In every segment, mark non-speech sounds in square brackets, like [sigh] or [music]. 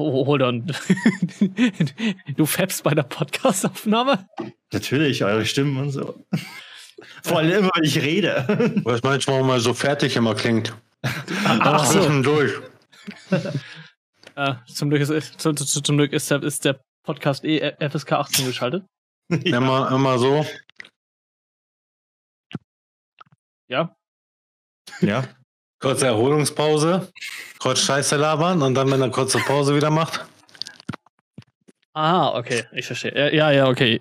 Oh, hold on. du fäbst bei der Podcastaufnahme? Natürlich, eure Stimmen und so. Vor allem immer, wenn ich rede. Was manchmal mal so fertig immer klingt. Ach so. durch. Äh, zum, Glück ist, zum, zum Glück ist der, ist der Podcast eh FSK 18 geschaltet. Ja. Immer, immer so. Ja. Ja. Kurze Erholungspause, kurz Scheiße labern und dann, wenn er kurze Pause wieder macht. Ah, okay, ich verstehe. Ja, ja, okay.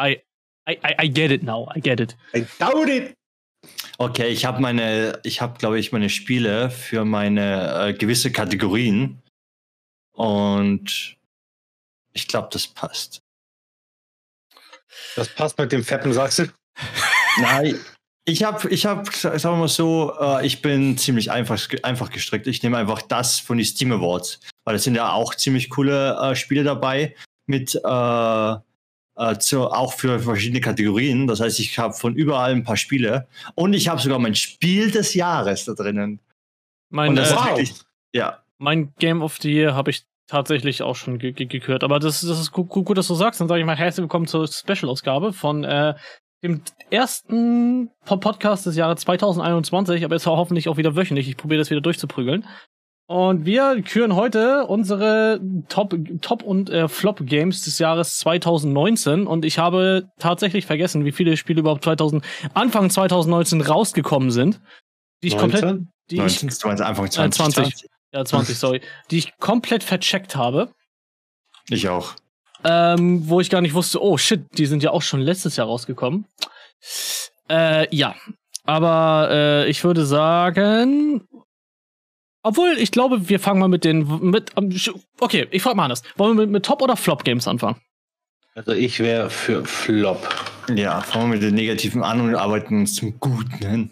I, I, I get it now. I get it. I doubt it. Okay, ich habe meine, ich habe, glaube ich, meine Spiele für meine äh, gewisse Kategorien. Und ich glaube, das passt. Das passt mit dem fetten Sachse. Nein, ich habe, ich habe, sagen wir mal so, äh, ich bin ziemlich einfach, einfach gestrickt. Ich nehme einfach das von den Steam Awards, weil es sind ja auch ziemlich coole äh, Spiele dabei mit äh, äh, zu, auch für verschiedene Kategorien. Das heißt, ich habe von überall ein paar Spiele und ich habe sogar mein Spiel des Jahres da drinnen. Mein, das äh, wirklich, ja, mein Game of the Year habe ich tatsächlich auch schon ge ge gekürt. Aber das, das ist gut, gut, gut, dass du sagst. Dann sage ich mal herzlich willkommen zur Special-Ausgabe von äh, dem ersten Po- Podcast des Jahres 2021, aber jetzt hoffentlich auch wieder wöchentlich. Ich probiere das wieder durchzuprügeln. Und wir küren heute unsere Top, Top und äh, Flop Games des Jahres 2019. Und ich habe tatsächlich vergessen, wie viele Spiele überhaupt 2000, Anfang 2019 rausgekommen sind. Die ich komplett, 19? die ich 19, das war jetzt Anfang Äh, 20. 20. Ja, 20, sorry. Die ich komplett vercheckt habe. Ich auch. Ähm, wo ich gar nicht wusste, oh shit, die sind ja auch schon letztes Jahr rausgekommen. Äh, ja. Aber äh, ich würde sagen. Obwohl, ich glaube, wir fangen mal mit den. Mit, ähm, okay, ich frage mal anders. Wollen wir mit, mit Top- oder Flop-Games anfangen? Also ich wäre für Flop. Ja, fangen wir mit den Negativen an und arbeiten uns zum Guten hin.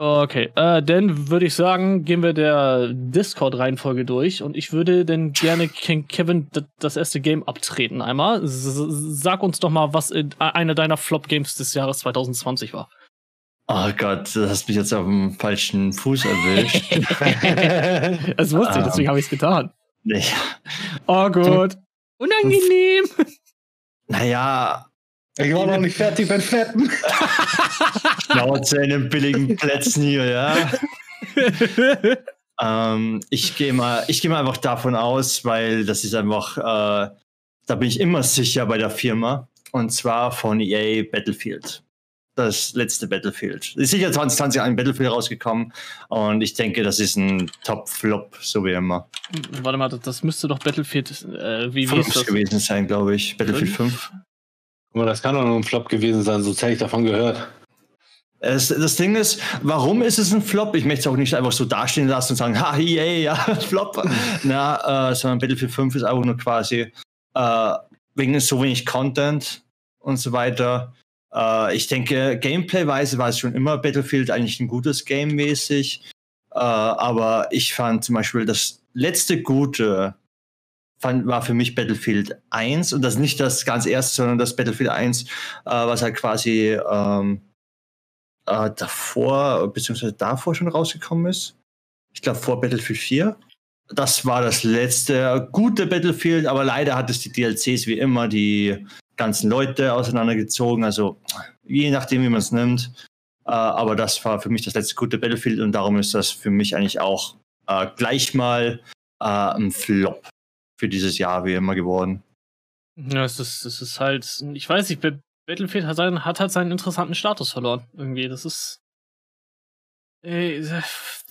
Okay, äh, dann würde ich sagen, gehen wir der Discord-Reihenfolge durch und ich würde dann gerne Kevin das erste Game abtreten einmal. S sag uns doch mal, was in, äh, eine deiner Flop-Games des Jahres 2020 war. Oh Gott, du hast mich jetzt auf dem falschen Fuß erwischt. [laughs] Das wusste ich, Ähm. deswegen habe ich es getan. nee. Oh Gott. Unangenehm. Naja, Ich war noch nicht fertig mit Fetten. Schnauze in den billigen Plätzen hier, ja. [laughs] Ähm, ich gehe mal, ich gehe mal einfach davon aus, weil das ist einfach, äh, da bin ich immer sicher bei der Firma. Und zwar von EA Battlefield. Das letzte Battlefield. Ist sicher 2020 ein Battlefield rausgekommen. Und ich denke, das ist ein Top-Flop, so wie immer. Warte mal, das- müsste doch Battlefield. Äh, wie, wie Fünf ist das? gewesen sein, glaube ich. Battlefield 5. Guck mal, das kann doch nur ein Flop gewesen sein, so hätte ich davon gehört. Es, das Ding ist, warum ist es ein Flop? Ich möchte es auch nicht einfach so dastehen lassen und sagen, ha, yay, ja, [laughs] Flop. Na, äh, sondern Battlefield 5 ist einfach nur quasi äh, wegen so wenig Content und so weiter. Äh, ich denke, Gameplay-weise war es schon immer Battlefield eigentlich ein gutes Game mäßig. Äh, aber ich fand zum Beispiel das letzte gute fand, war für mich Battlefield 1 und das nicht das ganz erste, sondern das Battlefield 1, äh, was halt quasi ähm, äh, davor, beziehungsweise davor schon rausgekommen ist. Ich glaube vor Battlefield 4. Das war das letzte gute Battlefield, aber leider hat es die DLCs wie immer die ganzen Leute auseinandergezogen. Also je nachdem, wie man es nimmt. Äh, aber das war für mich das letzte gute Battlefield und darum ist das für mich eigentlich auch äh, gleich mal äh, ein Flop für dieses Jahr wie immer geworden. Ja, es ist, es ist halt. Ich weiß nicht, Ba- Battlefield hat, seinen, hat halt seinen interessanten Status verloren. Irgendwie, das ist. Äh,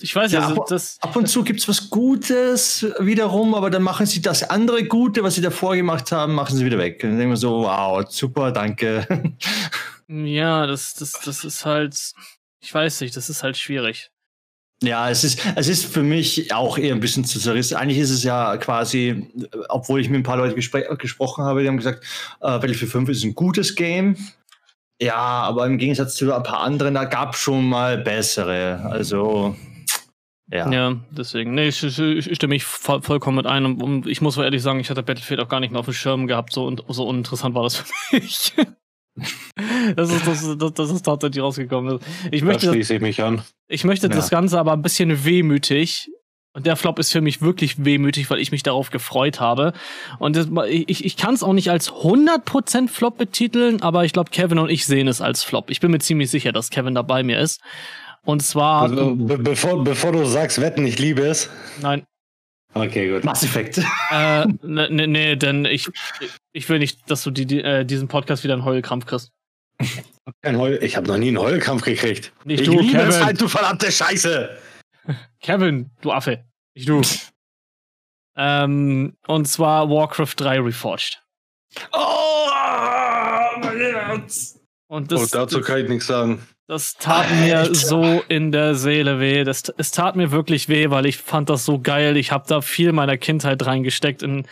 ich weiß Ja, also, aber- das. Ab und zu gibt es was Gutes wiederum, aber dann machen sie das andere Gute, was sie davor gemacht haben, machen sie wieder weg. Und dann denken wir so, wow, super, danke. [laughs] Ja, das, das, das ist halt. Ich weiß nicht, das ist halt schwierig. Ja, es ist, es ist für mich auch eher ein bisschen zu zerrissen. Eigentlich ist es ja quasi, obwohl ich mit ein paar Leuten gespr gesprochen habe, die haben gesagt, äh, Battlefield 5 ist ein gutes Game. Ja, aber im Gegensatz zu ein paar anderen, da gab es schon mal bessere. Also, ja. Ja, deswegen. Nee, ich, ich, ich stimme mich voll, vollkommen mit ein. Und, ich muss mal ehrlich sagen, ich hatte Battlefield auch gar nicht mehr auf dem Schirm gehabt. So, und, so uninteressant war das für mich. [laughs] das, ist, das, ist- das, das ist tatsächlich rausgekommen. Ich Da möchte, schließe ich mich an. ich möchte das Ja. Ganze aber ein bisschen wehmütig Und der Flop ist für mich wirklich wehmütig, weil ich mich darauf gefreut habe. Und das, ich, ich kann es auch nicht als 100% Flop betiteln, aber ich glaube, Kevin und ich sehen es als Flop. Ich bin mir ziemlich sicher, dass Kevin da bei mir ist. Und zwar. Also, be bevor, bevor du sagst, wetten, ich liebe es. Nein. Okay, gut. Mass Effect. äh, nee, nee, nee, denn ich, ich will nicht, dass du die, die, äh, diesen Podcast wieder einen Heulkrampf kriegst. Heul ich habe noch nie einen Heulkampf gekriegt. Nicht ich du, liebe Kevin. es halt, du verdammte Scheiße. [laughs] Kevin, du Affe. Nicht du. [laughs] ähm, und zwar Warcraft 3 Reforged. Oh, mein Herz. Und oh, das, dazu kann ich nichts sagen. das tat mir Alter. so in der Seele weh. Das, es tat mir wirklich weh, weil ich fand das so geil. Ich habe da viel meiner Kindheit reingesteckt in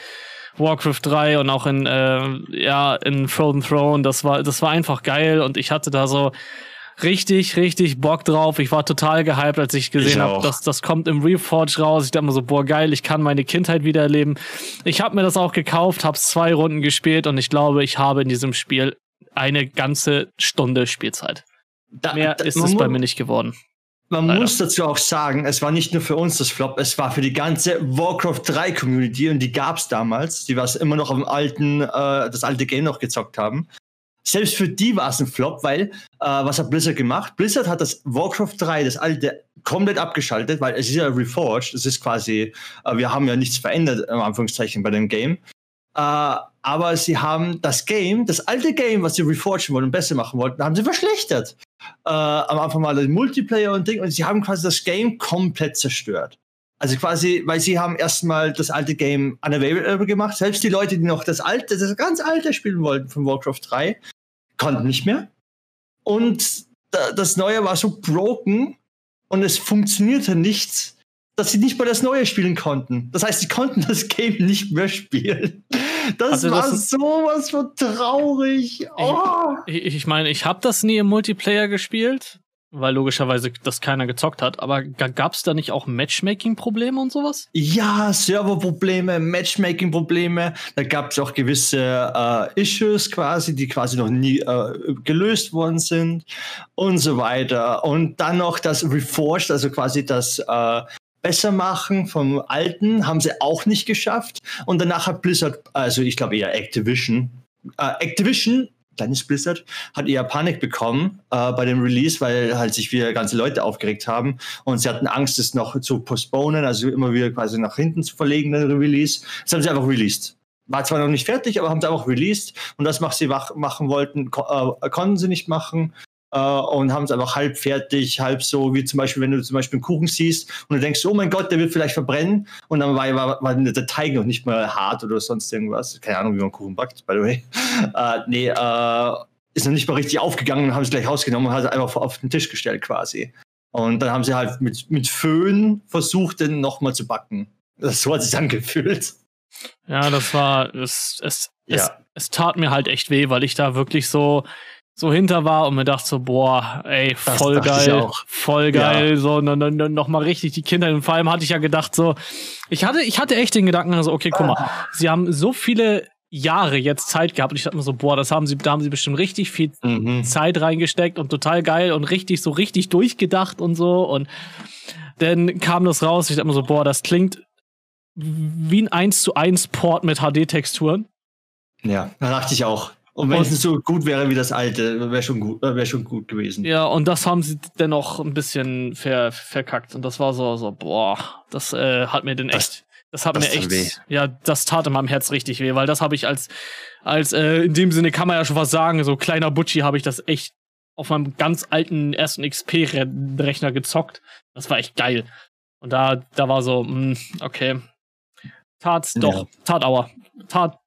Warcraft 3 und auch in äh, ja in Frozen Throne. Das war das war einfach geil und ich hatte da so richtig richtig Bock drauf. Ich war total gehypt, als ich gesehen habe, dass das kommt im Reforge raus. Ich dachte mir so, boah geil, ich kann meine Kindheit wieder erleben. Ich habe mir das auch gekauft, habe zwei Runden gespielt und ich glaube, ich habe in diesem Spiel eine ganze Stunde Spielzeit. Da- Mehr da- ist es bei mir nicht geworden. Man Leider. muss dazu auch sagen, es war nicht nur für uns das Flop, es war für die ganze Warcraft 3 Community und die gab es damals, die was immer noch auf dem alten, äh, das alte Game noch gezockt haben. Selbst für die war es ein Flop, weil äh, was hat Blizzard gemacht? Blizzard hat das Warcraft 3, das alte, komplett abgeschaltet, weil es ist ja Reforged, es ist quasi, äh, wir haben ja nichts verändert, im Anführungszeichen, bei dem Game. Äh, aber sie haben das Game, das alte Game, was sie reforgen wollten und besser machen wollten, haben sie verschlechtert äh, am Anfang mal den Multiplayer und Ding und sie haben quasi das Game komplett zerstört. Also quasi, weil sie haben erstmal das alte Game unavailable gemacht. Selbst die Leute, die noch das alte, das ganz alte spielen wollten von Warcraft 3, konnten nicht mehr. Und da, das Neue war so broken und es funktionierte nichts, dass sie nicht mal das Neue spielen konnten. Das heißt, sie konnten das Game nicht mehr spielen. Das Also war das- sowas von traurig. Oh. Ich, ich meine, ich habe das nie im Multiplayer gespielt, weil logischerweise das keiner gezockt hat. Aber gab es da nicht auch Matchmaking-Probleme und sowas? Ja, Serverprobleme, Matchmaking-Probleme. Da gab es auch gewisse äh, Issues quasi, die quasi noch nie äh, gelöst worden sind und so weiter. Und dann noch das Reforged, also quasi das äh, Bessermachen vom Alten, haben sie auch nicht geschafft. Und danach hat Blizzard, also ich glaube eher Activision, äh, Activision, kleines Blizzard, hat eher Panik bekommen äh, bei dem Release, weil halt sich wieder ganze Leute aufgeregt haben und sie hatten Angst, es noch zu postponen, also immer wieder quasi nach hinten zu verlegen, den Release. Das haben sie einfach released. War zwar noch nicht fertig, aber haben sie einfach released und das, was sie wach machen wollten, ko äh, konnten sie nicht machen. Äh, Und haben es einfach halb fertig, halb so, wie zum Beispiel, wenn du zum Beispiel einen Kuchen siehst und du denkst, oh mein Gott, der wird vielleicht verbrennen. Und dann war, war, war der Teig noch nicht mal hart oder sonst irgendwas. Keine Ahnung, wie man Kuchen backt, by the way. [laughs] Äh, nee, äh, ist noch nicht mal richtig aufgegangen und haben es gleich rausgenommen und hat es einfach auf den Tisch gestellt quasi. Und dann haben sie halt mit, mit Föhn versucht, den nochmal zu backen. Das, so hat sich angefühlt. Ja, das war, es, es, es, Ja. es tat mir halt echt weh, weil ich da wirklich so, so hinter war und mir dachte so, boah, ey, Das voll geil, voll geil, so, no, no, no, noch mal richtig die Kindheit. Und vor allem hatte ich ja gedacht so, ich hatte, ich hatte echt den Gedanken, also, okay, guck mal, sie haben so viele Jahre jetzt Zeit gehabt und ich dachte mir so, boah, das haben sie, da haben sie bestimmt richtig viel Mhm. Zeit reingesteckt und total geil und richtig, so richtig durchgedacht und so. Und dann kam das raus. Ich dachte mir so, boah, das klingt wie ein 1 zu 1 Port mit HD-Texturen. Ja, da dachte ich auch. Und wenn es so gut wäre wie das alte, wäre schon gut, wäre schon gut gewesen. Ja, und das haben sie dennoch ein bisschen ver verkackt. Und das war so, so boah, das äh, hat mir denn Das- echt, das hat das mir echt, weh. ja, das tat in meinem Herz richtig weh, weil das habe ich als, als, äh, in dem Sinne kann man ja schon was sagen, so kleiner Butchi habe ich das echt auf meinem ganz alten ersten XP-Rechner gezockt. Das war echt geil. Und da, da war so, mh, okay, tat doch, Ja. tat Aua, tat,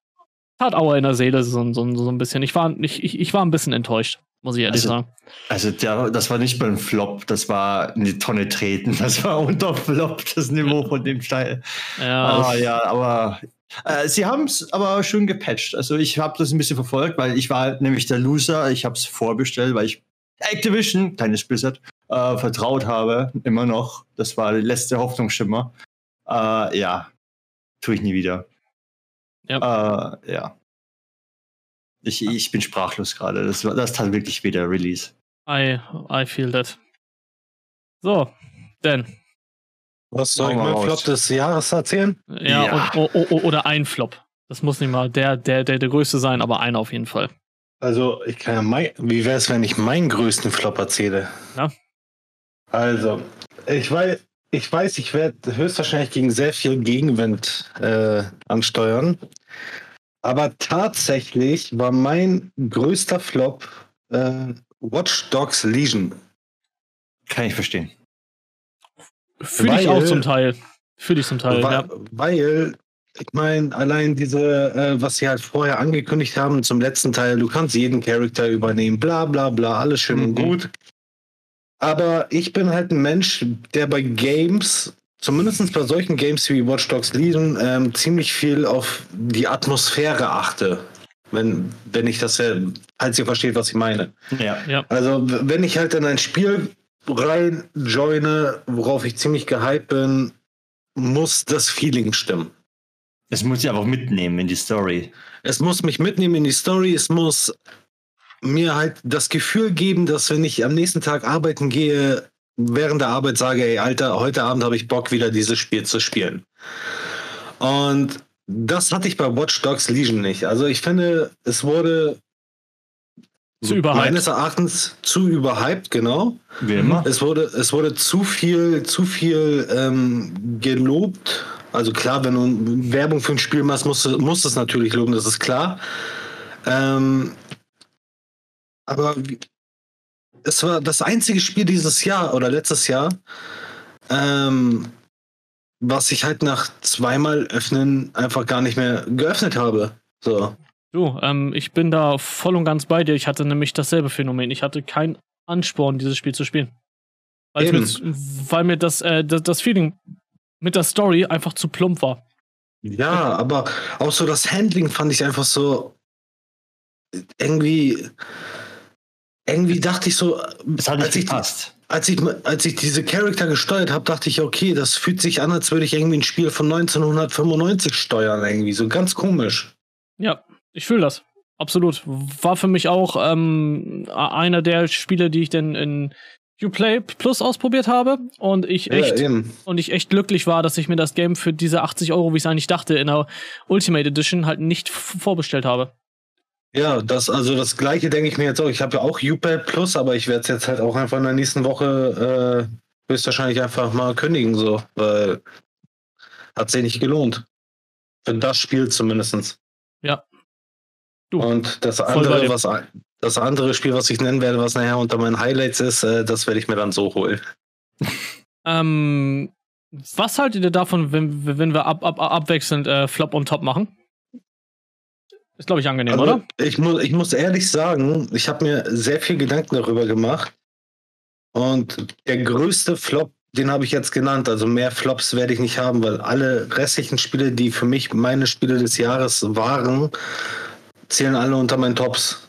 tat Aua in der Seele so, so, so ein bisschen. Ich war, ich, ich, ich war ein bisschen enttäuscht, muss ich ehrlich Also, sagen. Also der, das war nicht beim Flop, das war in die Tonne treten. Das war unter Flop, das Niveau von dem Teil. Ja, Ah, ja, aber äh, sie haben es aber schön gepatcht. Also ich habe das ein bisschen verfolgt, weil ich war nämlich der Loser. Ich habe es vorbestellt, weil ich Activision, kleines Blizzard, äh, vertraut habe. Immer noch. Das war der letzte Hoffnungsschimmer. Äh, ja, tue ich nie wieder. Äh, ja. Ich, ich bin sprachlos gerade. Das, war- das tat wirklich weh, der Release. I, I feel that. So, denn Was soll ich mein. Flop des Jahres erzählen? Ja, Ja. Und, o, o, oder ein Flop. Das muss nicht mal der, der, der, der größte sein, aber einer auf jeden Fall. Also, ich kann ja mein, wie wäre es, wenn ich meinen größten Flop erzähle? Ja. Also, ich weiß, ich weiß, ich werde höchstwahrscheinlich gegen sehr viel Gegenwind äh, ansteuern. Aber tatsächlich war mein größter Flop äh, Watch Dogs Legion. Kann ich verstehen. Fühle ich Weil- auch zum Teil. Fühle ich zum Teil, Wa- ja. Weil, ich meine, allein diese, äh, was sie halt vorher angekündigt haben zum letzten Teil, du kannst jeden Charakter übernehmen, bla bla bla, alles schön und Mhm. gut. Aber ich bin halt ein Mensch, der bei Games, zumindest bei solchen Games wie Watch Dogs Legion, ähm, ziemlich viel auf die Atmosphäre achte. Wenn, wenn ich das, äh, falls ihr versteht, was ich meine. Ja. Also, w- wenn ich halt in ein Spiel rein joine, worauf ich ziemlich gehypt bin, muss das Feeling stimmen. Das muss ich einfach mitnehmen in die Story. Es muss mich mitnehmen in die Story, es muss mir halt das Gefühl geben, dass wenn ich am nächsten Tag arbeiten gehe, während der Arbeit sage, ey, Alter, heute Abend habe ich Bock, wieder dieses Spiel zu spielen. Und das hatte ich bei Watch Dogs Legion nicht. Also ich finde, es wurde Zu überhyped. meines Erachtens zu überhyped, genau. Wie immer. Es wurde, es wurde zu viel, zu viel ähm, gelobt. Also klar, wenn du Werbung für ein Spiel machst, musst du musst es natürlich loben, das ist klar. Ähm, aber wie- es war das einzige Spiel dieses Jahr oder letztes Jahr, ähm, was ich halt nach zweimal öffnen einfach gar nicht mehr geöffnet habe. So. Du, ähm, ich bin da voll und ganz bei dir. Ich hatte nämlich dasselbe Phänomen. Ich hatte keinen Ansporn, dieses Spiel zu spielen. Weil, mir, weil mir das, äh, das, das Feeling mit der Story einfach zu plump war. Ja, aber auch so das Handling fand ich einfach so irgendwie. Irgendwie dachte ich so, Es hat nicht als ich, als ich, als ich diese Charakter gesteuert habe, dachte ich, okay, das fühlt sich an, als würde ich irgendwie ein Spiel von 1995 steuern, irgendwie. So ganz komisch. Ja, ich fühle das. Absolut. War für mich auch ähm, einer der Spiele, die ich denn in Uplay Plus ausprobiert habe. Und ich echt, Ja, und ich echt glücklich war, dass ich mir das Game für diese 80 Euro, wie ich es eigentlich dachte, in der Ultimate Edition halt nicht vorbestellt habe. Ja, das, also das gleiche denke ich mir jetzt auch. Ich habe ja auch UPay Plus, aber ich werde es jetzt halt auch einfach in der nächsten Woche äh, höchstwahrscheinlich einfach mal kündigen, so, weil hat sich nicht gelohnt. Für das Spiel zumindest. Ja. Du, Und das andere, was das andere Spiel, was ich nennen werde, was nachher unter meinen Highlights ist, äh, das werde ich mir dann so holen. [laughs] Ähm, was haltet ihr davon, wenn, wenn wir ab, ab, abwechselnd äh, Flop und Top machen? Ist, glaube ich, angenehm, Also, oder? ich, muss, ich muss ehrlich sagen, ich habe mir sehr viel Gedanken darüber gemacht. Und der größte Flop, den habe ich jetzt genannt. Also mehr Flops werde ich nicht haben, weil alle restlichen Spiele, die für mich meine Spiele des Jahres waren, zählen alle unter meinen Tops.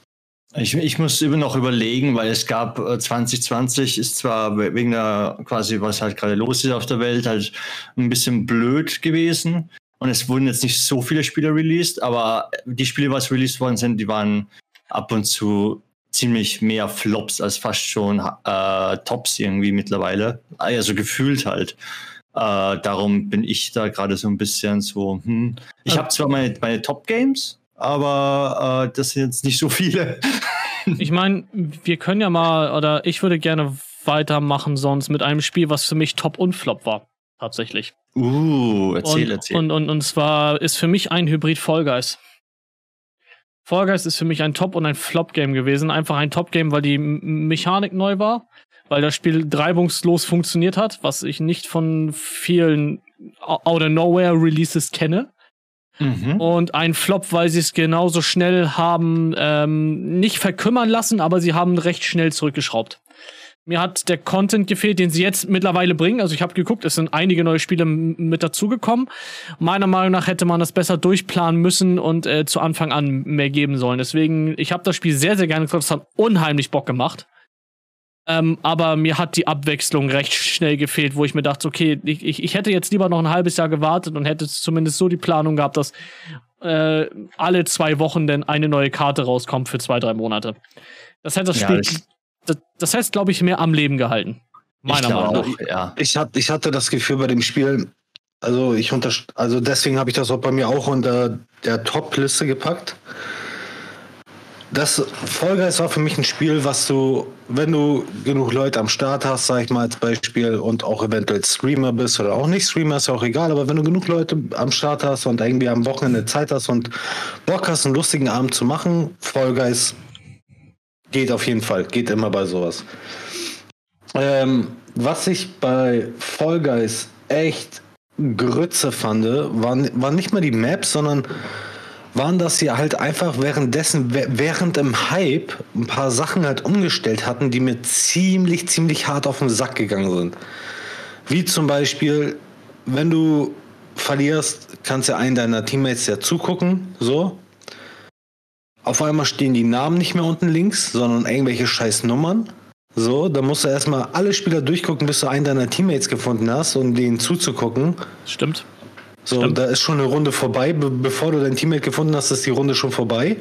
Ich, ich muss immer noch überlegen, weil es gab äh, 2020 ist zwar we- wegen der quasi, was halt gerade los ist auf der Welt, halt ein bisschen blöd gewesen. Und es wurden jetzt nicht so viele Spiele released, aber die Spiele, was released worden sind, die waren ab und zu ziemlich mehr Flops als fast schon äh, Tops irgendwie mittlerweile. Also gefühlt halt. Äh, darum bin ich da gerade so ein bisschen so, hm. Ich habe zwar meine, meine Top-Games, aber äh, das sind jetzt nicht so viele. [laughs] Ich meine, wir können ja mal, oder ich würde gerne weitermachen sonst mit einem Spiel, was für mich Top und Flop war. Tatsächlich. Uh, erzähl, und, erzähl. Und, und, und zwar ist für mich ein Hybrid Fall Guys. Fall Guys ist für mich ein Top- und ein Flop-Game gewesen. Einfach ein Top-Game, weil die Mechanik neu war, weil das Spiel reibungslos funktioniert hat, was ich nicht von vielen Out of Nowhere Releases kenne. mhm. Und ein Flop, weil sie es genauso schnell haben, ähm, nicht verkümmern lassen, aber sie haben recht schnell zurückgeschraubt. Mir hat der Content gefehlt, den sie jetzt mittlerweile bringen. Also ich habe geguckt, es sind einige neue Spiele mit dazugekommen. Meiner Meinung nach hätte man das besser durchplanen müssen und äh, zu Anfang an mehr geben sollen. Deswegen, ich habe das Spiel sehr, sehr gerne geguckt. Es hat unheimlich Bock gemacht. Ähm, aber mir hat die Abwechslung recht schnell gefehlt, wo ich mir dachte, okay, ich, ich, ich hätte jetzt lieber noch ein halbes Jahr gewartet und hätte zumindest so die Planung gehabt, dass äh, alle zwei Wochen denn eine neue Karte rauskommt für zwei, drei Monate. Das hätte das Ja, Spiel, das- das, das heißt, glaube ich, mehr am Leben gehalten. Meiner Meinung nach. Ja. Ich, hat, ich hatte das Gefühl bei dem Spiel, also ich unter, also deswegen habe ich das auch bei mir auch unter der Top-Liste gepackt. Das Guys war für mich ein Spiel, was du, wenn du genug Leute am Start hast, sag ich mal als Beispiel, und auch eventuell Streamer bist oder auch nicht Streamer, ist ja auch egal, aber wenn du genug Leute am Start hast und irgendwie am Wochenende Zeit hast und Bock hast, einen lustigen Abend zu machen, Guys geht auf jeden Fall, geht immer bei sowas. Ähm, was ich bei Fall Guys echt Grütze fand, waren, waren nicht mal die Maps, sondern waren, dass sie halt einfach währenddessen, während im Hype ein paar Sachen halt umgestellt hatten, die mir ziemlich, ziemlich hart auf den Sack gegangen sind. Wie zum Beispiel, wenn du verlierst, kannst du einen deiner Teammates ja zugucken, so. Auf einmal stehen die Namen nicht mehr unten links, sondern irgendwelche scheiß Nummern. So, da musst du erstmal alle Spieler durchgucken, bis du einen deiner Teammates gefunden hast, um denen zuzugucken. Stimmt. So, Stimmt. da ist schon eine Runde vorbei. Be bevor du dein Teammate gefunden hast, ist die Runde schon vorbei.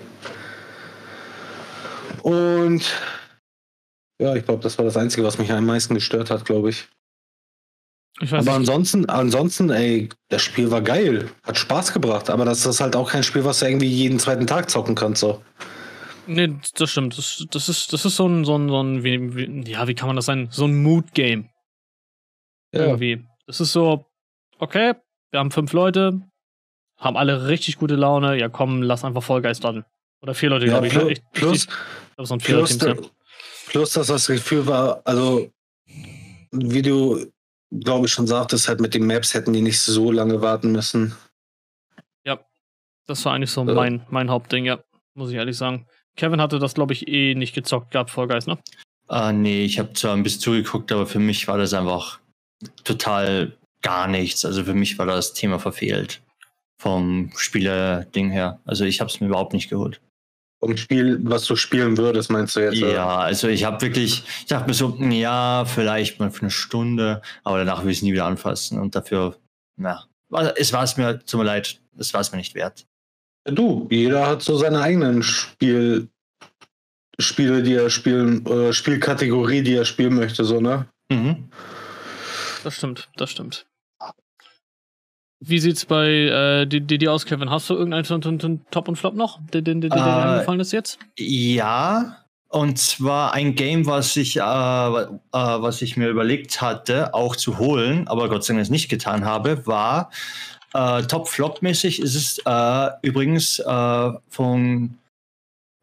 Und ja, ich glaube, das war das Einzige, was mich am meisten gestört hat, glaube ich. Aber nicht. ansonsten, ansonsten, ey, das Spiel war geil. Hat Spaß gebracht. Aber das ist halt auch kein Spiel, was du irgendwie jeden zweiten Tag zocken kannst. So. Nee, das stimmt. Das, das, ist, das ist so ein, so ein, so ein wie, wie, ja, wie kann man das sein? So ein Mood-Game. Ja. Irgendwie. Das ist so, okay, wir haben fünf Leute, haben alle richtig gute Laune. Ja, komm, lass einfach Vollgeist dann. Oder vier Leute, ja, glaube ich. Ne? Plus, ich, plus, ich, so ein plus, plus, dass das Gefühl war, also, wie du, glaube ich, schon sagtest, halt mit den Maps hätten die nicht so lange warten müssen. Ja, das war eigentlich so ja. mein, mein Hauptding, ja, muss ich ehrlich sagen. Kevin hatte das, glaube ich, eh nicht gezockt gehabt, Vollgeist, ne? Ah, nee, ich habe zwar ein bisschen zugeguckt, aber für mich war das einfach total gar nichts. Also für mich war das Thema verfehlt vom Spieler-Ding her. Also ich habe es mir überhaupt nicht geholt. Vom Spiel, was du spielen würdest, meinst du jetzt? Ja, also ich habe wirklich, ich dachte mir so, ja, vielleicht mal für eine Stunde, aber danach will ich es nie wieder anfassen und dafür, na, es war es mir, tut mir leid, es war es mir nicht wert. Du, jeder hat so seine eigenen Spiel, Spiele, die er spielen, äh, Spielkategorie, die er spielen möchte, so, ne? Mhm. Das stimmt, das stimmt. Wie sieht's bei äh, dir, dir aus, Kevin? Hast du irgendeinen Top und Flop noch, der dir uh, eingefallen ist jetzt? Ja, und zwar ein Game, was ich, äh, äh, was ich mir überlegt hatte, auch zu holen, aber Gott sei Dank es nicht getan habe, war äh, Top-Flop-mäßig ist es äh, übrigens äh, von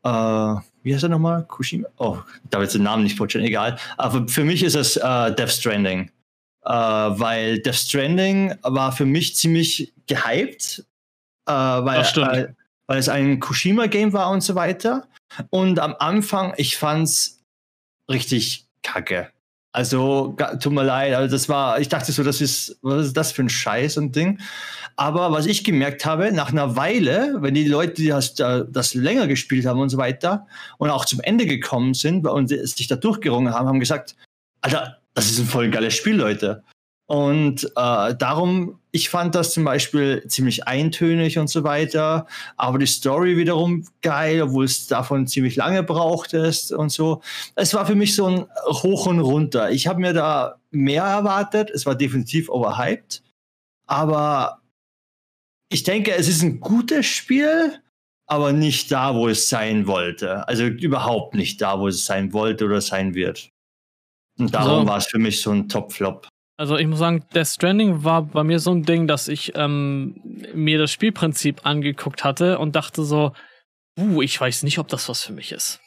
wie heißt er nochmal? Kushima? Oh, darf jetzt den Namen nicht vorstellen, egal. Aber für mich ist es Death Stranding äh, weil Death Stranding war für mich ziemlich gehypt, äh, weil, äh, weil es ein Kushima-Game war und so weiter. Und am Anfang, ich fand's richtig kacke. Also, tut mir leid, also das war, ich dachte so, das ist, was ist das für ein Scheiß und Ding. Aber was ich gemerkt habe, nach einer Weile, wenn die Leute, die das, das länger gespielt haben und so weiter und auch zum Ende gekommen sind und sich da durchgerungen haben, haben gesagt, Alter, das ist ein voll geiles Spiel, Leute. Und äh, darum, ich fand das zum Beispiel ziemlich eintönig und so weiter, aber die Story wiederum geil, obwohl es davon ziemlich lange braucht ist und so. Es war für mich so ein Hoch und Runter. Ich habe mir da mehr erwartet. Es war definitiv overhyped, aber ich denke, es ist ein gutes Spiel, aber nicht da, wo es sein wollte. Also überhaupt nicht da, wo es sein wollte oder sein wird. Und darum so. war es für mich so ein Top-Flop. Also ich muss sagen, Death Stranding war bei mir so ein Ding, dass ich ähm, mir das Spielprinzip angeguckt hatte und dachte so, uh, ich weiß nicht, ob das was für mich ist.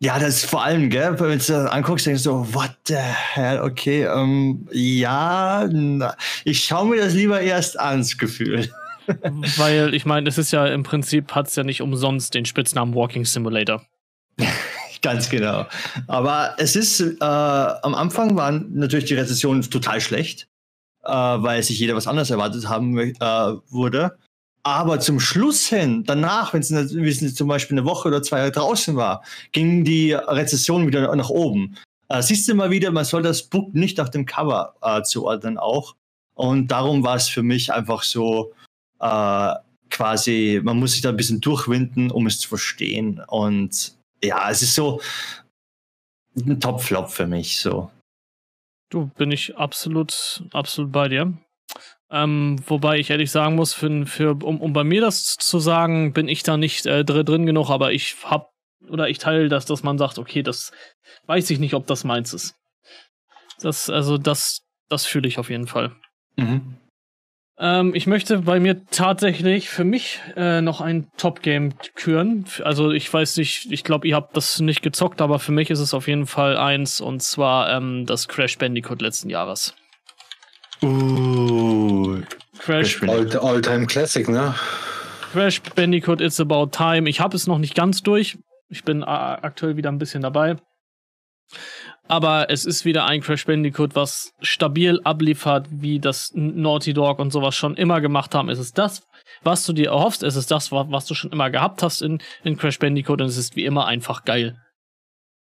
Ja, das ist vor allem, gell, wenn du das anguckst, denkst du so, what the hell, okay, ähm, ja, na, ich schaue mir das lieber erst an, das Gefühl. [laughs] Weil, ich meine, es ist ja im Prinzip, hat es ja nicht umsonst den Spitznamen Walking Simulator. [laughs] [laughs] Ganz genau. Aber es ist, äh, am Anfang waren natürlich die Rezessionen total schlecht, äh, weil sich jeder was anderes erwartet haben äh, wurde. Aber zum Schluss hin, danach, wenn es zum Beispiel eine Woche oder zwei draußen war, ging die Rezession wieder nach oben. Äh, siehst du mal wieder, man soll das Book nicht nach dem Cover äh, zuordnen auch. Und darum war es für mich einfach so, äh, quasi, man muss sich da ein bisschen durchwinden, um es zu verstehen. Und ja, es ist so ein Top-Flop für mich. So. Du bin ich absolut, absolut bei dir. Ähm, wobei ich ehrlich sagen muss, für, für, um, um bei mir das zu sagen, bin ich da nicht äh, drin genug, aber ich hab oder ich teile das, dass man sagt, okay, das weiß ich nicht, ob das meins ist. Das, also das, das fühle ich auf jeden Fall. Mhm. Ähm, ich möchte bei mir tatsächlich für mich äh, noch ein Top-Game küren. Also ich weiß nicht, ich glaube, ihr habt das nicht gezockt, aber für mich ist es auf jeden Fall eins und zwar ähm, das Crash Bandicoot letzten Jahres. Uh, Crash Bandicoot. All-Time Classic, ne? Crash Bandicoot It's About Time. Ich habe es noch nicht ganz durch. Ich bin aktuell wieder ein bisschen dabei. Aber es ist wieder ein Crash Bandicoot, was stabil abliefert, wie das Naughty Dog und sowas schon immer gemacht haben. Es ist das, was du dir erhoffst. Es ist das, was du schon immer gehabt hast in, in Crash Bandicoot. Und es ist wie immer einfach geil.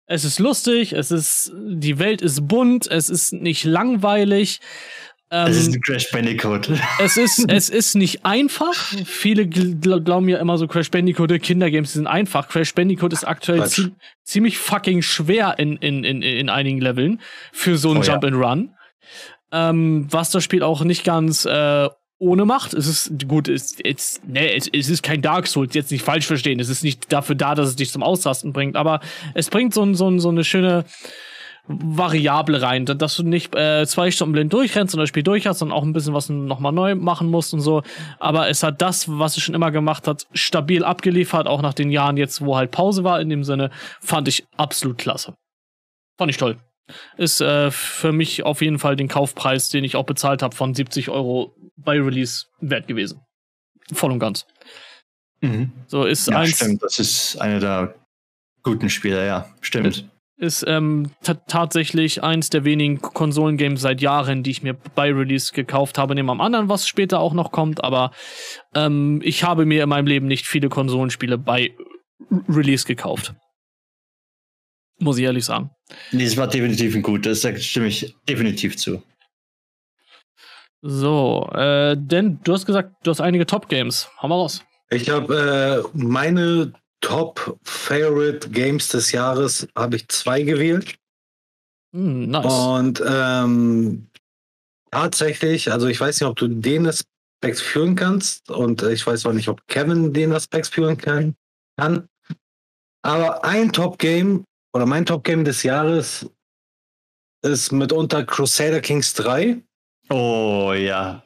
Es ist lustig, es ist, die Welt ist bunt, es ist nicht langweilig. Ähm, es ist ein Crash Bandicoot. [laughs] Es ist, es ist nicht einfach. Viele gl glauben ja immer so, Crash Bandicoot, Kindergames sind einfach. Crash Bandicoot ist aktuell zie ziemlich fucking schwer in, in, in, in einigen Leveln für so ein oh, Jump ja. and Run. Ähm, was das Spiel auch nicht ganz äh, ohne macht. Es ist gut, es, es, nee, es, es ist kein Dark Souls, jetzt nicht falsch verstehen. Es ist nicht dafür da, dass es dich zum Ausrasten bringt, aber es bringt so, so, so eine schöne Variable rein, dass du nicht äh, zwei Stunden blind durchrennst und das Spiel durch hast, sondern auch ein bisschen was nochmal neu machen musst und so. Aber es hat das, was es schon immer gemacht hat, stabil abgeliefert, auch nach den Jahren jetzt, wo halt Pause war in dem Sinne, fand ich absolut klasse. Fand ich toll. Ist äh, für mich auf jeden Fall den Kaufpreis, den ich auch bezahlt habe, von 70 Euro bei Release wert gewesen. Voll und ganz. Mhm. So ist ja, eins. Stimmt, das ist einer der guten Spiele, ja, stimmt ist ähm, tatsächlich eins der wenigen Konsolengames seit Jahren, die ich mir bei Release gekauft habe, neben am anderen, was später auch noch kommt, aber ähm, ich habe mir in meinem Leben nicht viele Konsolenspiele bei Release gekauft. Muss ich ehrlich sagen. Nee, es war definitiv ein gut, das stimme ich definitiv zu. So, äh, denn du hast gesagt, du hast einige Top-Games. Hau mal raus. Ich habe äh, meine Top Favorite Games des Jahres habe ich zwei gewählt. Mm, nice. Und ähm, tatsächlich, also ich weiß nicht, ob du den Aspekt führen kannst und ich weiß auch nicht, ob Kevin den Aspekt führen kann. kann. Aber ein Top-Game oder mein Top-Game des Jahres ist mitunter Crusader Kings 3. Oh ja.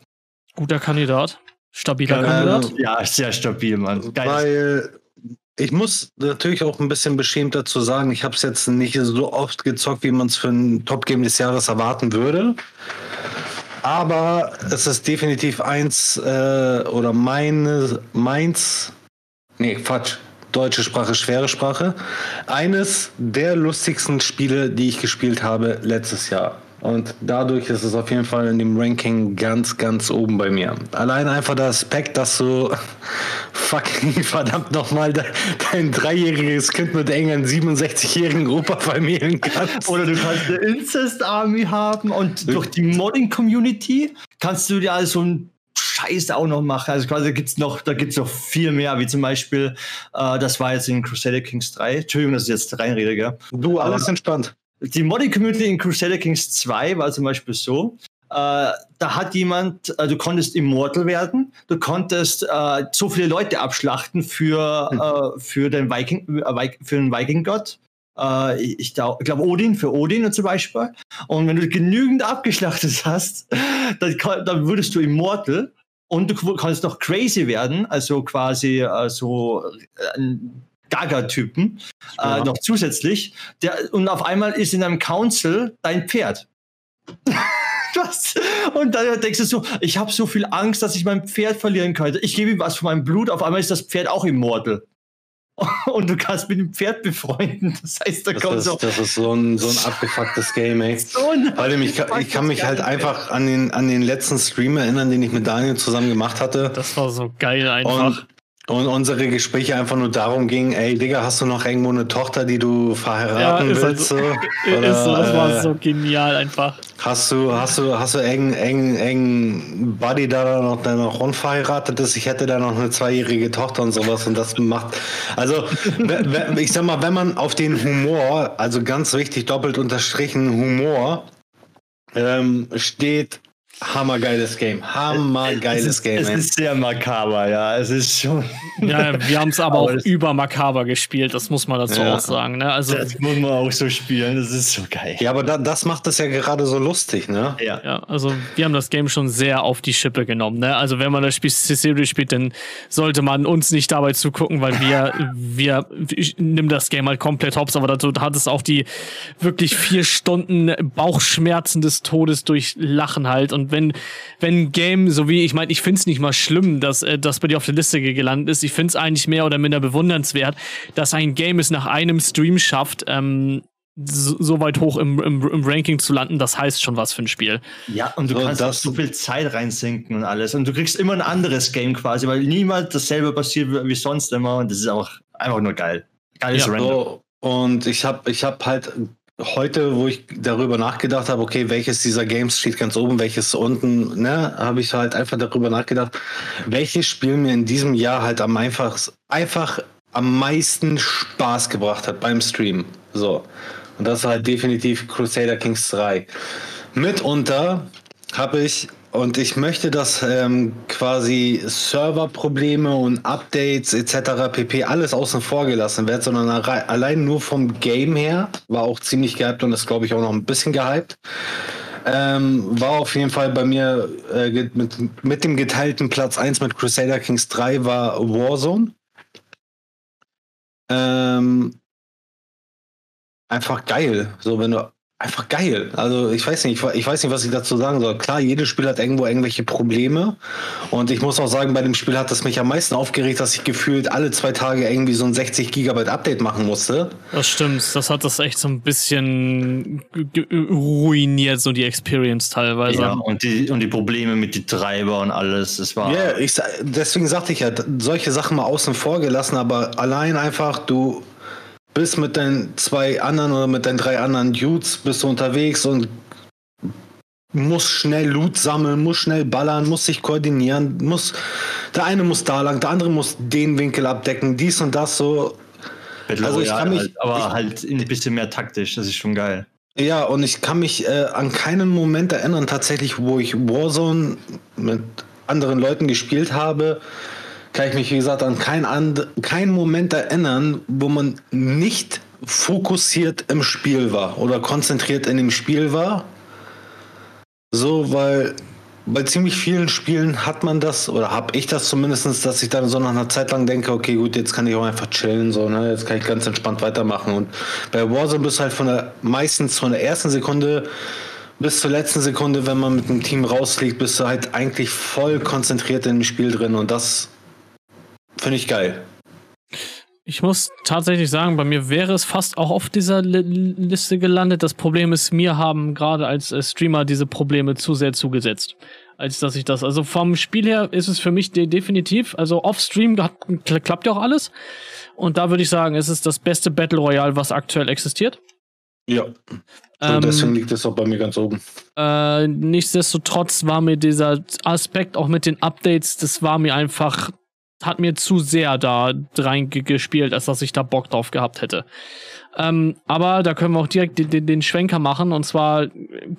Guter Kandidat. Stabiler Kandidat. Ja, sehr stabil, Mann. Geil. Weil ich muss natürlich auch ein bisschen beschämt dazu sagen, ich habe es jetzt nicht so oft gezockt, wie man es für ein Top-Game des Jahres erwarten würde. Aber es ist definitiv eins äh, oder meine, meins, nee, Quatsch, deutsche Sprache, schwere Sprache. Eines der lustigsten Spiele, die ich gespielt habe letztes Jahr. Und dadurch ist es auf jeden Fall in dem Ranking ganz, ganz oben bei mir. Allein einfach der Aspekt, dass du [laughs] fucking verdammt nochmal de dein dreijähriges Kind mit engen 67-jährigen Opa vermählen kannst. Oder du kannst eine Incest-Army haben und durch die Modding-Community kannst du dir also ein Scheiß auch noch machen. Also quasi gibt's noch, da gibt's noch viel mehr, wie zum Beispiel, äh, das war jetzt in Crusader Kings 3. Entschuldigung, dass ich jetzt reinrede, gell? Du, alles äh, entspannt. Die Modding-Community in Crusader Kings 2 war zum Beispiel so, äh, da hat jemand, äh, du konntest Immortal werden, du konntest äh, so viele Leute abschlachten für, hm. für den Viking, äh, für den Viking-Gott. Äh, ich glaube Odin, für Odin zum Beispiel. Und wenn du genügend abgeschlachtet [laughs] hast, dann, dann würdest du Immortal und du kannst noch crazy werden, also quasi äh, so Gaga-Typen äh, noch zusätzlich. Der, und auf einmal ist in einem Council dein Pferd. [laughs] Was? Und dann denkst du so, ich habe so viel Angst, dass ich mein Pferd verlieren könnte. Ich gebe ihm was von meinem Blut, auf einmal ist das Pferd auch immortal. [laughs] Und du kannst mit dem Pferd befreunden. Das heißt, da das kommt ist, so. Das ist so ein, so ein abgefucktes Game, ey. [laughs] So Weil ich, ich kann mich halt einfach an den, an den letzten Stream erinnern, den ich mit Daniel zusammen gemacht hatte. Das war so geil einfach. Und und unsere Gespräche einfach nur darum gingen, ey Digga, hast du noch irgendwo eine Tochter, die du verheiraten ja, ist willst? Halt so, [laughs] Oder, ist so, das war äh, so genial einfach. Hast du, hast du, hast du eng, eng, eng Buddy da noch, der noch unverheiratet ist? Ich hätte da noch eine zweijährige Tochter und sowas und das macht. Also, ich sag mal, wenn man auf den Humor, also ganz wichtig, doppelt unterstrichen Humor, ähm, steht Hammergeiles Game. Hammergeiles es ist, Game. Es ist sehr makaber, ja. Es ist schon. Ja, wir haben es [laughs] aber auch das- über makaber gespielt, das muss man dazu Ja. auch sagen. Ne? Also, Das muss man auch so spielen. Das ist so geil. Ja, aber da, das macht es ja gerade so lustig, ne? Ja. ja, also wir haben das Game schon sehr auf die Schippe genommen. Ne? Also wenn man das Spiel Series spielt, dann sollte man uns nicht dabei zugucken, weil wir, [laughs] wir, ich nimm das Game halt komplett hops, aber dazu hat es auch die wirklich vier Stunden Bauchschmerzen des Todes durch Lachen halt. Und wenn, wenn ein Game, so wie, ich meine, ich finde es nicht mal schlimm, dass äh, das bei dir auf der Liste ge- gelandet ist. Ich finde es eigentlich mehr oder minder bewundernswert, dass ein Game es nach einem Stream schafft, ähm, so, so weit hoch im, im, im Ranking zu landen, das heißt schon was für ein Spiel. Ja, und du So, kannst auch so viel Zeit reinsinken und alles. Und du kriegst immer ein anderes Game quasi, weil niemals dasselbe passiert wie wie sonst immer. Und das ist auch einfach nur geil. Geiles Ja, Random. So, und ich habe ich hab halt heute, wo ich darüber nachgedacht habe, okay, welches dieser Games steht ganz oben, welches unten, ne, habe ich halt einfach darüber nachgedacht, welches Spiel mir in diesem Jahr halt am einfachsten, einfach am meisten Spaß gebracht hat beim Stream. So. Und das ist halt definitiv Crusader Kings 3. Mitunter habe ich, und ich möchte, dass ähm, quasi Serverprobleme und Updates etc. pp. alles außen vor gelassen wird, sondern allein nur vom Game her war auch ziemlich gehypt und ist, glaube ich, auch noch ein bisschen gehypt. Ähm, war auf jeden Fall bei mir äh, mit, mit dem geteilten Platz 1 mit Crusader Kings 3 war Warzone. Ähm, einfach geil. So, wenn du einfach geil. Also ich weiß nicht, ich, weiß nicht, was ich dazu sagen soll. Klar, jedes Spiel hat irgendwo irgendwelche Probleme. Und ich muss auch sagen, bei dem Spiel hat es mich am meisten aufgeregt, dass ich gefühlt alle zwei Tage irgendwie so ein 60 Gigabyte Update machen musste. Das stimmt, das hat das echt so ein bisschen ruiniert, so die Experience teilweise. Ja, und die, und die Probleme mit den Treiber und alles. Das war. Ja, ich, sa- deswegen sagte ich ja, solche Sachen mal außen vor gelassen, aber allein einfach, du bist mit deinen zwei anderen oder mit deinen drei anderen Dudes bist du unterwegs und musst schnell Loot sammeln, muss schnell ballern, muss sich koordinieren, muss der eine muss da lang, der andere muss den Winkel abdecken, dies und das so. Battle also ich kann mich- halt, aber ich- halt ein bisschen mehr taktisch. Das ist schon geil. Ja, und ich kann mich äh, an keinen Moment erinnern, tatsächlich, wo ich Warzone mit anderen Leuten gespielt habe, kann ich mich, wie gesagt, an keinen keinen Moment erinnern, wo man nicht fokussiert im Spiel war oder konzentriert in dem Spiel war. So, weil bei ziemlich vielen Spielen hat man das, oder habe ich das zumindest, dass ich dann so nach einer Zeit lang denke, okay, gut, jetzt kann ich auch einfach chillen, so, ne? Jetzt kann ich ganz entspannt weitermachen. Und bei Warzone bist du halt von der meistens von der ersten Sekunde bis zur letzten Sekunde, wenn man mit dem Team rausfliegt, bist du halt eigentlich voll konzentriert in dem Spiel drin und das finde ich geil. Ich muss tatsächlich sagen, bei mir wäre es fast auch auf dieser Li Liste gelandet. Das Problem ist, mir haben gerade als äh, Streamer diese Probleme zu sehr zugesetzt. Als dass ich das, also vom Spiel her ist es für mich de definitiv, also off-Stream kla- klappt ja auch alles. Und da würde ich sagen, es ist das beste Battle Royale, was aktuell existiert. Ja. Und Ähm, deswegen liegt es auch bei mir ganz oben. Äh, nichtsdestotrotz war mir dieser Aspekt auch mit den Updates, das war mir einfach, hat mir zu sehr da reingespielt, als dass ich da Bock drauf gehabt hätte. Ähm, aber da können wir auch direkt den, den, den Schwenker machen. Und zwar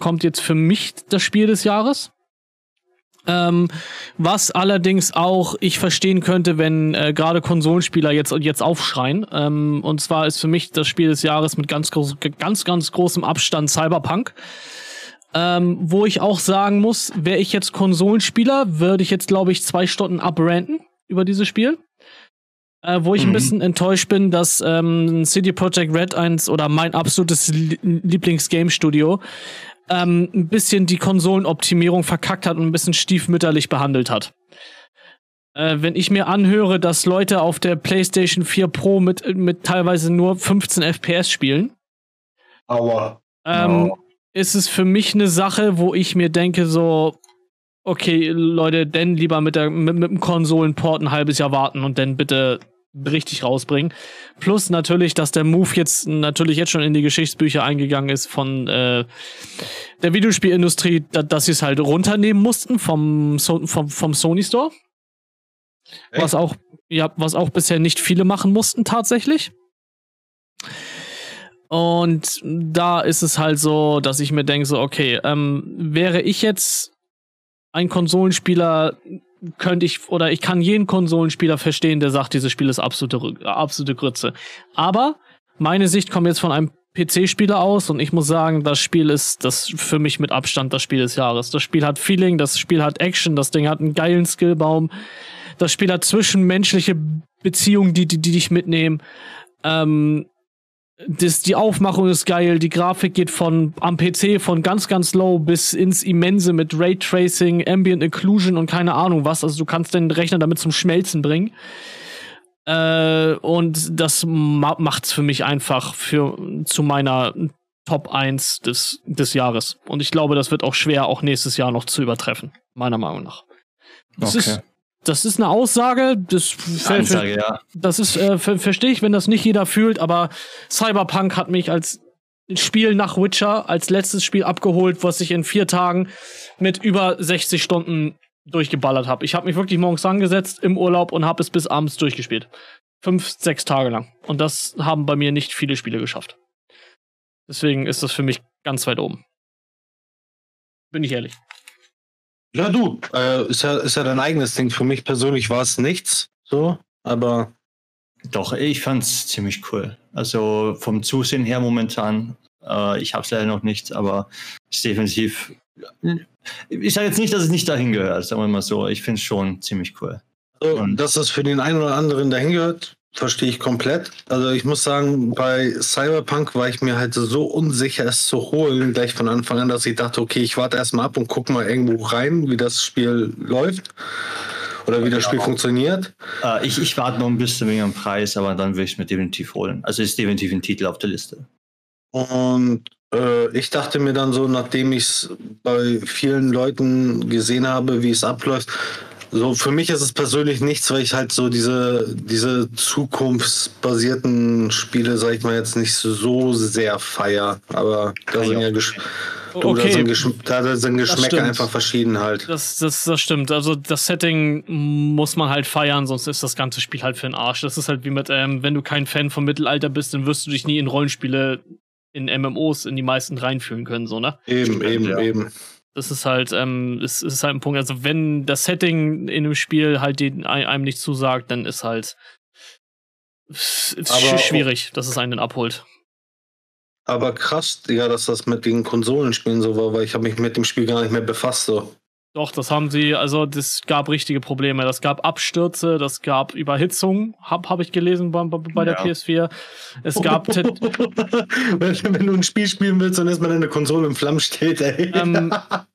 kommt jetzt für mich das Spiel des Jahres. Ähm, was allerdings auch ich verstehen könnte, wenn äh, gerade Konsolenspieler jetzt, jetzt aufschreien. Ähm, und zwar ist für mich das Spiel des Jahres mit ganz, groß, ganz, ganz großem Abstand Cyberpunk. Ähm, wo ich auch sagen muss, wäre ich jetzt Konsolenspieler, würde ich jetzt, glaube ich, zwei Stunden abranten über dieses Spiel. Äh, wo ich ein Mhm. bisschen enttäuscht bin, dass ähm, City Project Red 1 oder mein absolutes Lie- Lieblings-Game-Studio ähm, ein bisschen die Konsolenoptimierung verkackt hat und ein bisschen stiefmütterlich behandelt hat. Äh, wenn ich mir anhöre, dass Leute auf der PlayStation 4 Pro mit, mit teilweise nur 15 FPS spielen, Aua. ähm, ist es für mich eine Sache, wo ich mir denke, so, okay, Leute, denn lieber mit, der, mit, mit dem Konsolenport ein halbes Jahr warten und dann bitte richtig rausbringen. Plus natürlich, dass der Move jetzt natürlich jetzt schon in die Geschichtsbücher eingegangen ist von äh, der Videospielindustrie, da, dass sie es halt runternehmen mussten vom, so vom, vom Sony Store. Echt? Was auch, ja, was auch bisher nicht viele machen mussten tatsächlich. Und da ist es halt so, dass ich mir denke, so, okay, ähm, wäre ich jetzt ein Konsolenspieler, könnte ich, oder ich kann jeden Konsolenspieler verstehen, der sagt, dieses Spiel ist absolute, absolute Grütze. Aber meine Sicht kommt jetzt von einem PC-Spieler aus und ich muss sagen, das Spiel ist das für mich mit Abstand das Spiel des Jahres. Das Spiel hat Feeling, das Spiel hat Action, das Ding hat einen geilen Skillbaum, das Spiel hat zwischenmenschliche Beziehungen, die, die, die dich mitnehmen. Ähm, das, die Aufmachung ist geil, die Grafik geht von am PC von ganz, ganz low bis ins Immense mit Raytracing, Ambient Occlusion und keine Ahnung was. Also du kannst den Rechner damit zum Schmelzen bringen. Äh, und das ma macht's für mich einfach für, zu meiner Top 1 des, des Jahres. Und ich glaube, das wird auch schwer, auch nächstes Jahr noch zu übertreffen. Meiner Meinung nach. Das okay. ist das ist eine Aussage, das, Ansage, ja. das ist, äh, ver verstehe ich, wenn das nicht jeder fühlt, aber Cyberpunk hat mich als Spiel nach Witcher als letztes Spiel abgeholt, was ich in vier Tagen mit über 60 Stunden durchgeballert habe. Ich habe mich wirklich morgens angesetzt im Urlaub und habe es bis abends durchgespielt. Fünf, sechs Tage lang. Und das haben bei mir nicht viele Spiele geschafft. Deswegen ist das für mich ganz weit oben. Bin ich ehrlich. Ja, du, äh, ist, ja, ist ja dein eigenes Ding. Für mich persönlich war es nichts, so, aber. Doch, ich fand's ziemlich cool. Also vom Zusehen her momentan, äh, ich hab's leider noch nicht, aber ist definitiv. Ich sage jetzt nicht, dass es nicht dahin gehört, sagen wir mal so. Ich finde es schon ziemlich cool. Also, dass es für den einen oder anderen dahin gehört, Verstehe ich komplett. Also ich muss sagen, bei Cyberpunk war ich mir halt so unsicher, es zu holen, gleich von Anfang an, dass ich dachte, okay, ich warte erstmal ab und gucke mal irgendwo rein, wie das Spiel läuft oder wie das Spiel funktioniert. Äh, ich, ich warte noch ein bisschen wegen dem Preis, aber dann will ich es mir definitiv holen. Also ist definitiv ein Titel auf der Liste. Und äh, ich dachte mir dann so, nachdem ich es bei vielen Leuten gesehen habe, wie es abläuft, so, für mich ist es persönlich nichts, weil ich halt so diese, diese zukunftsbasierten Spiele, sag ich mal, jetzt nicht so sehr feier. Aber da sind ja Gesch du, okay. da sind, Gesch da sind Geschmäcker einfach verschieden halt. Das, das, das stimmt. Also das Setting muss man halt feiern, sonst ist das ganze Spiel halt für den Arsch. Das ist halt wie mit, ähm, wenn du kein Fan vom Mittelalter bist, dann wirst du dich nie in Rollenspiele, in MMOs, in die meisten reinfühlen können, so, ne? Eben, eben, ja. eben. Das ist halt, ähm, ist, ist halt ein Punkt. Also wenn das Setting in dem Spiel halt den, einem nicht zusagt, dann ist halt ist aber schwierig, dass es einen abholt. Aber krass, ja, dass das mit den Konsolenspielen so war, weil ich habe mich mit dem Spiel gar nicht mehr befasst. So. Doch, das haben sie, also das gab richtige Probleme. Das gab Abstürze, das gab Überhitzung, habe hab ich gelesen bei, bei der ja. PS4. Es gab. [laughs] wenn, wenn, du ein Spiel spielen willst und erstmal deine Konsole im Flammen steht, ey. Ähm,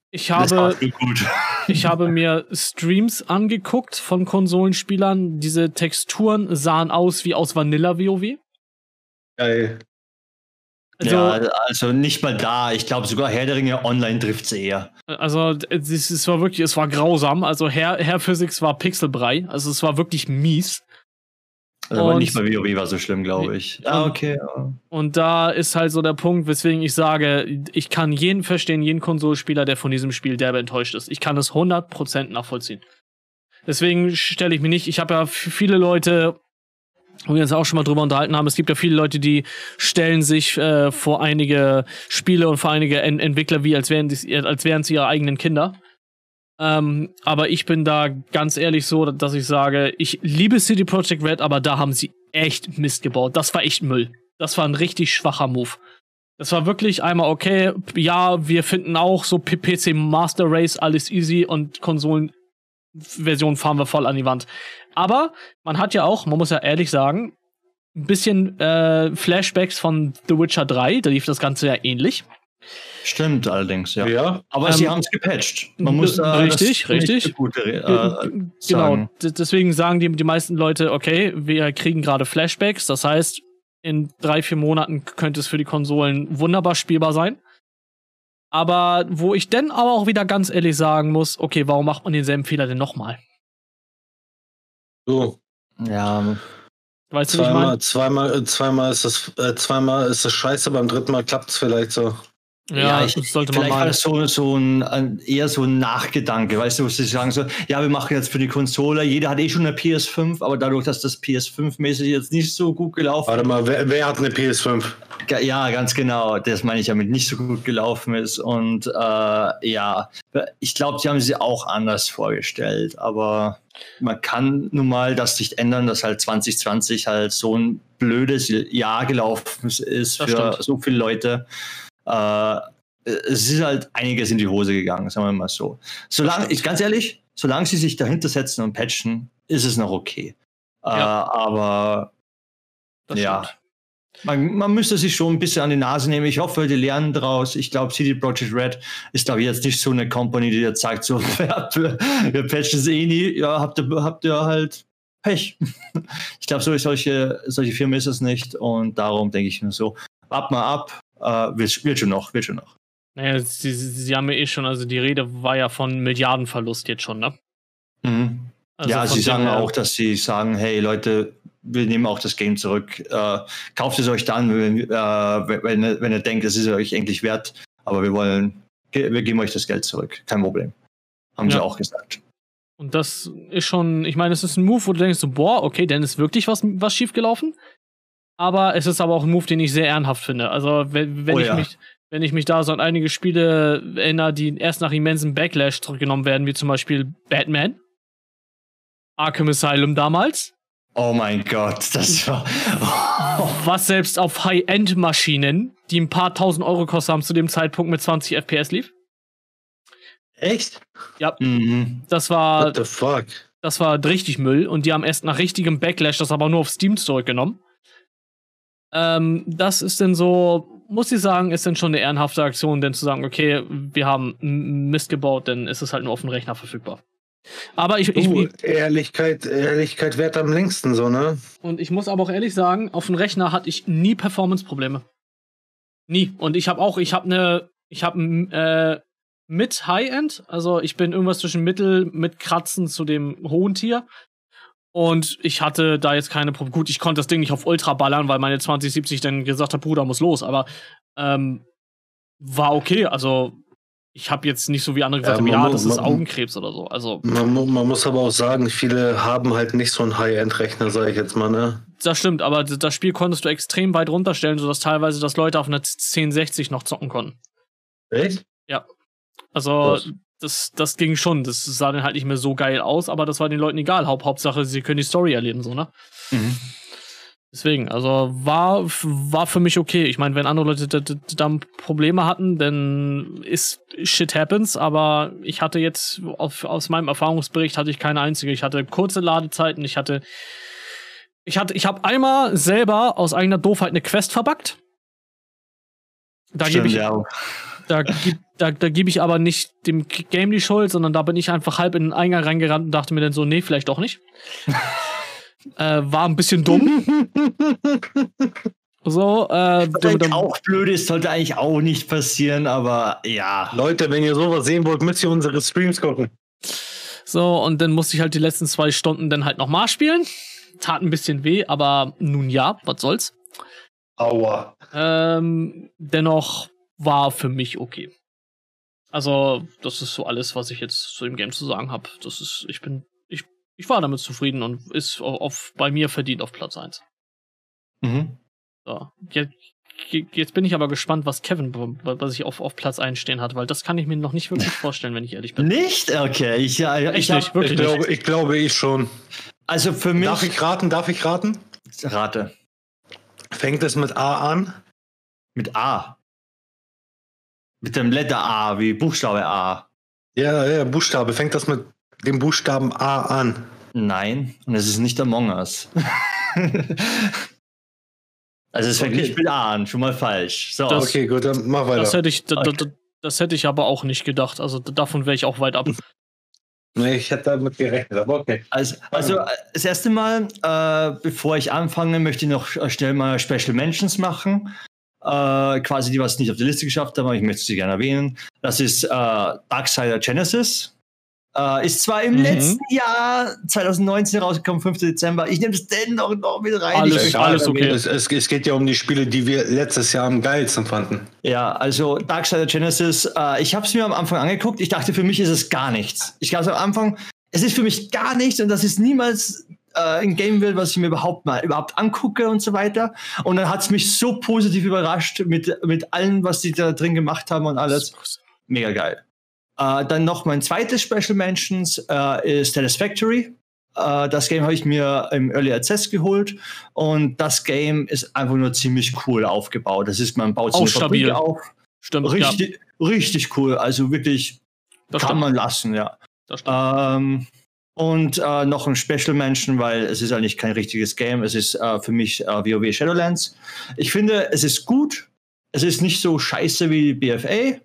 ich habe, [laughs] ich habe mir Streams angeguckt von Konsolenspielern. Diese Texturen sahen aus wie aus Vanilla WoW. Geil. Also, ja, also nicht mal da. Ich glaube sogar Herr der Ringe online trifft sie eher. Also es, es, war wirklich, es war grausam. Also Herr, Herr Physics war Pixelbrei. Also es war wirklich mies. Also aber nicht mal WoW war so schlimm, glaube ich. Ah, okay. Und da ist halt so der Punkt, weswegen ich sage, ich kann jeden verstehen, jeden Konsolspieler, der von diesem Spiel derbe enttäuscht ist. Ich kann es 100% nachvollziehen. Deswegen stelle ich mich nicht, ich habe ja viele Leute wo wir uns auch schon mal drüber unterhalten haben, es gibt ja viele Leute, die stellen sich äh, vor einige Spiele und vor einige en Entwickler wie, als wären, die, als wären sie ihre eigenen Kinder. Ähm, aber ich bin da ganz ehrlich so, dass ich sage, ich liebe City Project Red, aber da haben sie echt Mist gebaut. Das war echt Müll. Das war ein richtig schwacher Move. Das war wirklich einmal okay, ja, wir finden auch so PC Master Race alles easy und Konsolenversion fahren wir voll an die Wand. Aber man hat ja auch, man muss ja ehrlich sagen, ein bisschen äh, Flashbacks von The Witcher 3, da lief das Ganze ja ähnlich. Stimmt allerdings, ja. ja. Aber ähm, sie haben es gepatcht. Man muss äh, richtig, richtig. Gute, äh, genau. Deswegen sagen die, die meisten Leute, okay, wir kriegen gerade Flashbacks. Das heißt, in drei, vier Monaten könnte es für die Konsolen wunderbar spielbar sein. Aber wo ich dann aber auch wieder ganz ehrlich sagen muss, okay, warum macht man denselben Fehler denn nochmal? So. Ja. Weißt du, zweimal, zweimal, zweimal ist das, äh, zweimal ist das scheiße, beim dritten Mal klappt es vielleicht so. Ja, ja ich, sollte man vielleicht mal. War so, so ein, eher so ein Nachgedanke, weißt du, wo sie sagen so, ja, wir machen jetzt für die Konsole, jeder hat eh schon eine PS5, aber dadurch, dass das PS5-mäßig jetzt nicht so gut gelaufen ist. Warte mal, wer, wer, hat eine PS5? Ja, ganz genau. Das meine ich damit nicht so gut gelaufen ist. Und äh, ja, ich glaube, sie haben sie auch anders vorgestellt. Aber man kann nun mal das nicht ändern, dass halt 2020 halt so ein blödes Jahr gelaufen ist das für stimmt. so viele Leute. Äh, es ist halt einiges in die Hose gegangen, sagen wir mal so. Solange, ich ganz ehrlich, solange sie sich dahinter setzen und patchen, ist es noch okay. Äh, ja. Äh, aber das ja. Man, man, müsste sich schon ein bisschen an die Nase nehmen. Ich hoffe, die lernen daraus. Ich glaube, CD Projekt Red ist, glaube ich, jetzt nicht so eine Company, die jetzt sagt, so, [laughs] wir patchen es eh nie. Ja, habt ihr, habt ihr halt Pech. [laughs] ich glaube, so solche, solche Firmen ist es nicht. Und darum denke ich nur so, wart mal ab. Äh, wird, wird schon noch, wird schon noch. Naja, sie, sie haben ja eh schon, also die Rede war ja von Milliardenverlust jetzt schon, ne? Mhm. Also ja, sie sagen auch, dass sie sagen, hey Leute, wir nehmen auch das Game zurück. Äh, kauft es euch dann, wenn, äh, wenn, wenn ihr denkt, es ist euch eigentlich wert. Aber wir wollen, wir geben euch das Geld zurück. Kein Problem. Haben ja. sie auch gesagt. Und das ist schon, ich meine, es ist ein Move, wo du denkst, so, boah, okay, dann ist wirklich was, was schiefgelaufen. Aber es ist aber auch ein Move, den ich sehr ehrenhaft finde. Also, wenn, wenn oh, ich ja. mich, wenn ich mich da so an einige Spiele erinnere, die erst nach immensen Backlash zurückgenommen werden, wie zum Beispiel Batman, Arkham Asylum damals, Oh mein Gott, das war. Oh. [laughs] Was selbst auf High-End-Maschinen, die ein paar tausend Euro kosten haben, zu dem Zeitpunkt mit 20 FPS lief. Echt? Ja. Mhm. Das war. What the fuck? Das war richtig Müll und die haben erst nach richtigem Backlash das aber nur auf Steam zurückgenommen. Ähm, das ist denn so, muss ich sagen, ist dann schon eine ehrenhafte Aktion, denn zu sagen, okay, wir haben Mist gebaut, dann ist es halt nur auf dem Rechner verfügbar. Aber ich, ich, uh, Ehrlichkeit, Ehrlichkeit wert am längsten so, ne? Und ich muss aber auch ehrlich sagen, auf dem Rechner hatte ich nie Performance-Probleme. Nie. Und ich habe auch, ich habe eine, ich habe äh, mit High-End, also ich bin irgendwas zwischen Mittel mit Kratzen zu dem hohen Tier. Und ich hatte da jetzt keine Probleme. Gut, ich konnte das Ding nicht auf Ultra ballern, weil meine 2070 dann gesagt hat, Bruder, muss los. Aber ähm, war okay. Also ich habe jetzt nicht so wie andere gesagt, ja, ja das ist Augenkrebs oder so. Also man, man, muss aber auch sagen, viele haben halt nicht so einen High-End-Rechner, sage ich jetzt mal, ne? Das stimmt, aber das Spiel konntest du extrem weit runterstellen, sodass teilweise das Leute auf einer 1060 noch zocken konnten. Echt? Ja. Also das, das ging schon. Das sah dann halt nicht mehr so geil aus, aber das war den Leuten egal. Haupt, Hauptsache, sie können die Story erleben, so, ne? Mhm. Deswegen, also war, war für mich okay. Ich meine, wenn andere Leute da, da, Probleme hatten, dann ist shit happens, aber ich hatte jetzt auf, aus meinem Erfahrungsbericht hatte ich keine einzige. Ich hatte kurze Ladezeiten, ich hatte ich hatte ich habe einmal selber aus eigener Doofheit eine Quest verbackt. Da gebe ich ja. Da, da, da gebe ich aber nicht dem Game die Schuld, sondern da bin ich einfach halb in den Eingang reingerannt und dachte mir dann so, nee, vielleicht doch nicht. [laughs] Äh, war ein bisschen dumm. so, äh, dann, auch blöd ist, sollte eigentlich auch nicht passieren, aber ja. Leute, wenn ihr sowas sehen wollt, müsst ihr unsere Streams gucken. So, und dann musste ich halt die letzten zwei Stunden dann halt nochmal spielen. Tat ein bisschen weh, aber nun ja, was soll's. Aua. Ähm, dennoch war für mich okay. Also, das ist so alles, was ich jetzt zu dem Game zu sagen habe. Das ist, ich bin ich war damit zufrieden und ist auf, auf bei mir verdient auf Platz 1. Mhm. So. Jetzt, jetzt, bin ich aber gespannt, was Kevin was sich auf, auf Platz 1 stehen hat, weil das kann ich mir noch nicht wirklich [laughs] vorstellen, wenn ich ehrlich bin. Nicht? Okay, ich, ja, ich, ich, nicht, wirklich ich, glaube, ich glaube ich schon. Also für mich. Darf ich raten? Darf ich raten? Rate. Fängt es mit A an? Mit A. Mit dem Letter A, wie Buchstabe A. Ja, ja, Buchstabe. Fängt das mit dem Buchstaben A an? Nein, und es ist nicht Among Us. [laughs] also es fängt okay. nicht mit A an, schon mal falsch. So. Das, okay, gut, dann mach weiter. Das hätte ich, okay. das, das hätte ich aber auch nicht gedacht. Also davon wäre ich auch weit ab. [laughs] Nee, ich hätte damit gerechnet, aber okay. Also, also das erste Mal, äh, bevor ich anfange, möchte ich noch schnell mal Special Mentions machen. Äh, quasi die, was nicht auf die Liste geschafft haben, aber ich möchte sie gerne erwähnen. Das ist äh, Darksider Genesis. Uh, ist zwar im mhm. letzten Jahr 2019 rausgekommen, 5. Dezember. Ich nehme es dennoch noch mit rein. Alles, alles okay. Es, es, es, geht ja um die Spiele, die wir letztes Jahr am geilsten fanden. Ja, also Darksider Genesis. Uh, ich habe es mir am Anfang angeguckt. Ich dachte, für mich ist es gar nichts. Ich glaube am Anfang, es ist für mich gar nichts und das ist niemals äh, ein Game will, was ich mir überhaupt mal überhaupt angucke und so weiter. Und dann hat es mich so positiv überrascht mit, mit allem, was die da drin gemacht haben und alles. Mega geil. Äh, dann noch mein zweites Special Mentions äh, ist Satisfactory. Äh, das Game habe ich mir im Early Access geholt und das Game ist einfach nur ziemlich cool aufgebaut. Das ist, man baut eine stabil. Fabrik auf. Stimmt, Richtig, richtig cool. Also wirklich das kann stimmt. man lassen, ja. Das stimmt. Ähm, und äh, noch ein Special Mention, weil es ist eigentlich kein richtiges Game. Es ist äh, für mich äh, WoW Shadowlands. Ich finde, es ist gut. Es ist nicht so scheiße wie BFA. Äh,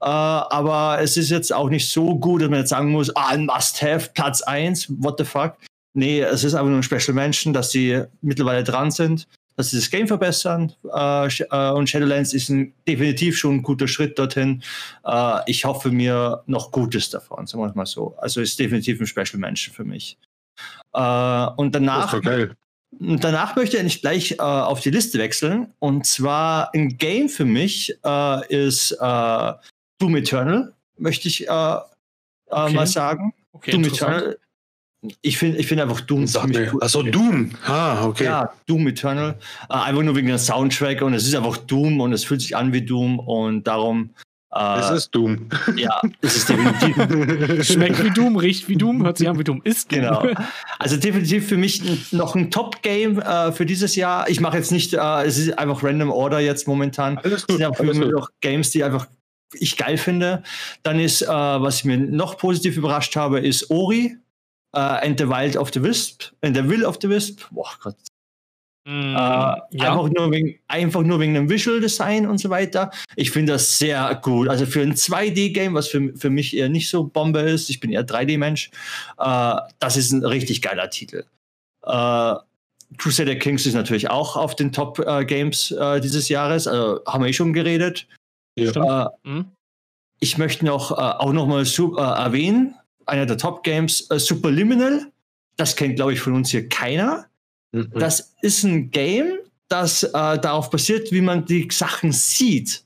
aber es ist jetzt auch nicht so gut, dass man jetzt sagen muss, ah, ein Must-Have, Platz 1, what the fuck. Nee, es ist einfach nur ein Special Mention, dass sie mittlerweile dran sind, dass sie das Game verbessern. Äh, äh, und Shadowlands ist ein, definitiv schon ein guter Schritt dorthin. Äh, ich hoffe mir noch Gutes davon, sagen wir es mal so. Also ist definitiv ein Special Mention für mich. Äh, und Das danach, und danach möchte ich gleich äh, auf die Liste wechseln. Und zwar ein Game für mich äh, ist äh, Doom Eternal, möchte ich äh, Okay. mal sagen. Okay, Doom. Eternal. Ich finde ich find einfach Doom Sag ziemlich cool. Achso, Doom. Ah, okay. Ja, Doom Eternal. Äh, einfach nur wegen der Soundtrack und es ist einfach Doom und es fühlt sich an wie Doom und darum. Äh, Es ist Doom. ja, [laughs] es ist definitiv. Schmeckt wie Doom, riecht wie Doom, hört sich an wie Doom, ist Doom. Genau. Also definitiv für mich noch ein Top-Game äh, für dieses Jahr. Ich mache jetzt nicht, äh, es ist einfach Random Order jetzt momentan. Alles Es sind einfach nur gut. noch Games, die einfach ich geil finde. Dann ist, äh, was ich mir noch positiv überrascht habe, ist Ori äh, and the Wild of the Wisp, and the Will of the Wisp. Boah Gott, Mm, äh, ja. einfach, nur wegen, einfach nur wegen dem Visual Design und so weiter. Ich finde das sehr gut. Also für ein 2D-Game, was für, für mich eher nicht so Bombe ist, ich bin eher 3D-Mensch, äh, das ist ein richtig geiler Titel. Crusader Kings ist natürlich auch auf den Top-Games äh, dieses Jahres, also haben wir eh schon geredet. Ja. Stimmt. Äh, Hm? ich möchte noch äh, auch noch mal su- äh, erwähnen, einer der Top-Games, äh, Superliminal. Das kennt, glaube ich, von uns hier keiner. Mhm. Das ist ein Game, das äh, darauf basiert, wie man die Sachen sieht.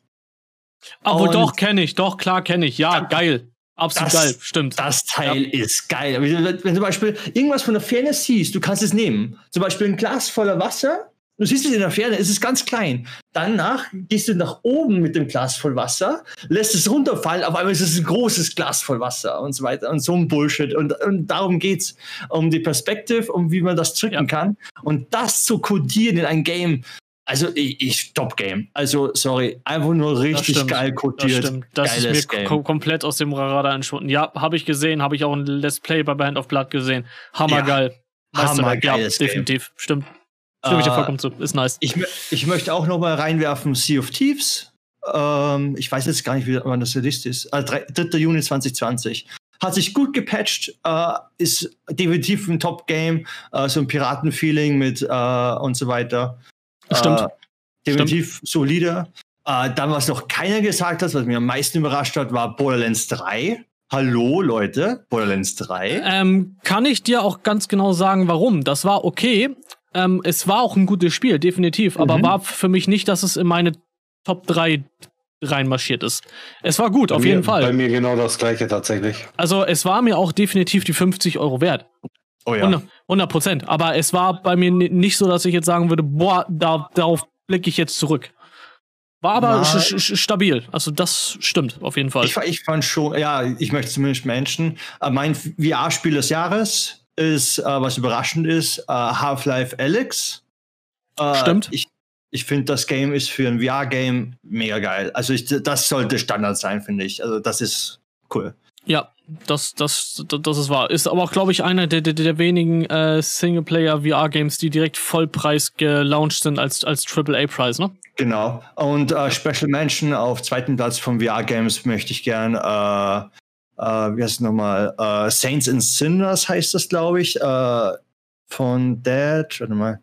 Aber und- doch, kenne ich, doch, klar, kenne ich. Ja, Ja, geil. Absolut das- geil, stimmt. Das Teil ist geil. Wenn, du- wenn du zum Beispiel irgendwas von der Ferne siehst, du kannst es nehmen. Zum Beispiel ein Glas voller Wasser. Du siehst es in der Ferne, es ist ganz klein. Danach gehst du nach oben mit dem Glas voll Wasser, lässt es runterfallen, auf einmal ist es ein großes Glas voll Wasser und so weiter und so ein Bullshit. Und, und darum geht's um die Perspektive, um wie man das drücken Ja. kann. Und das zu codieren in ein Game, also ich, ich Top-Game. Also, sorry, einfach nur richtig geil Das codiert. stimmt. Das ist mir Game. kom komplett aus dem Radar entschwunden. Ja, habe ich gesehen, habe ich auch ein Let's Play bei Band of Blood gesehen. Hammergeil. Ja, Hammergeiles Game. definitiv. Stimmt. Stimme ich dir Äh, vollkommen zu. Ist nice. Ich, ich möchte auch noch mal reinwerfen Sea of Thieves. Ähm, ich weiß jetzt gar nicht, wie wann das Release ist. Äh, 3. 3. Juni 2020. Hat sich gut gepatcht, äh, ist definitiv ein Top-Game, äh, so ein Piraten-Feeling mit äh, und so weiter. Stimmt. Äh, definitiv solide. Äh, dann, was noch keiner gesagt hat, was mich am meisten überrascht hat, war Borderlands 3. Hallo, Leute, Borderlands 3. Ähm, kann ich dir auch ganz genau sagen, warum. Das war okay. Ähm, es war auch ein gutes Spiel, definitiv, aber Mhm. war für mich nicht, dass es in meine Top 3 reinmarschiert ist. Es war gut, Bei auf mir, jeden Fall. Bei mir genau das gleiche tatsächlich. Also es war mir auch definitiv die 50 Euro wert. Oh ja. 100 100 Prozent. Aber es war bei mir ni- nicht so, dass ich jetzt sagen würde, boah, da, darauf blicke ich jetzt zurück. War aber stabil. Also das stimmt auf jeden Fall. Ich, ich fand schon, ja, ich möchte zumindest Menschen. Äh, mein VR-Spiel des Jahres ist, äh, was überraschend ist, äh, Half-Life Alyx. Äh, Stimmt. Ich, ich finde, das Game ist für ein VR-Game mega geil. Also ich, das sollte Standard sein, finde ich. Also das ist cool. Ja, das, das, das, das ist wahr. Ist aber auch, glaube ich, einer der, der, der wenigen äh, Singleplayer-VR-Games, die direkt Vollpreis gelauncht sind als, als AAA-Preis, ne? Genau. Und äh, Special Mention auf zweiten Platz von VR-Games möchte ich gern, äh, äh, wie heißt es nochmal? Äh, Saints and Sinners heißt das, glaube ich. Äh, von Dead. Warte mal.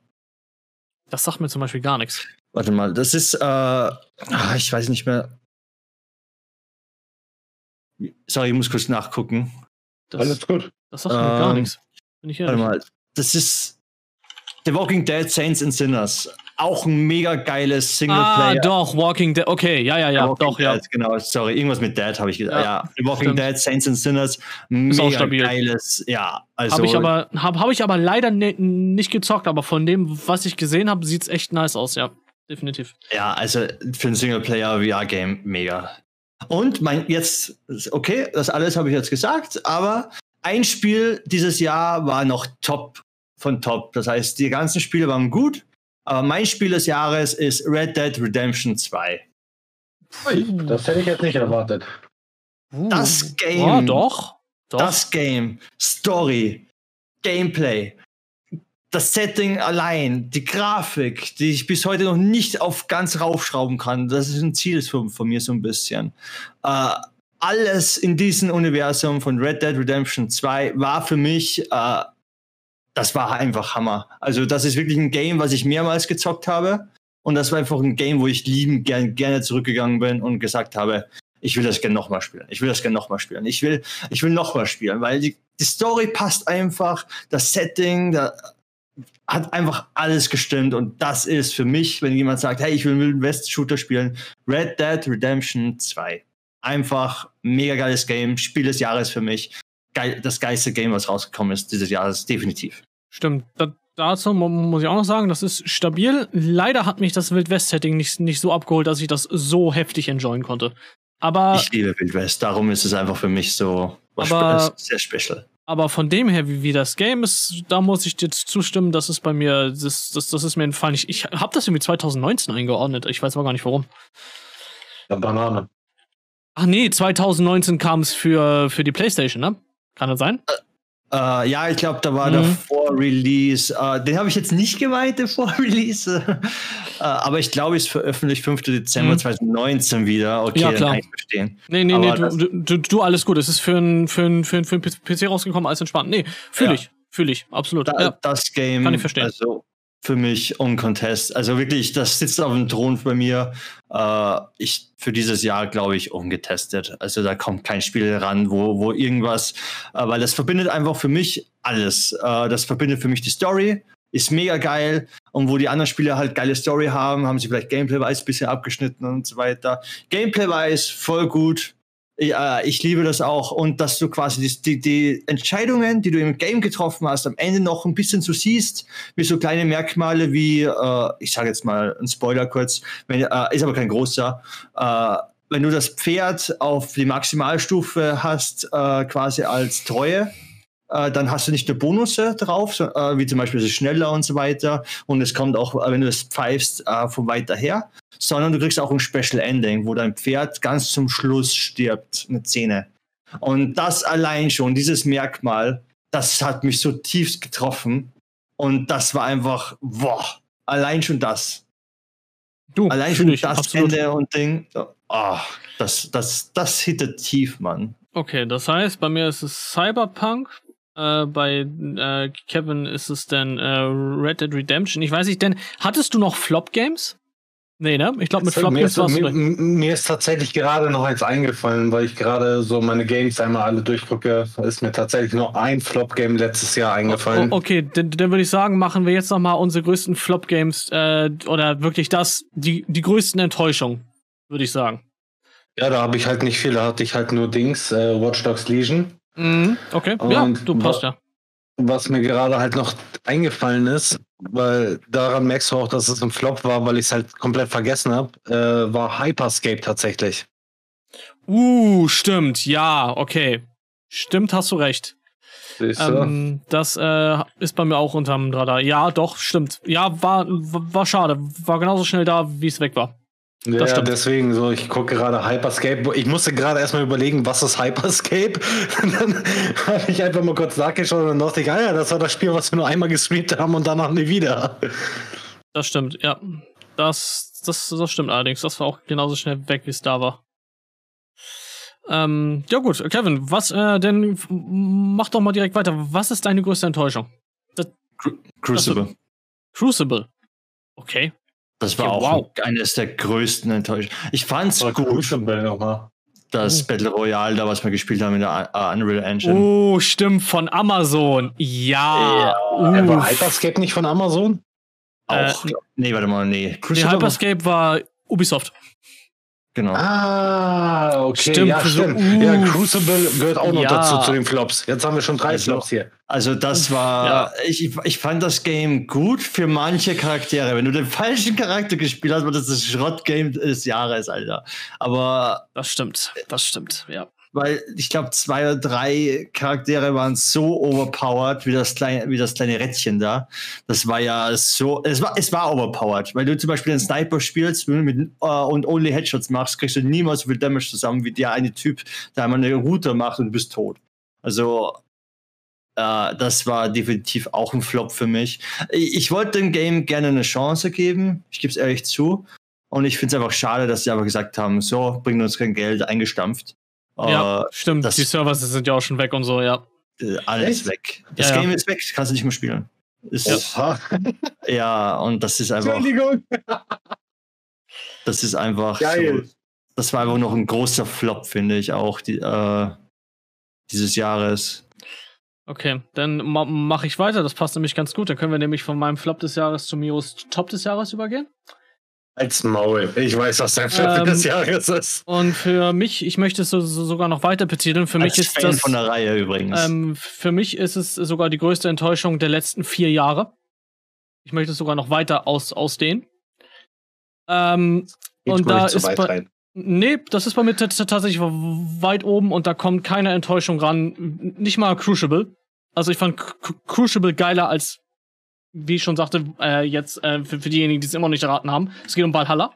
Das sagt mir zum Beispiel gar nichts. Warte mal, das ist, äh, ah, ich weiß nicht mehr. Sorry, ich muss kurz nachgucken. Das, Alles gut. das sagt mir gar Ähm, nichts. Bin ich Warte mal, das ist. The Walking Dead Saints and Sinners. Auch ein mega geiles Singleplayer. Ah, doch, Walking Dead. Okay, ja, ja, ja, Walking doch, ja. Dead, Genau, sorry, irgendwas mit Dead habe ich gesagt. Ja, Ja, Walking stimmt. Dead Saints and Sinners. Mega geiles, ja. Also, Habe ich aber, hab, hab ich aber leider ne, nicht gezockt, aber von dem, was ich gesehen habe, sieht's echt nice aus, ja. Definitiv. Ja, also für ein Singleplayer VR-Game mega. Und mein jetzt, okay, das alles habe ich jetzt gesagt, aber ein Spiel dieses Jahr war noch top von top. Das heißt, die ganzen Spiele waren gut, aber mein Spiel des Jahres ist Red Dead Redemption 2. Das hätte ich jetzt nicht erwartet. Das Game. Ja, doch. Doch. Das Game, Story, Gameplay, das Setting allein, die Grafik, die ich bis heute noch nicht auf ganz raufschrauben kann, das ist ein Ziel von, von mir so ein bisschen. Äh, alles in diesem Universum von Red Dead Redemption 2 war für mich, äh, das war einfach Hammer. Also das ist wirklich ein Game, was ich mehrmals gezockt habe. Und das war einfach ein Game, wo ich lieben gern, gerne zurückgegangen bin und gesagt habe, ich will das gerne nochmal spielen. Ich will das gerne nochmal spielen. Ich will, ich will nochmal spielen, weil die, die Story passt einfach, das Setting, da hat einfach alles gestimmt und das ist für mich, wenn jemand sagt, hey, ich will einen Wilden West Shooter spielen, Red Dead Redemption 2. Einfach mega geiles Game, Spiel des Jahres für mich. Geil, das geilste Game, was rausgekommen ist dieses Jahres, definitiv. Stimmt. Da, dazu mu- muss ich auch noch sagen, das ist stabil. Leider hat mich das Wild West-Setting nicht, nicht so abgeholt, dass ich das so heftig enjoyen konnte. Aber, Ich liebe Wild West, darum ist es einfach für mich so was Aber- sehr special. aber von dem her, wie, wie das Game ist, da muss ich dir zustimmen, das ist bei mir, das, das, das ist mir entfallen. Ich, ich habe das irgendwie 2019 eingeordnet. Ich weiß aber gar nicht warum. Ja, Banane. Ach nee, 2019 kam es für, für die PlayStation, ne? Kann das sein? Äh, ja, ich glaube, da war Mhm. der Vor-Release. Äh, den habe ich jetzt nicht gemeint, der [laughs] Vor-Release. äh, aber ich glaube, es ist veröffentlicht 5. Dezember Mhm. 2019 wieder. Okay, Ja, dann klar. kann ich verstehen. Nee, nee, Aber nee, du, du, du, du, alles gut. Es ist für ein, für ein, für ein, für ein PC rausgekommen, alles entspannt. Nee, fühle Ja. ich. Fühle ich, absolut. Da, ja. Das Game, Kann ich verstehen. also für mich uncontest. Also wirklich, das sitzt auf dem Thron bei mir. Äh, ich für dieses Jahr, glaube ich, ungetestet. Also da kommt kein Spiel ran, wo, wo irgendwas, äh, weil das verbindet einfach für mich alles. Äh, das verbindet für mich die Story, ist mega geil. Und wo die anderen Spiele halt geile Story haben, haben sie vielleicht Gameplay-wise ein bisschen abgeschnitten und so weiter. Gameplay-wise voll gut. Ja, ich liebe das auch. Und dass du quasi die, die, Entscheidungen, die du im Game getroffen hast, am Ende noch ein bisschen so siehst, wie so kleine Merkmale wie, äh, ich sage jetzt mal ein Spoiler kurz, wenn, äh, ist aber kein großer, äh, wenn du das Pferd auf die Maximalstufe hast, äh, quasi als Treue, äh, dann hast du nicht nur Bonusse drauf, so, äh, wie zum Beispiel es ist schneller und so weiter. Und es kommt auch, äh, wenn du das pfeifst, äh, von weiter her, sondern du kriegst auch ein Special Ending, wo dein Pferd ganz zum Schluss stirbt, eine Szene. Und das allein schon, dieses Merkmal, das hat mich so tiefst getroffen. Und das war einfach, boah, allein schon das. Du, Allein schon ich, das absolut. Ende und Ding. Oh, das, das, das hittet tief, Mann. Okay, das heißt, bei mir ist es Cyberpunk. Äh, bei äh, Kevin ist es dann äh, Red Dead Redemption. Ich weiß nicht, denn hattest du noch Flop-Games? Nee, ne? Ich glaube, mit mir, Flop-Games ist, warst mir, mir ist tatsächlich gerade noch eins eingefallen, weil ich gerade so meine Games einmal alle durchgucke. Ist mir tatsächlich noch ein Flop-Game letztes Jahr eingefallen. O- Okay, dann, dann würde ich sagen, machen wir jetzt noch mal unsere größten Flop-Games äh, oder wirklich das, die, die größten Enttäuschungen, würde ich sagen. Ja, da habe ich halt nicht viel. Da hatte ich halt nur Dings, äh, Watch Dogs Legion. Mhm. Okay, ja, Und du passt ja. Was mir gerade halt noch eingefallen ist, weil daran merkst du auch, dass es ein Flop war, weil ich es halt komplett vergessen habe, äh, war Hyperscape tatsächlich. Uh, stimmt, ja, okay. Stimmt, hast du recht. Ähm, das äh, ist bei mir auch unterm Radar. Ja, doch, stimmt. Ja, war, war schade. War genauso schnell da, wie es weg war. Ja, stimmt. deswegen so, ich gucke gerade Hyperscape. Ich musste gerade erstmal überlegen, was ist Hyperscape? [laughs] Und dann habe ich einfach mal kurz nachgeschaut und dann dachte ich, ah ja, das war das Spiel, was wir nur einmal gestreamt haben und danach nie wieder. Das stimmt, ja. Das, das, das stimmt allerdings. Das war auch genauso schnell weg, wie es da war. Ähm, ja gut, Kevin, was äh, denn, mach doch mal direkt weiter. Was ist deine größte Enttäuschung? Cru- Crucible. Crucible. Okay. Das war Okay, auch wow. eines der größten Enttäuschungen. Ich fand's gut. Crucible nochmal. das Oh. Battle Royale, da was wir gespielt haben in der Unreal Engine. Oh, stimmt, von Amazon. Ja. Äh, war. Hyperscape nicht von Amazon? Auch. äh, nee, warte mal, nee. Nee, Crucible Hyperscape war Ubisoft. Genau. Ah, okay. Stimmt, ja, so- stimmt. ja, Crucible gehört auch noch Ja. dazu zu den Flops. Jetzt haben wir schon drei Also, Flops hier. Also das war, Ja. ich, ich fand das Game gut für manche Charaktere. Wenn du den falschen Charakter gespielt hast, war das das Schrottgame des Jahres, Alter. Aber Das stimmt. Das stimmt, ja. Weil ich glaube, zwei oder drei Charaktere waren so overpowered wie das kleine, wie das kleine Rädchen da. Das war ja so, es war, es war overpowered, weil du zum Beispiel einen Sniper spielst mit, äh, und only Headshots machst, kriegst du niemals so viel Damage zusammen wie der eine Typ, der einmal eine Route macht und du bist tot. Also äh, das war definitiv auch ein Flop für mich. Ich, ich wollte dem Game gerne eine Chance geben, ich gebe es ehrlich zu. Und ich finde es einfach schade, dass sie einfach gesagt haben, so, bringen uns kein Geld, eingestampft. Ja, Äh, stimmt. das- Die Server sind ja auch schon weg und so, ja. äh, alles Echt? weg. Das Ja, ja. Game ist weg, kannst du nicht mehr spielen. Ist, ja. Oha. [laughs] und das ist einfach, Entschuldigung. das ist einfach Geil. so, das war einfach noch ein großer Flop, finde ich auch, die, äh, dieses Jahres. Okay, dann ma mache ich weiter. Das passt nämlich ganz gut. Dann können wir nämlich von meinem Flop des Jahres zu Mios Top des Jahres übergehen. Als Maul. Ich weiß, was dein Flop Ähm, des Jahres ist. Und für mich, ich möchte es so, so sogar noch weiter betiteln. Für mich Als ist Fan das. von der Reihe übrigens. Ähm, für mich ist es sogar die größte Enttäuschung der letzten vier Jahre. Ich möchte es sogar noch weiter aus, ausdehnen. Ähm, Geht und da ist weit bei- rein. nee, das ist bei mir tatsächlich weit oben und da kommt keine Enttäuschung ran. Nicht mal Crucible. Also ich fand Cru- Crucible geiler als, wie ich schon sagte, äh, jetzt äh, für, für diejenigen, die es immer noch nicht erraten haben. Es geht um Valhalla.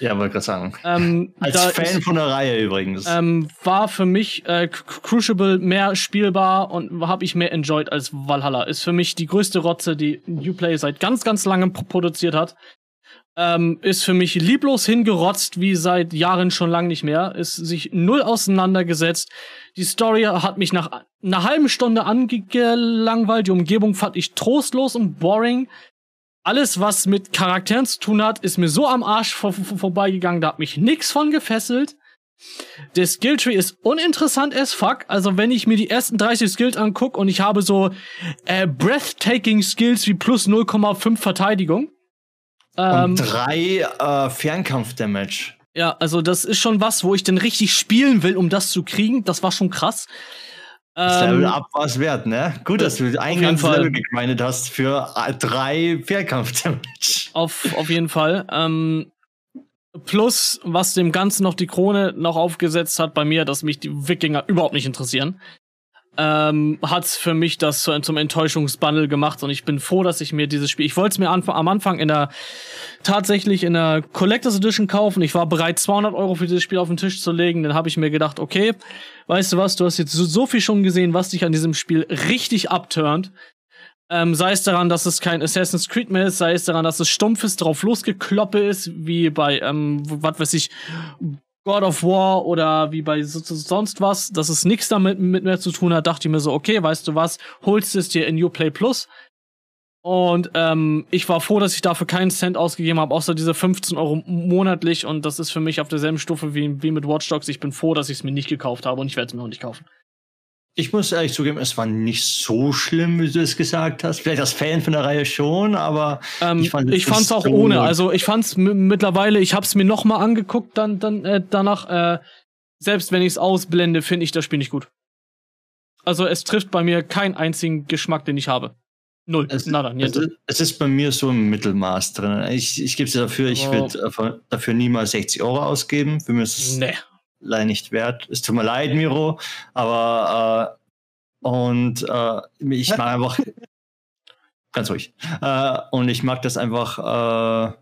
ja, wollte gerade sagen. Ähm, [laughs] Als Fan ist- von der Reihe übrigens. ähm, war für mich äh, Cru- Crucible mehr spielbar und habe ich mehr enjoyed als Valhalla. Ist für mich die größte Rotze, die Uplay seit ganz, ganz langem pro- produziert hat. Ähm, ist für mich lieblos hingerotzt, wie seit Jahren schon lang nicht mehr. Ist sich null auseinandergesetzt. Die Story hat mich nach einer halben Stunde angelangweilt. Die Umgebung fand ich trostlos und boring. Alles, was mit Charakteren zu tun hat, ist mir so am Arsch vor, vor, vorbeigegangen. Da hat mich nix von gefesselt. Der Skilltree ist uninteressant as fuck. Also wenn ich mir die ersten 30 Skills anguck und ich habe so äh, breathtaking Skills wie plus 0,5 Verteidigung. Ähm, und drei äh, Fernkampf-Damage. ja, also das ist schon was, wo ich dann richtig spielen will, um das zu kriegen. Das war schon krass. Das Ähm, Level up war es wert, ne? Gut, dass du ein ganzes Fall. Level gegrindet hast für äh, drei Fernkampf-Damage. Auf, auf jeden Fall. Ähm, plus, was dem Ganzen noch die Krone noch aufgesetzt hat bei mir, dass mich die Wikinger überhaupt nicht interessieren, ähm, hat's für mich das zu, zum Enttäuschungsbundle gemacht und ich bin froh, dass ich mir dieses Spiel, ich wollte es mir anf am Anfang in der, tatsächlich in der Collectors Edition kaufen. Ich war bereit, 200 Euro für dieses Spiel auf den Tisch zu legen. Dann habe ich mir gedacht, okay, weißt du was, du hast jetzt so, so viel schon gesehen, was dich an diesem Spiel richtig abturnt. Ähm, sei es daran, dass es kein Assassin's Creed mehr ist, sei es daran, dass es stumpfes drauf losgekloppe ist, wie bei, ähm, was weiß ich, God of War oder wie bei so, so- sonst was, dass es nichts damit mit mehr zu tun hat, dachte ich mir so, okay, weißt du was, holst es dir in Uplay Plus. Und ähm, ich war froh, dass ich dafür keinen Cent ausgegeben habe, außer diese 15 Euro monatlich. Und das ist für mich auf derselben Stufe wie, wie mit Watch Dogs. Ich bin froh, dass ich es mir nicht gekauft habe und ich werde es mir auch nicht kaufen. Ich muss ehrlich zugeben, es war nicht so schlimm, wie du es gesagt hast. Vielleicht als Fan von der Reihe schon, aber Ähm, Ich fand fand es es auch so- ohne. Also ich fand's m- mittlerweile, ich hab's mir noch mal angeguckt, dann, dann äh, danach, äh, selbst wenn ich es ausblende, finde ich das Spiel nicht gut. Also es trifft bei mir keinen einzigen Geschmack, den ich habe. Null. es, Nada, es, ist- es ist bei mir so im Mittelmaß drin. Ich, ich gebe es dafür, ich Oh. würde dafür niemals 60 Euro ausgeben. Für mich ist es Nee. Leider nicht wert. Es tut mir leid, Miro, aber äh, und äh, ich mag einfach [laughs] ganz ruhig. Äh, und ich mag das einfach. Äh,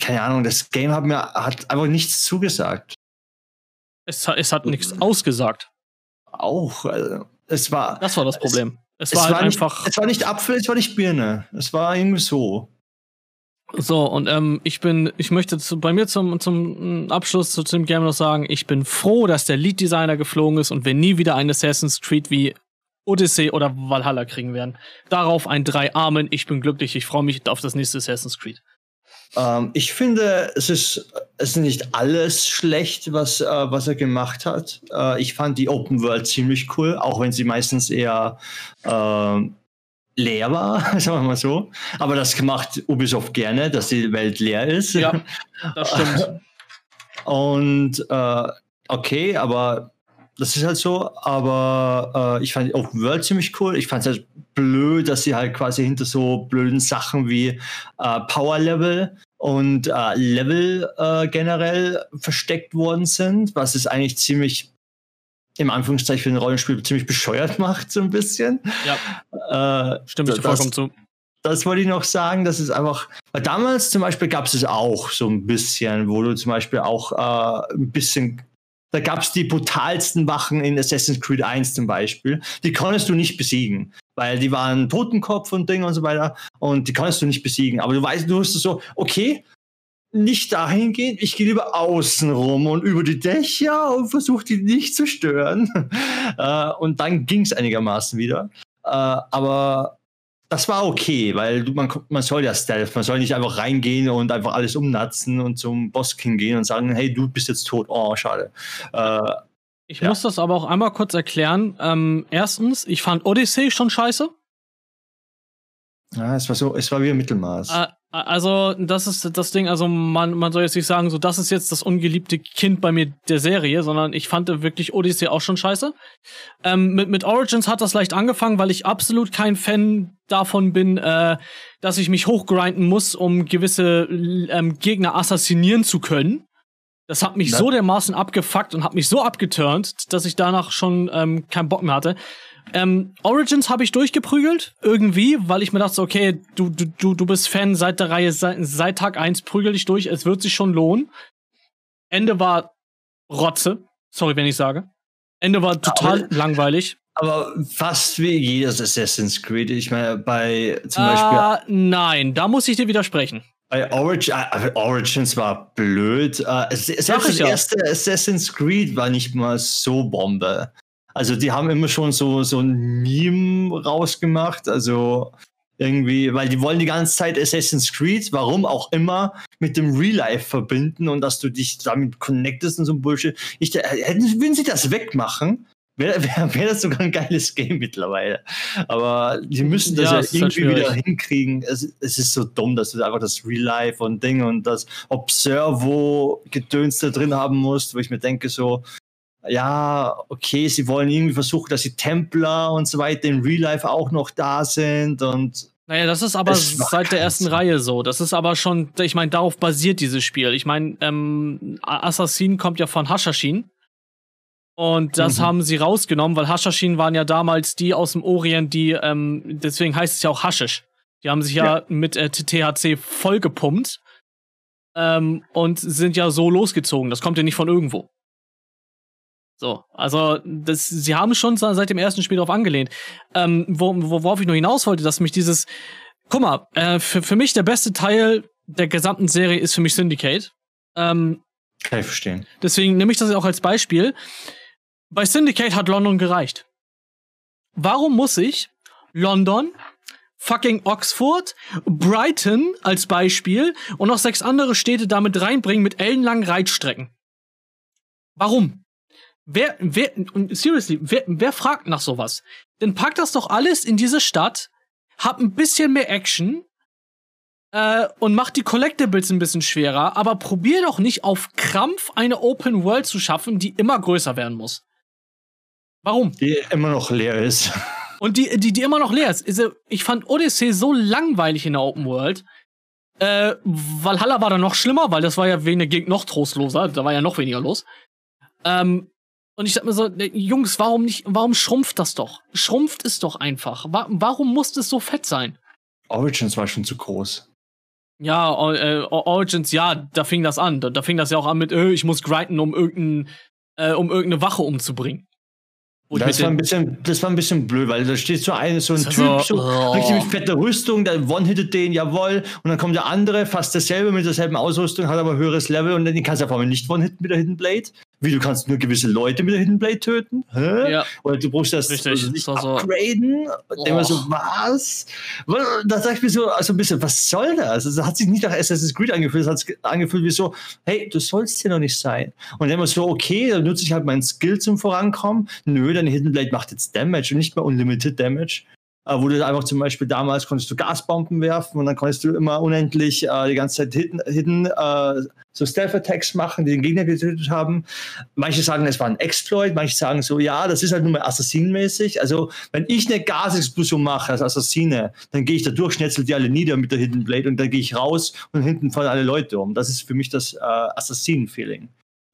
keine Ahnung, das Game hat mir hat einfach nichts zugesagt. Es, es hat nichts ausgesagt. Auch. Also, es war. Das war das Problem. Es, es war halt war nicht, einfach. Es war nicht Apfel, es war nicht Birne. Es war irgendwie so. So, und ähm, ich bin, ich möchte zu, bei mir zum, zum Abschluss zu dem Game noch sagen, ich bin froh, dass der Lead Designer geflogen ist und wir nie wieder ein Assassin's Creed wie Odyssey oder Valhalla kriegen werden. Darauf ein drei Armen, ich bin glücklich, ich freue mich auf das nächste Assassin's Creed. Ähm, ich finde, es ist, es ist nicht alles schlecht, was, äh, was er gemacht hat. Äh, ich fand die Open World ziemlich cool, auch wenn sie meistens eher äh, leer war, [laughs] sagen wir mal so. Aber das macht Ubisoft gerne, dass die Welt leer ist. Ja, [laughs] das stimmt. Und äh, okay, aber das ist halt so, aber äh, ich fand Open World ziemlich cool. Ich fand es halt blöd, dass sie halt quasi hinter so blöden Sachen wie äh, Power Level und äh, Level äh, generell versteckt worden sind, was es eigentlich ziemlich im Anführungszeichen für ein Rollenspiel ziemlich bescheuert [laughs] macht, so ein bisschen. Ja. Äh, Stimmt ich vollkommen zu. Das wollte ich noch sagen, das ist einfach, weil damals zum Beispiel gab es es auch so ein bisschen, wo du zum Beispiel auch äh, ein bisschen da gab es die brutalsten Wachen in Assassin's Creed 1 zum Beispiel. Die konntest du nicht besiegen, weil die waren Totenkopf und Ding und so weiter. Und die konntest du nicht besiegen. Aber du weißt, du musst so, okay, nicht dahin gehen, ich gehe lieber außen rum und über die Dächer und versuche die nicht zu stören. [laughs] äh, und dann ging es einigermaßen wieder. Äh, aber das war okay, weil man, man soll ja Stealth, man soll nicht einfach reingehen und einfach alles umnatzen und zum Boss King gehen und sagen, hey, du bist jetzt tot. Oh, schade. Äh, ich ja. muss das aber auch einmal kurz erklären. Ähm, erstens, ich fand Odyssey schon scheiße. Ja, es war so, es war wie ein Mittelmaß. Also, das ist das Ding, also man, man soll jetzt nicht sagen, so das ist jetzt das ungeliebte Kind bei mir der Serie, sondern ich fand wirklich Odyssey auch schon scheiße. Ähm, mit, mit Origins hat das leicht angefangen, weil ich absolut kein Fan davon bin, äh, dass ich mich hochgrinden muss, um gewisse ähm, Gegner assassinieren zu können. Das hat mich Na? so dermaßen abgefuckt und hat mich so abgeturnt, dass ich danach schon ähm, keinen Bock mehr hatte. Ähm, Origins habe ich durchgeprügelt, irgendwie, weil ich mir dachte, okay, du, du, du bist Fan seit der Reihe, seit, seit Tag 1, prügel dich durch, es wird sich schon lohnen. Ende war Rotze, sorry, wenn ich sage. Ende war total aber, langweilig. Aber fast wie jedes Assassin's Creed. Ich meine, bei zum uh, Beispiel. Nein, da muss ich dir widersprechen. Bei Origin, äh, Origins war blöd. Äh, selbst das erste Assassin's Creed war nicht mal so Bombe. Also die haben immer schon so, so ein Meme rausgemacht. Also irgendwie, weil die wollen die ganze Zeit Assassin's Creed, warum auch immer, mit dem Real Life verbinden und dass du dich damit connectest und so ein Bullshit. Ich, hätten, würden sie das wegmachen, wäre wär, wär das sogar ein geiles Game mittlerweile. Aber die müssen das ja, ja irgendwie halt wieder hinkriegen. Es, es, ist so dumm, dass du einfach das Real Life und Ding und das Observo-Gedöns da drin haben musst, wo ich mir denke so, ja, okay, sie wollen irgendwie versuchen, dass die Templer und so weiter in Real Life auch noch da sind und naja, das ist aber seit der ersten Sinn. Reihe so. Das ist aber schon, ich meine, darauf basiert dieses Spiel. Ich meine, ähm, Assassin kommt ja von Hashashin. Und das mhm. haben sie rausgenommen, weil Hashashin waren ja damals die aus dem Orient, die, ähm, deswegen heißt es ja auch Haschisch. Die haben sich ja, ja mit äh, THC vollgepumpt ähm, und sind ja so losgezogen. Das kommt ja nicht von irgendwo. So, also das, sie haben schon seit dem ersten Spiel darauf angelehnt. Ähm, wo, worauf ich nur hinaus wollte, dass mich dieses, guck mal, äh, für, für mich der beste Teil der gesamten Serie ist für mich Syndicate. Ähm, Kann ich verstehen. Deswegen nehme ich das auch als Beispiel. Bei Syndicate hat London gereicht. Warum muss ich London, fucking Oxford, Brighton als Beispiel und noch sechs andere Städte damit reinbringen mit ellenlangen Reitstrecken? Warum? Wer, wer, seriously, wer, wer fragt nach sowas? Dann pack das doch alles in diese Stadt, hab ein bisschen mehr Action äh, und mach die Collectibles ein bisschen schwerer, aber probier doch nicht auf Krampf eine Open World zu schaffen, die immer größer werden muss. Warum? Die immer noch leer ist. [laughs] Und die, die, die immer noch leer ist. Also, ich fand Odyssey so langweilig in der Open World. Äh, Valhalla war da noch schlimmer, weil das war ja wegen der Gegend noch trostloser. Da war ja noch weniger los. Ähm, und ich sag mir so, ne, Jungs, warum nicht, warum schrumpft das doch? Schrumpft es doch einfach. warum muss es so fett sein? Origins war schon zu groß. Ja, äh, Origins, ja, da fing das an. Da, da, fing das ja auch an mit, äh, ich muss grinden, um irgendein, äh, um irgendeine Wache umzubringen. Das war, ein bisschen, das war ein bisschen blöd, weil da steht so ein, so ein Typ, so, so oh. richtig mit fetter Rüstung, der one-hittet den, jawoll, und dann kommt der andere, fast dasselbe mit derselben Ausrüstung, hat aber höheres Level und dann kannst du auf einmal nicht one-hitten mit der Hidden Blade wie du kannst nur gewisse Leute mit der Hidden Blade töten. Hä? Ja. Oder du brauchst das Richtig, also nicht das war so- upgraden. Und immer so, was? Da sag ich mir so, also ein bisschen, was soll das? Also, das hat sich nicht nach Assassin's Creed angefühlt, es hat sich angefühlt wie so, hey, du sollst hier noch nicht sein. Und dann immer so, okay, dann nutze ich halt meinen Skill zum Vorankommen. Nö, deine Hidden Blade macht jetzt Damage und nicht mehr Unlimited Damage. Äh, wo du einfach zum Beispiel damals konntest du Gasbomben werfen und dann konntest du immer unendlich äh, die ganze Zeit Hidden, hidden äh, so Stealth-Attacks machen, die den Gegner getötet haben. Manche sagen, es war ein Exploit, manche sagen so, ja, das ist halt nur mal Assassinenmäßig. Also, wenn ich eine Gasexplosion mache als Assassine, dann gehe ich da durch, schnetzel die alle nieder mit der Hidden Blade und dann gehe ich raus und hinten fallen alle Leute um. Das ist für mich das äh, Assassinen-Feeling.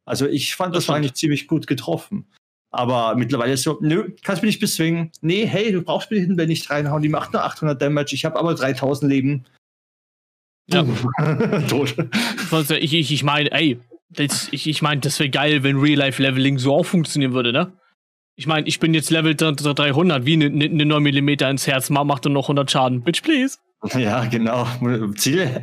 Also, ich fand, das, Das war eigentlich ziemlich gut getroffen. Aber mittlerweile ist so, nö, kannst mich nicht bezwingen. Nee, hey, du brauchst mir Blade nicht reinhauen, die macht nur 800 Damage, ich habe aber 3000 Leben. Ja. [laughs] Tot. Ich, ich, ich meine, ey, das, ich, ich meine, das wäre geil, wenn Real-Life-Leveling so auch funktionieren würde, ne? Ich meine, ich bin jetzt Level 300, wie eine ne, ne 9 mm ins Herz, ma- macht dann noch 100 Schaden. Bitch, please. [laughs] Ja, genau. Ziel,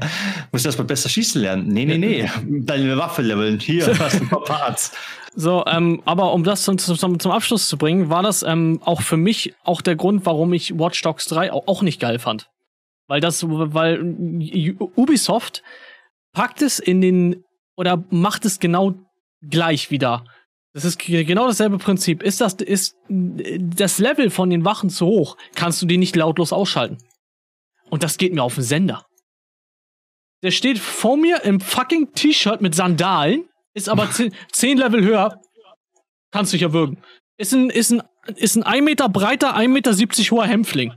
muss erst mal besser schießen lernen. Nee, nee, nee. Deine Waffe leveln. Hier, [laughs] hast du ein paar Parts. So, ähm, aber um das zum, zum, zum Abschluss zu bringen, war das ähm, auch für mich auch der Grund, warum ich Watch Dogs 3 auch, nicht geil fand. Weil das, weil Ubisoft packt es in den oder macht es genau gleich wieder. Das ist genau dasselbe Prinzip. Ist das, ist äh, das Level von den Wachen zu hoch, kannst du die nicht lautlos ausschalten. Und das geht mir auf den Sender. Der steht vor mir im fucking T-Shirt mit Sandalen, ist aber 10 [laughs] Level höher. Kannst dich erwürgen. Ist ein, ist ein, ist ein 1 Meter breiter, 1,70 Meter hoher Hämpfling.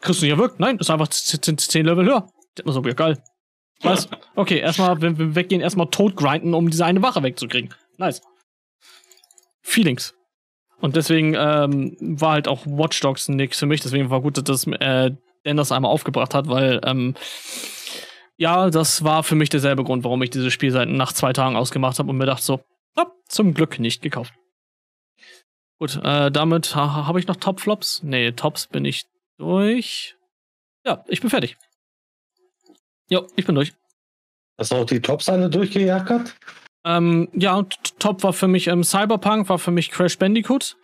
Kriegst du nicht erwürgt? Nein, ist einfach 10 Level höher. Das ist so, ja geil. Was? Okay, erstmal, wenn wir weggehen, erstmal tot grinden, um diese eine Wache wegzukriegen. Nice. Feelings. Und deswegen ähm, war halt auch Watch Dogs nix für mich. Deswegen war gut, dass das, äh, Dan das einmal aufgebracht hat, weil ähm, ja, das war für mich derselbe Grund, warum ich dieses Spiel seit nach zwei Tagen ausgemacht habe und mir dachte so, ah, zum Glück nicht gekauft. Gut, äh, damit ha habe ich noch Top-Flops. Nee, Tops bin ich durch. Ja, ich bin fertig. Jo, ich bin durch. Hast du auch die Tops alle durchgejackert? Ähm, ja, Top war für mich ähm, Cyberpunk, war für mich Crash Bandicoot.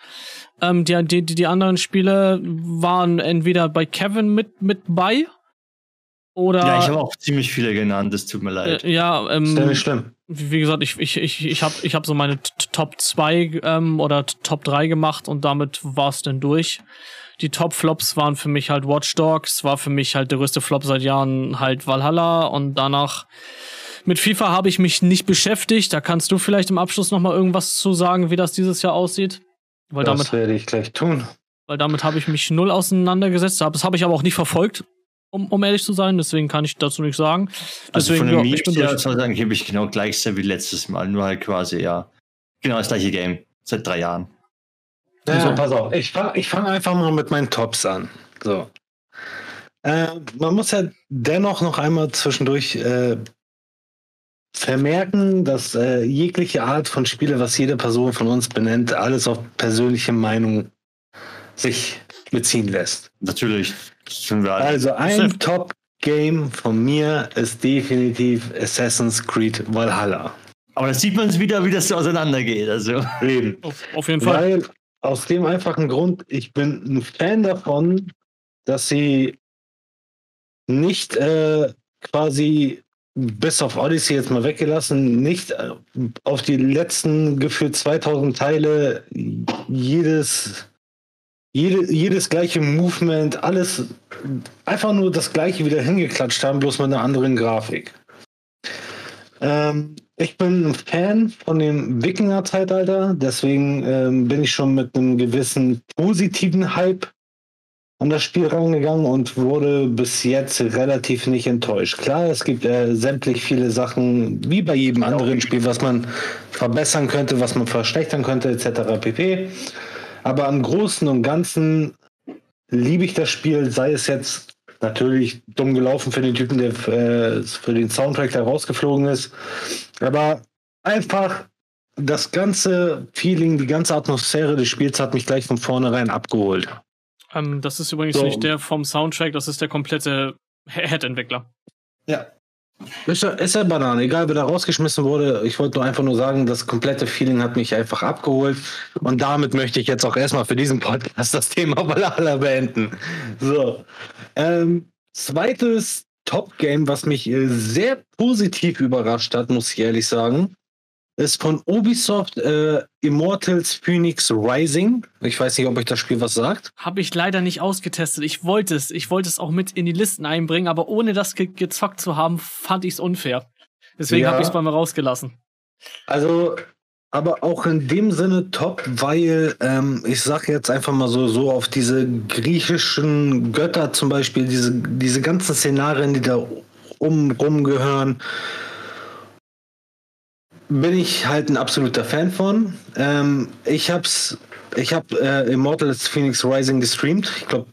Ähm, die, die, die anderen Spiele waren entweder bei Kevin mit, mit bei oder. Ja, ich habe auch ziemlich viele genannt, das tut mir leid. äh, ja, ähm, Ist ja nicht schlimm. wie gesagt, ich, ich, ich, ich habe ich hab so meine Top 2 ähm, oder Top 3 gemacht und damit war es dann durch. Die Top-Flops waren für mich halt Watch Dogs, war für mich halt der größte Flop seit Jahren halt Valhalla und danach mit FIFA habe ich mich nicht beschäftigt. Da kannst du vielleicht im Abschluss noch mal irgendwas zu sagen, wie das dieses Jahr aussieht. Weil Das damit, werde ich gleich tun. weil damit habe ich mich null auseinandergesetzt. Das habe ich aber auch nicht verfolgt, um, um ehrlich zu sein. Deswegen kann ich dazu nichts sagen. also Deswegen, von den ja, ich bin ich sagen, gebe ich genau gleich wie letztes Mal, nur halt quasi, ja. Genau das gleiche Game. Seit drei Jahren. Ja, Also- pass auf. Ich fange ich fang einfach mal mit meinen Tops an. So. Äh, man muss ja dennoch noch einmal zwischendurch äh, vermerken, dass äh, jegliche Art von Spiele, was jede Person von uns benennt, alles auf persönliche Meinung sich beziehen lässt. Natürlich. Also ein Top-Game von mir ist definitiv Assassin's Creed Valhalla. Aber da sieht man wieder, wie das so auseinandergeht. Also. Eben. Auf, auf jeden Fall. Weil aus dem einfachen Grund, ich bin ein Fan davon, dass sie nicht äh, quasi bis auf Odyssey jetzt mal weggelassen, nicht äh, auf die letzten gefühlt 2000 Teile jedes jede, jedes gleiche Movement, alles einfach nur das gleiche wieder hingeklatscht haben, bloß mit einer anderen Grafik. Ähm, ich bin ein Fan von dem Wikinger-Zeitalter, deswegen ähm, bin ich schon mit einem gewissen positiven Hype an das Spiel rangegangen und wurde bis jetzt relativ nicht enttäuscht. Klar, es gibt äh, sämtlich viele Sachen, wie bei jedem anderen Spiel, was man verbessern könnte, was man verschlechtern könnte, etc. pp. Aber im Großen und Ganzen liebe ich das Spiel, sei es jetzt natürlich dumm gelaufen für den Typen, der äh, für den Soundtrack da rausgeflogen ist. Aber einfach das ganze Feeling, die ganze Atmosphäre des Spiels hat mich gleich von vornherein abgeholt. Ähm, das ist übrigens So. nicht der vom Soundtrack, das ist der komplette He- Head-Entwickler. Ja. Ist ja, ist ja Banane, egal wer da rausgeschmissen wurde. Ich wollte nur einfach nur sagen, das komplette Feeling hat mich einfach abgeholt. Und damit möchte ich jetzt auch erstmal für diesen Podcast das Thema [laughs] Valhalla beenden. So. Ähm, zweites Top-Game, was mich äh, sehr positiv überrascht hat, muss ich ehrlich sagen, ist von Ubisoft äh, Immortals Phoenix Rising. Ich weiß nicht, ob euch das Spiel was sagt. Habe ich leider nicht ausgetestet. Ich wollte es. Ich wollte es auch mit in die Listen einbringen, aber ohne das ge gezockt zu haben, fand ich es unfair. Deswegen ja. habe ich es mal rausgelassen. Also, aber auch in dem Sinne top, weil ähm, ich sage jetzt einfach mal so, so auf diese griechischen Götter zum Beispiel, diese, diese ganzen Szenarien, die da um rumgehören, bin ich halt ein absoluter Fan von. Ähm, ich hab's, ich habe äh, Immortals Phoenix Rising gestreamt. Ich glaube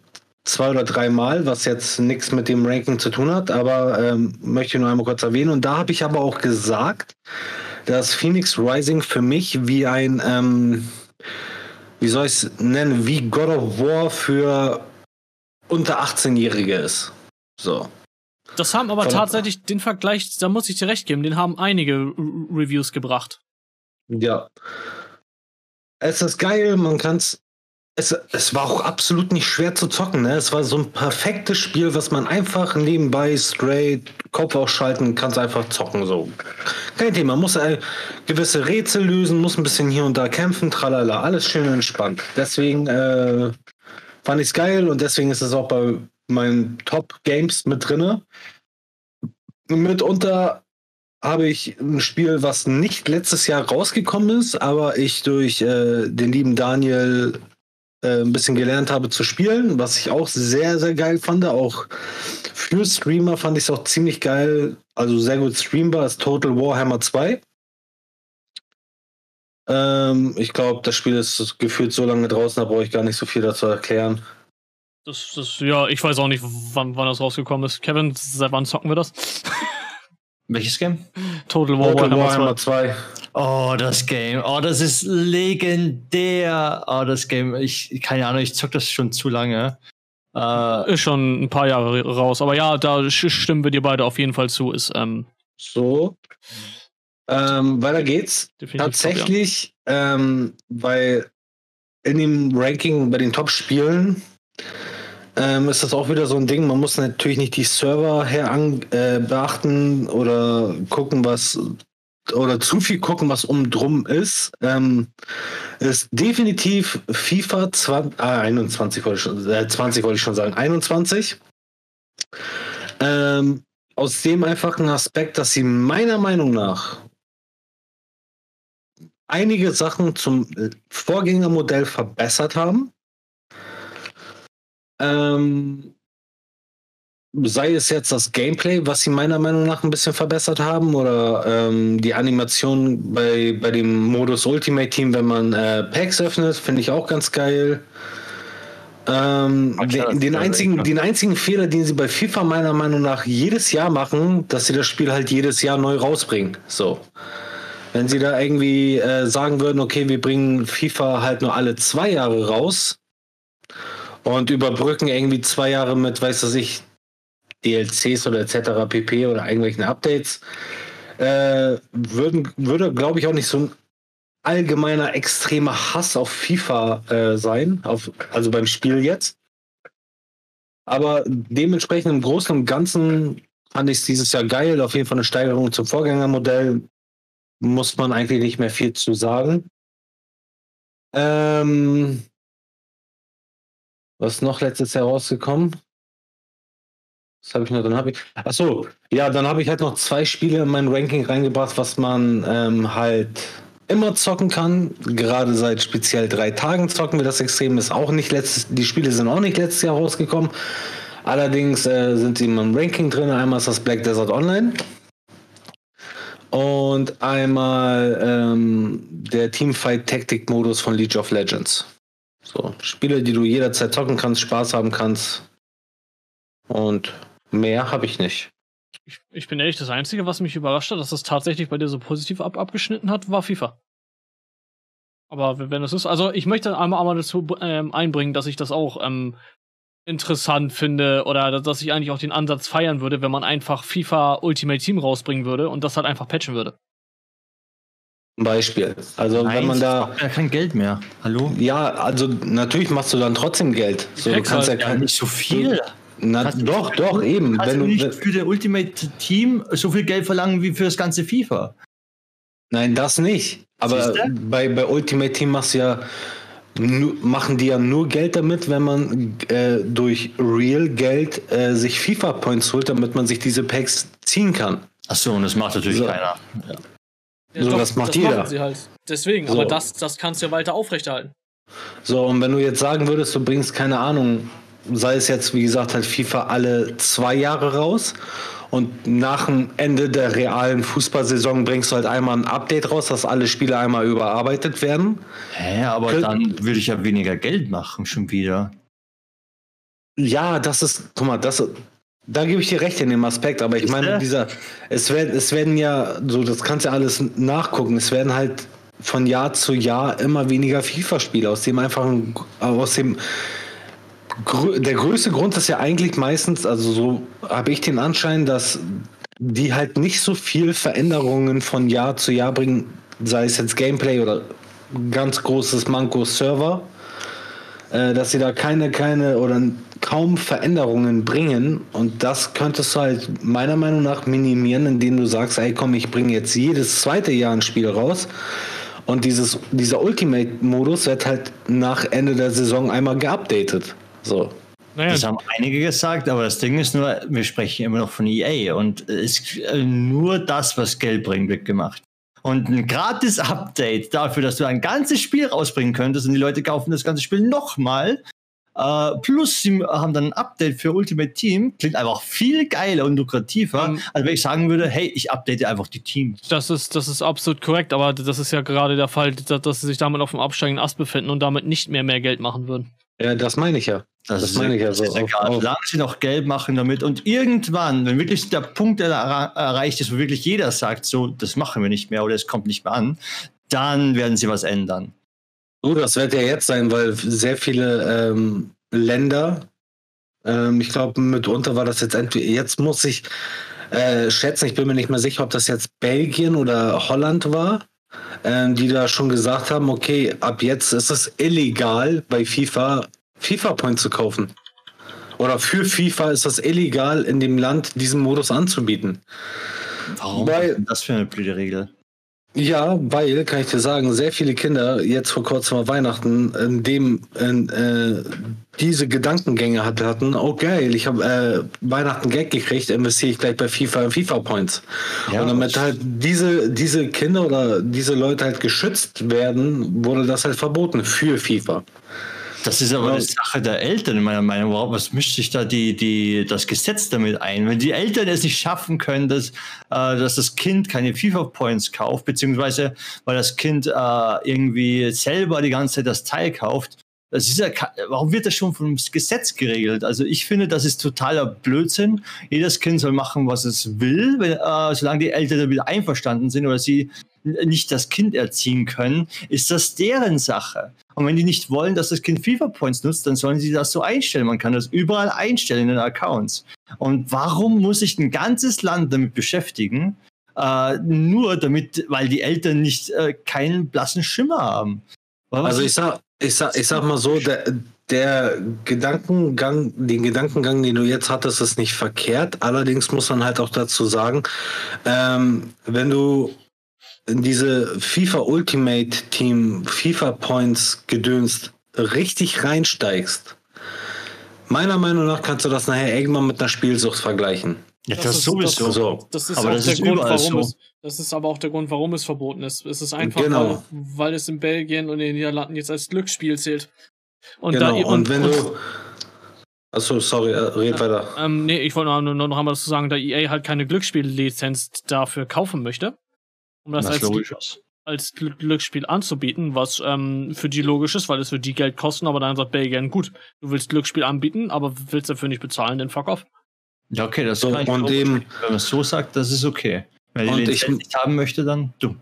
zwei oder drei Mal, was jetzt nichts mit dem Ranking zu tun hat, aber ähm, möchte nur einmal kurz erwähnen. Und da habe ich aber auch gesagt, dass Phoenix Rising für mich wie ein, ähm, wie soll ich es nennen, wie God of War für unter 18-Jährige ist. So. Das haben aber tatsächlich den Vergleich, da muss ich dir recht geben, den haben einige Reviews gebracht. Ja. Es ist geil, man kann es. Es war auch absolut nicht schwer zu zocken. Ne? Es war so ein perfektes Spiel, was man einfach nebenbei straight Kopf ausschalten kann, einfach zocken. So. Kein Thema. Man muss äh, gewisse Rätsel lösen, muss ein bisschen hier und da kämpfen, tralala. Alles schön entspannt. Deswegen äh, fand ich es geil und deswegen ist es auch bei meinen Top-Games mit drinne. Mitunter habe ich ein Spiel, was nicht letztes Jahr rausgekommen ist, aber ich durch äh, den lieben Daniel äh, ein bisschen gelernt habe zu spielen, was ich auch sehr, sehr geil fand. Auch für Streamer fand ich es auch ziemlich geil, also sehr gut streambar, ist Total Warhammer 2. Ähm, ich glaube, das Spiel ist gefühlt so lange draußen, da brauche ich gar nicht so viel dazu erklären. Das, das, ja, ich weiß auch nicht, wann, wann das rausgekommen ist. Kevin, seit wann zocken wir das? [laughs] Welches Game? Total War Total Warhammer 2. Oh, das Game. Oh, das ist legendär. Oh, das Game. Ich, keine Ahnung, ich zock das schon zu lange. Äh, ist schon ein paar Jahre raus. Aber ja, da stimmen wir dir beide auf jeden Fall zu. Ist, ähm, so. Ähm, weiter geht's. Tatsächlich, top, ja. ähm, weil in dem Ranking bei den Top-Spielen ähm, ist das auch wieder so ein Ding. Man muss natürlich nicht die Server her an, äh, beachten oder gucken, was oder zu viel gucken, was um drum ist. Ähm, ist definitiv FIFA 20, ah, 21 wollte ich schon, äh, 20 wollte ich schon sagen, 21. Ähm, aus dem einfachen Aspekt, dass sie meiner Meinung nach einige Sachen zum Vorgängermodell verbessert haben. Ähm, sei es jetzt das Gameplay, was sie meiner Meinung nach ein bisschen verbessert haben, oder ähm, die Animation bei, bei dem Modus Ultimate Team, wenn man äh, Packs öffnet, finde ich auch ganz geil. Ähm, den, den, einzigen, den einzigen Fehler, den sie bei FIFA meiner Meinung nach jedes Jahr machen, dass sie das Spiel halt jedes Jahr neu rausbringen. So. Wenn sie da irgendwie äh, sagen würden, okay, wir bringen FIFA halt nur alle zwei Jahre raus, und überbrücken irgendwie zwei Jahre mit, weiß was ich, DLCs oder etc. pp. oder irgendwelchen Updates, äh, würden, würde, glaube ich, auch nicht so ein allgemeiner extremer Hass auf FIFA äh, sein, auf, also beim Spiel jetzt. Aber dementsprechend im Großen und Ganzen fand ich es dieses Jahr geil. Auf jeden Fall eine Steigerung zum Vorgängermodell. Muss man eigentlich nicht mehr viel zu sagen. Ähm, was ist noch letztes Jahr rausgekommen? Was habe ich noch? Dann habe ich. Achso, ja, dann habe ich halt noch zwei Spiele in mein Ranking reingebracht, was man ähm, halt immer zocken kann. Gerade seit speziell drei Tagen zocken wir das extrem. Ist auch nicht letztes, die Spiele sind auch nicht letztes Jahr rausgekommen. Allerdings äh, sind sie in meinem Ranking drin. Einmal ist das Black Desert Online. Und einmal ähm, der Teamfight Tactic Modus von League of Legends. So, Spiele, die du jederzeit zocken kannst, Spaß haben kannst. Und mehr habe ich nicht. Ich, ich, bin ehrlich, das Einzige, was mich überrascht hat, dass das tatsächlich bei dir so positiv ab, abgeschnitten hat, war FIFA. Aber wenn es ist, also ich möchte einmal, einmal dazu ähm, einbringen, dass ich das auch ähm, interessant finde oder dass ich eigentlich auch den Ansatz feiern würde, wenn man einfach FIFA Ultimate Team rausbringen würde und das halt einfach patchen würde. Beispiel. Also Nein, wenn man da ja kein Geld mehr. Hallo? Ja, also natürlich machst du dann trotzdem Geld. So, du kannst ja, kein, nicht so viel. Na, doch, du, doch, eben. Kannst wenn du nicht für das Ultimate Team so viel Geld verlangen wie für das ganze FIFA. Nein, das nicht. Aber bei, bei Ultimate Team machst du ja machen die ja nur Geld damit, wenn man äh, durch Real Geld äh, sich FIFA Points holt, damit man sich diese Packs ziehen kann. Achso, und das macht natürlich so. keiner. Ja. Ja, so, doch, das macht das jeder. Sie halt. Deswegen, so. aber das, das kannst du ja weiter aufrechterhalten. So, und wenn du jetzt sagen würdest, du bringst keine Ahnung, sei es jetzt, wie gesagt, halt FIFA alle zwei Jahre raus und nach dem Ende der realen Fußballsaison bringst du halt einmal ein Update raus, dass alle Spiele einmal überarbeitet werden. Hä, aber Kön dann würde ich ja weniger Geld machen, schon wieder. Ja, das ist, guck mal, das, da gebe ich dir recht in dem Aspekt, aber ich meine, dieser, es werden, es werden ja, so, das kannst du ja alles nachgucken, es werden halt von Jahr zu Jahr immer weniger FIFA-Spiele, aus dem einfachen, aus dem der größte Grund ist ja eigentlich meistens, also so habe ich den Anschein, dass die halt nicht so viel Veränderungen von Jahr zu Jahr bringen, sei es jetzt Gameplay oder ganz großes Manko Server, äh, dass sie da keine, keine oder kaum Veränderungen bringen und das könntest du halt meiner Meinung nach minimieren, indem du sagst, ey komm, ich bringe jetzt jedes zweite Jahr ein Spiel raus und dieses, dieser Ultimate-Modus wird halt nach Ende der Saison einmal geupdatet. So. Naja. Das haben einige gesagt, aber das Ding ist nur, wir sprechen immer noch von EA und es ist nur das, was Geld bringt, wird gemacht. Und ein gratis Update dafür, dass du ein ganzes Spiel rausbringen könntest und die Leute kaufen das ganze Spiel nochmal. Uh, plus, sie haben dann ein Update für Ultimate Team. Klingt einfach viel geiler und lukrativer, um, ähm, als wenn ich sagen würde, hey, ich update einfach die Teams. Das ist, das ist absolut korrekt, aber das ist ja gerade der Fall, dass, dass sie sich damit auf dem absteigenden Ast befinden und damit nicht mehr mehr Geld machen würden. Ja, das meine ich ja. Das, das meine ich ja so. Solange sie noch Geld machen damit und irgendwann, wenn wirklich der Punkt erreicht ist, wo wirklich jeder sagt, so, das machen wir nicht mehr oder es kommt nicht mehr an, dann werden sie was ändern. So, das wird ja jetzt sein, weil sehr viele ähm, Länder, ähm, ich glaube, mitunter war das jetzt entweder, jetzt muss ich äh, schätzen, ich bin mir nicht mehr sicher, ob das jetzt Belgien oder Holland war, ähm, die da schon gesagt haben, okay, ab jetzt ist es illegal bei FIFA FIFA-Points zu kaufen. Oder für FIFA ist es illegal, in dem Land diesen Modus anzubieten. Warum? Weil, das für eine blöde Regel? Ja, weil, kann ich dir sagen, sehr viele Kinder jetzt vor kurzem mal Weihnachten, in dem in, äh, diese Gedankengänge hatten, oh geil, ich habe äh, Weihnachten Geld gekriegt, investiere ich gleich bei FIFA in FIFA Points. Ja, und damit halt diese, diese Kinder oder diese Leute halt geschützt werden, wurde das halt verboten für FIFA. Das ist aber eine Sache der Eltern in meiner Meinung. Wow, was mischt sich da die, die, das Gesetz damit ein? Wenn die Eltern es nicht schaffen können, dass, äh, dass das Kind keine FIFA-Points kauft, beziehungsweise weil das Kind äh, irgendwie selber die ganze Zeit das Teil kauft, das ist ja, warum wird das schon vom Gesetz geregelt? Also ich finde, das ist totaler Blödsinn. Jedes Kind soll machen, was es will, wenn, äh, solange die Eltern damit einverstanden sind oder sie nicht das Kind erziehen können, ist das deren Sache. Und wenn die nicht wollen, dass das Kind FIFA Points nutzt, dann sollen sie das so einstellen. Man kann das überall einstellen in den Accounts. Und warum muss sich ein ganzes Land damit beschäftigen? Äh, nur damit, weil die Eltern nicht äh, keinen blassen Schimmer haben. Was also ich sag, ich sag, ich sag mal so, der, der Gedankengang, den Gedankengang, den du jetzt hattest, ist nicht verkehrt. Allerdings muss man halt auch dazu sagen, ähm, wenn du diese FIFA Ultimate Team, FIFA Points gedönst richtig reinsteigst, meiner Meinung nach kannst du das nachher irgendwann mit einer Spielsucht vergleichen. Ja, das, das ist sowieso das, so. Das ist aber das der ist Grund, warum so. es, das ist aber auch der Grund, warum es verboten ist. Es ist einfach, genau. weil, weil, es in Belgien und in den Niederlanden jetzt als Glücksspiel zählt. Und genau. Da, und, und wenn du Achso, sorry, äh, red weiter. Ähm, nee, ich wollte nur noch einmal dazu sagen, da EA halt keine Glücksspiellizenz dafür kaufen möchte, um das, als, als Glücksspiel anzubieten, was ähm, für die logisch ist, weil es für die Geld kosten, aber dann sagt Belgien, gut, du willst Glücksspiel anbieten, aber willst dafür nicht bezahlen, den fuck off. Ja, okay, das so, kann ich und dem, Wenn man es so sagt, das ist okay. Wenn ich es nicht haben möchte, dann du.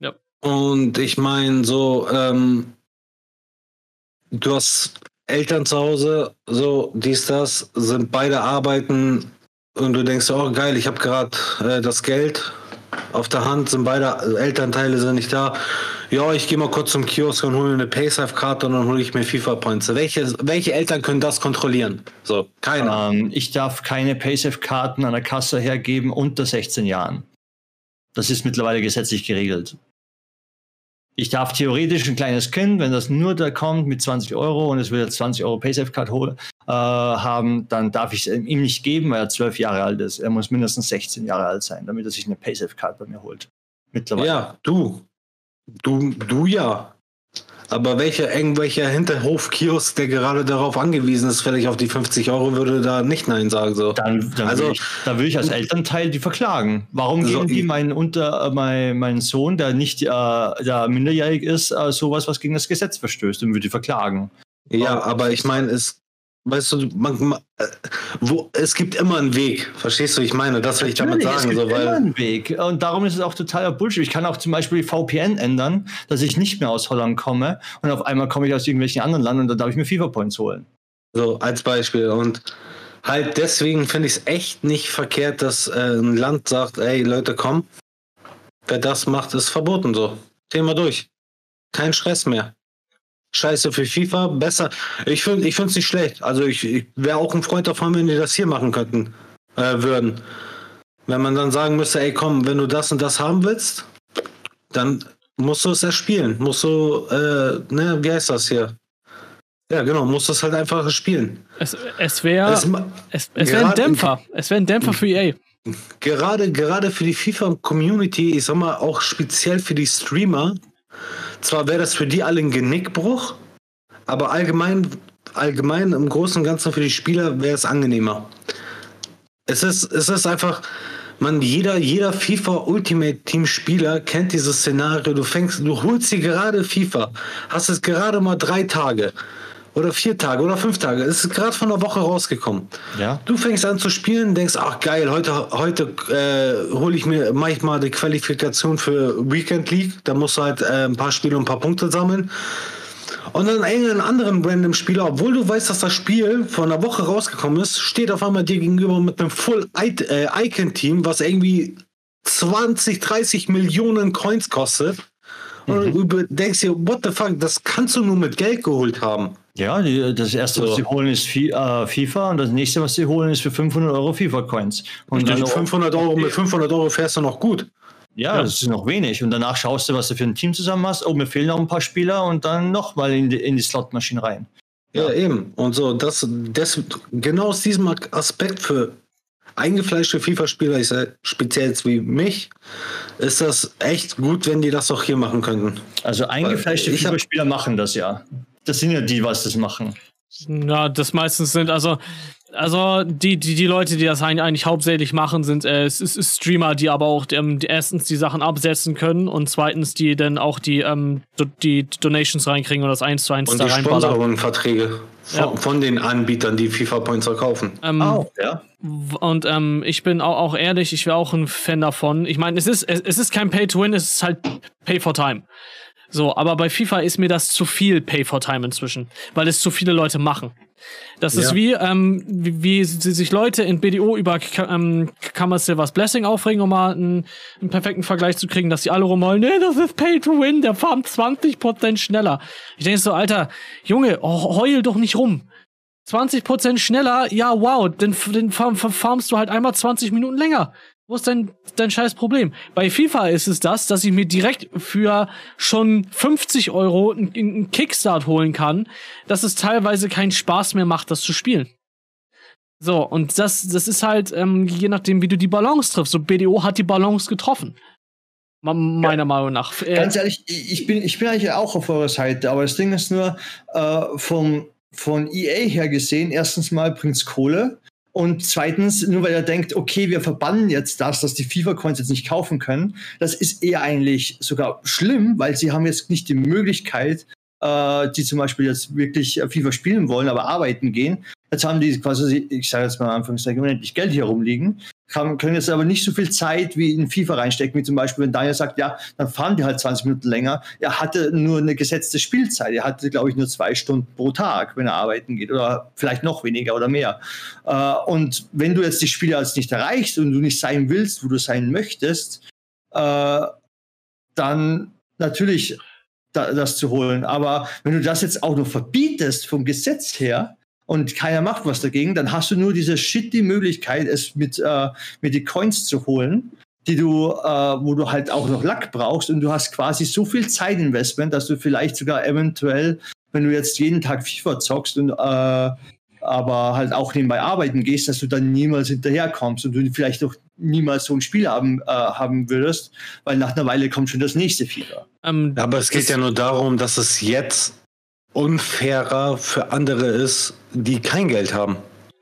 Ja. Und ich meine, so, ähm, du hast Eltern zu Hause, so dies, das, sind beide arbeiten und du denkst, oh geil, ich habe gerade äh, das Geld auf der Hand, sind beide Elternteile sind nicht da. Ja, ich gehe mal kurz zum Kiosk und hole eine Paysafe-Karte und dann hole ich mir FIFA-Points. Welche, welche Eltern können das kontrollieren? So, keiner. Ähm, ich darf keine Paysafe-Karten an der Kasse hergeben unter 16 Jahren. Das ist mittlerweile gesetzlich geregelt. Ich darf theoretisch ein kleines Kind, wenn das nur da kommt mit 20 Euro und es will jetzt 20 Euro Paysafe-Card haben, dann darf ich es ihm nicht geben, weil er 12 Jahre alt ist. Er muss mindestens 16 Jahre alt sein, damit er sich eine Paysafe-Card bei mir holt. Mittlerweile. Ja, du. Du, du ja. Aber welcher irgendwelcher Hinterhofkiosk, der gerade darauf angewiesen ist, vielleicht auf die 50 Euro, würde da nicht Nein sagen. So. Dann, dann also, will ich, da will ich als Elternteil die verklagen. Warum geben die meinen, unter, äh, mein, meinen Sohn, der nicht äh, der minderjährig ist, äh, sowas, was gegen das Gesetz verstößt und würde die verklagen? Ja, aber ich meine, es Weißt du, man, man, äh, wo, es gibt immer einen Weg. Verstehst du, ich meine, das will ich damit sagen. Es gibt so, weil immer einen Weg. Und darum ist es auch totaler Bullshit. Ich kann auch zum Beispiel VPN ändern, dass ich nicht mehr aus Holland komme und auf einmal komme ich aus irgendwelchen anderen Ländern und dann darf ich mir FIFA Points holen. So, als Beispiel. Und halt deswegen finde ich es echt nicht verkehrt, dass äh, ein Land sagt, ey Leute, komm, wer das macht, ist verboten so. Thema durch. Kein Stress mehr. Scheiße für FIFA, besser. Ich finde ich es nicht schlecht. Also ich, ich wäre auch ein Freund davon, wenn die das hier machen könnten, äh, würden. Wenn man dann sagen müsste, ey komm, wenn du das und das haben willst, dann musst du es erspielen. Musst du, äh, ne, wie heißt das hier? Ja, genau, musst du es halt einfach spielen. Es, es wäre es, es, es wär ein Dämpfer. Es wäre ein Dämpfer für EA. Gerade, gerade für die FIFA-Community, ich sag mal auch speziell für die Streamer, zwar wäre das für die alle ein Genickbruch, aber allgemein, allgemein im Großen und Ganzen für die Spieler wäre es angenehmer. Es ist, es ist einfach, man, jeder, jeder FIFA Ultimate Team Spieler kennt dieses Szenario. Du fängst, du holst dir gerade FIFA, hast es gerade mal drei Tage oder vier Tage oder fünf Tage. Es ist gerade von der Woche rausgekommen. Ja. Du fängst an zu spielen, denkst, ach geil, heute, heute äh, hole ich mir, mache ich mal die Qualifikation für Weekend League. Da musst du halt äh, ein paar Spiele und ein paar Punkte sammeln. Und dann irgendeinen anderen random Spieler, obwohl du weißt, dass das Spiel vor einer Woche rausgekommen ist, steht auf einmal dir gegenüber mit einem Full äh, Icon Team, was irgendwie 20, 30 Millionen Coins kostet. Und mhm. du denkst dir, what the fuck, das kannst du nur mit Geld geholt haben. Ja, die, das erste, so. was sie holen, ist FIFA und das nächste, was sie holen, ist für 500 Euro FIFA-Coins. Und dann 500 Euro, mit 500 Euro fährst du noch gut. Ja, ja, das ist noch wenig. Und danach schaust du, was du für ein Team zusammen hast. Oh, mir fehlen noch ein paar Spieler und dann nochmal in die, in die Slotmaschine rein. Ja. ja, eben. Und so, das, das, genau aus diesem Aspekt für eingefleischte FIFA-Spieler, ich sage speziell jetzt wie mich, ist das echt gut, wenn die das auch hier machen könnten. Also eingefleischte FIFA-Spieler machen das ja. Das sind ja die, was das machen. Ja, das meistens sind, also, also die, die, die Leute, die das eigentlich hauptsächlich machen, sind äh, es ist, Streamer, die aber auch ähm, die erstens die Sachen absetzen können und zweitens die dann auch die, ähm, die Donations reinkriegen und das eins zu eins und da die Sponsoring-Verträge von, ja. von, den Anbietern, die FIFA-Points verkaufen. Ähm, oh, ja. Und ähm, ich bin auch, auch ehrlich, ich wäre auch ein Fan davon. Ich meine, es ist, es, es ist kein Pay-to-Win, es ist halt Pay for Time. So, aber bei FIFA ist mir das zu viel Pay for Time inzwischen, weil es zu viele Leute machen. Das ja. ist wie, ähm, wie, wie sich Leute in BDO über ähm, Kammer Silvers Blessing aufregen, um mal einen, einen, perfekten Vergleich zu kriegen, dass die alle rumholen, nee, das ist Pay to Win, der farmt 20% schneller. Ich denke so, Alter, Junge, heul doch nicht rum. 20% schneller, ja, wow, dann, dann farmst du halt einmal 20 Minuten länger. Wo ist dein, dein scheiß Problem? Bei FIFA ist es das, dass ich mir direkt für schon 50 Euro einen Kickstart holen kann, dass es teilweise keinen Spaß mehr macht, das zu spielen. So, und das, das ist halt, ähm, je nachdem, wie du die Balance triffst. So, BDO hat die Balance getroffen. Meiner ja. Meinung nach. Äh, Ganz ehrlich, ich bin, ich bin eigentlich auch auf eurer Seite, aber das Ding ist nur, äh, vom, von EA her gesehen, erstens mal bringt es Kohle und zweitens, nur weil er denkt, okay, wir verbannen jetzt das, dass die FIFA-Coins jetzt nicht kaufen können, das ist eher eigentlich sogar schlimm, weil sie haben jetzt nicht die Möglichkeit, äh, die zum Beispiel jetzt wirklich FIFA spielen wollen, aber arbeiten gehen. Jetzt haben die quasi, ich sage jetzt mal am Anfangszeichen, unendlich Geld hier rumliegen, kann, können jetzt aber nicht so viel Zeit wie in FIFA reinstecken, wie zum Beispiel, wenn Daniel sagt, ja, dann fahren die halt 20 Minuten länger. Er hatte nur eine gesetzte Spielzeit. Er hatte, glaube ich, nur zwei Stunden pro Tag, wenn er arbeiten geht oder vielleicht noch weniger oder mehr. Äh, und wenn du jetzt die Spiele als nicht erreichst und du nicht sein willst, wo du sein möchtest, äh, dann natürlich da, das zu holen. Aber wenn du das jetzt auch noch verbietest vom Gesetz her, und keiner macht was dagegen, dann hast du nur diese shitty Möglichkeit, es mit, äh, mit die Coins zu holen, die du, äh, wo du halt auch noch Lack brauchst und du hast quasi so viel Zeitinvestment, dass du vielleicht sogar eventuell, wenn du jetzt jeden Tag FIFA zockst und äh, aber halt auch nebenbei arbeiten gehst, dass du dann niemals hinterherkommst und du vielleicht auch niemals so ein Spiel haben, äh, haben würdest, weil nach einer Weile kommt schon das nächste FIFA. Ähm, aber es geht ja nur darum, dass es jetzt unfairer für andere ist, die kein Geld haben.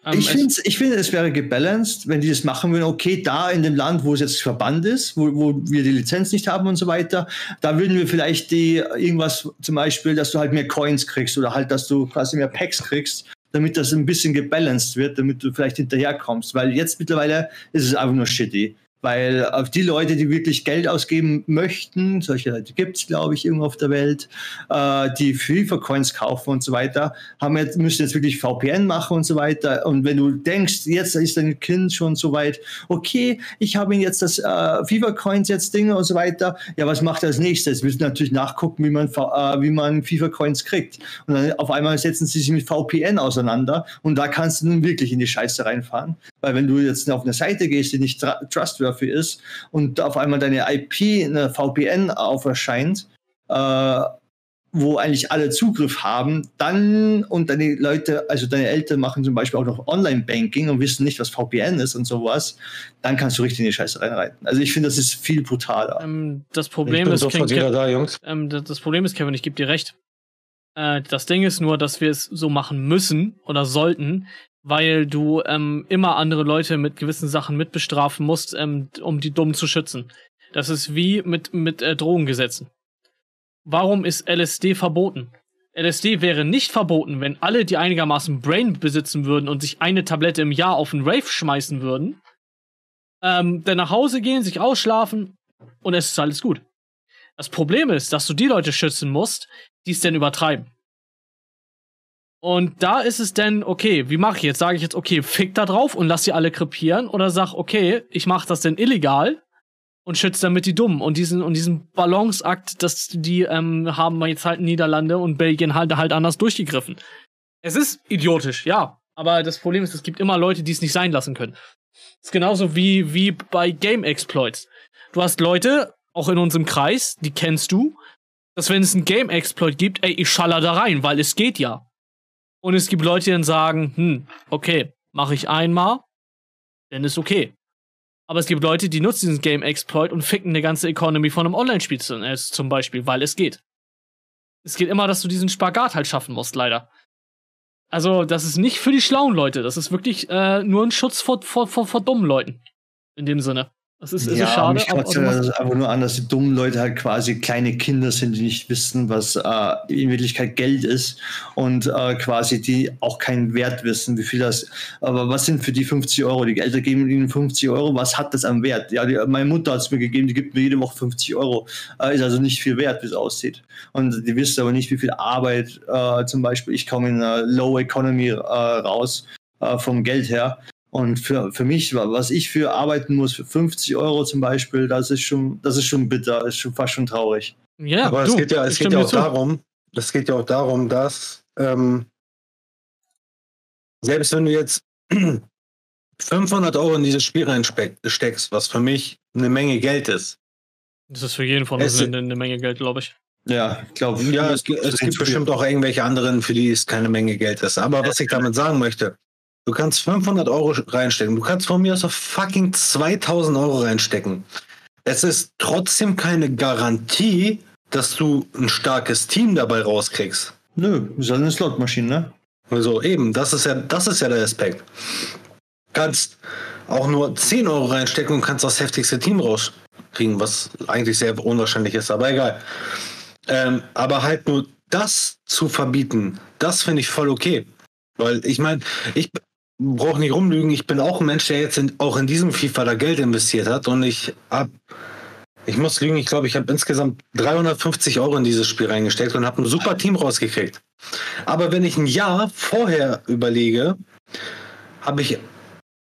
Um, ich finde, ich find, es wäre gebalanced, wenn die das machen würden. Okay, da in dem Land, wo es jetzt Verband ist, wo, wo wir die Lizenz nicht haben und so weiter, da würden wir vielleicht die irgendwas zum Beispiel, dass du halt mehr Coins kriegst oder halt, dass du quasi mehr Packs kriegst, damit das ein bisschen gebalanced wird, damit du vielleicht hinterherkommst. Weil jetzt mittlerweile ist es einfach nur shitty. Weil auf die Leute, die wirklich Geld ausgeben möchten, solche Leute gibt es, glaube ich, irgendwo auf der Welt, äh, die FIFA-Coins kaufen und so weiter, haben jetzt, müssen jetzt wirklich VPN machen und so weiter. Und wenn du denkst, jetzt ist dein Kind schon so weit, okay, ich habe ihn jetzt das äh, FIFA-Coins jetzt Dinge und so weiter, ja, was macht er als nächstes? Wir müssen natürlich nachgucken, wie man, äh, wie man FIFA-Coins kriegt. Und dann auf einmal setzen sie sich mit VPN auseinander und da kannst du nun wirklich in die Scheiße reinfahren. Weil wenn du jetzt auf eine Seite gehst, die nicht trustworthy ist und auf einmal deine IP, eine VPN auferscheint, äh, wo eigentlich alle Zugriff haben, dann und deine Leute, also deine Eltern machen zum Beispiel auch noch Online-Banking und wissen nicht, was VPN ist und sowas, dann kannst du richtig in die Scheiße reinreiten. Also ich finde, das ist viel brutaler. Ähm, das Problem ist, Kevin, da, Jungs. Ähm, das Problem ist, Kevin, ich gebe dir recht. Äh, das Ding ist nur, dass wir es so machen müssen oder sollten, weil du ähm, immer andere Leute mit gewissen Sachen mitbestrafen musst, ähm, um die Dummen zu schützen. Das ist wie mit, mit äh, Drogengesetzen. Warum ist LSD verboten? LSD wäre nicht verboten, wenn alle, die einigermaßen Brain besitzen würden und sich eine Tablette im Jahr auf einen Rave schmeißen würden, ähm, dann nach Hause gehen, sich ausschlafen und es ist alles gut. Das Problem ist, dass du die Leute schützen musst, die es denn übertreiben. Und da ist es denn, okay, wie mache ich jetzt? Sage ich jetzt, okay, fick da drauf und lass sie alle krepieren? Oder sag, okay, ich mache das denn illegal und schütze damit die Dummen? Und diesen, und diesen Balanceakt, das die ähm, haben jetzt halt Niederlande und Belgien halt, halt anders durchgegriffen. Es ist idiotisch, ja. Aber das Problem ist, es gibt immer Leute, die es nicht sein lassen können. Das ist genauso wie, wie bei Game Exploits. Du hast Leute, auch in unserem Kreis, die kennst du, dass wenn es einen Game Exploit gibt, ey, ich schaller da rein, weil es geht ja. Und es gibt Leute, die dann sagen, hm, okay, mache ich einmal, dann ist okay. Aber es gibt Leute, die nutzen diesen Game Exploit und ficken eine ganze Economy von einem Online-Spiel äh, zum Beispiel, weil es geht. Es geht immer, dass du diesen Spagat halt schaffen musst, leider. Also, das ist nicht für die schlauen Leute, das ist wirklich äh, nur ein Schutz vor, vor, vor, vor dummen Leuten. In dem Sinne. Das ist, ist ja, schade. Mich aber, aber das einfach nur an, dass die dummen Leute halt quasi kleine Kinder sind, die nicht wissen, was äh, in Wirklichkeit Geld ist und äh, quasi die auch keinen Wert wissen, wie viel das. Aber was sind für die 50 Euro? Die Eltern geben ihnen 50 Euro. Was hat das am Wert? Ja, die, meine Mutter hat es mir gegeben, die gibt mir jede Woche 50 Euro. Äh, ist also nicht viel wert, wie es aussieht. Und die wissen aber nicht, wie viel Arbeit äh, zum Beispiel. Ich komme in einer Low Economy äh, raus äh, vom Geld her und für, für mich, was ich für arbeiten muss, für 50 Euro zum Beispiel, das ist schon, das ist schon bitter, ist schon fast schon traurig. Ja, aber du, es geht ja, es geht ja auch darum, es geht ja auch darum, dass ähm, selbst wenn du jetzt [clears throat] 500 Euro in dieses Spiel reinsteckst, was für mich eine Menge Geld ist. Das ist für jeden von uns eine, eine Menge Geld, glaube ich. Ja, ich glaube. Ja, es, es gibt bestimmt auch irgendwelche anderen, für die es keine Menge Geld ist. Aber was ich damit sagen möchte, Du kannst 500 Euro reinstecken. Du kannst von mir aus auf fucking 2000 Euro reinstecken. Es ist trotzdem keine Garantie, dass du ein starkes Team dabei rauskriegst. Nö, ist eine Slotmaschine, ne? Also eben, das ist ja, das ist ja der Aspekt. Kannst auch nur 10 Euro reinstecken und kannst das heftigste Team rauskriegen, was eigentlich sehr unwahrscheinlich ist, aber egal. Ähm, aber halt nur das zu verbieten, das finde ich voll okay. Weil ich meine, ich, brauche nicht rumlügen, ich bin auch ein Mensch, der jetzt in, auch in diesem FIFA da Geld investiert hat und ich hab, ich muss lügen, ich glaube, ich habe insgesamt 350 Euro in dieses Spiel reingesteckt und habe ein super Team rausgekriegt. Aber wenn ich ein Jahr vorher überlege, habe ich,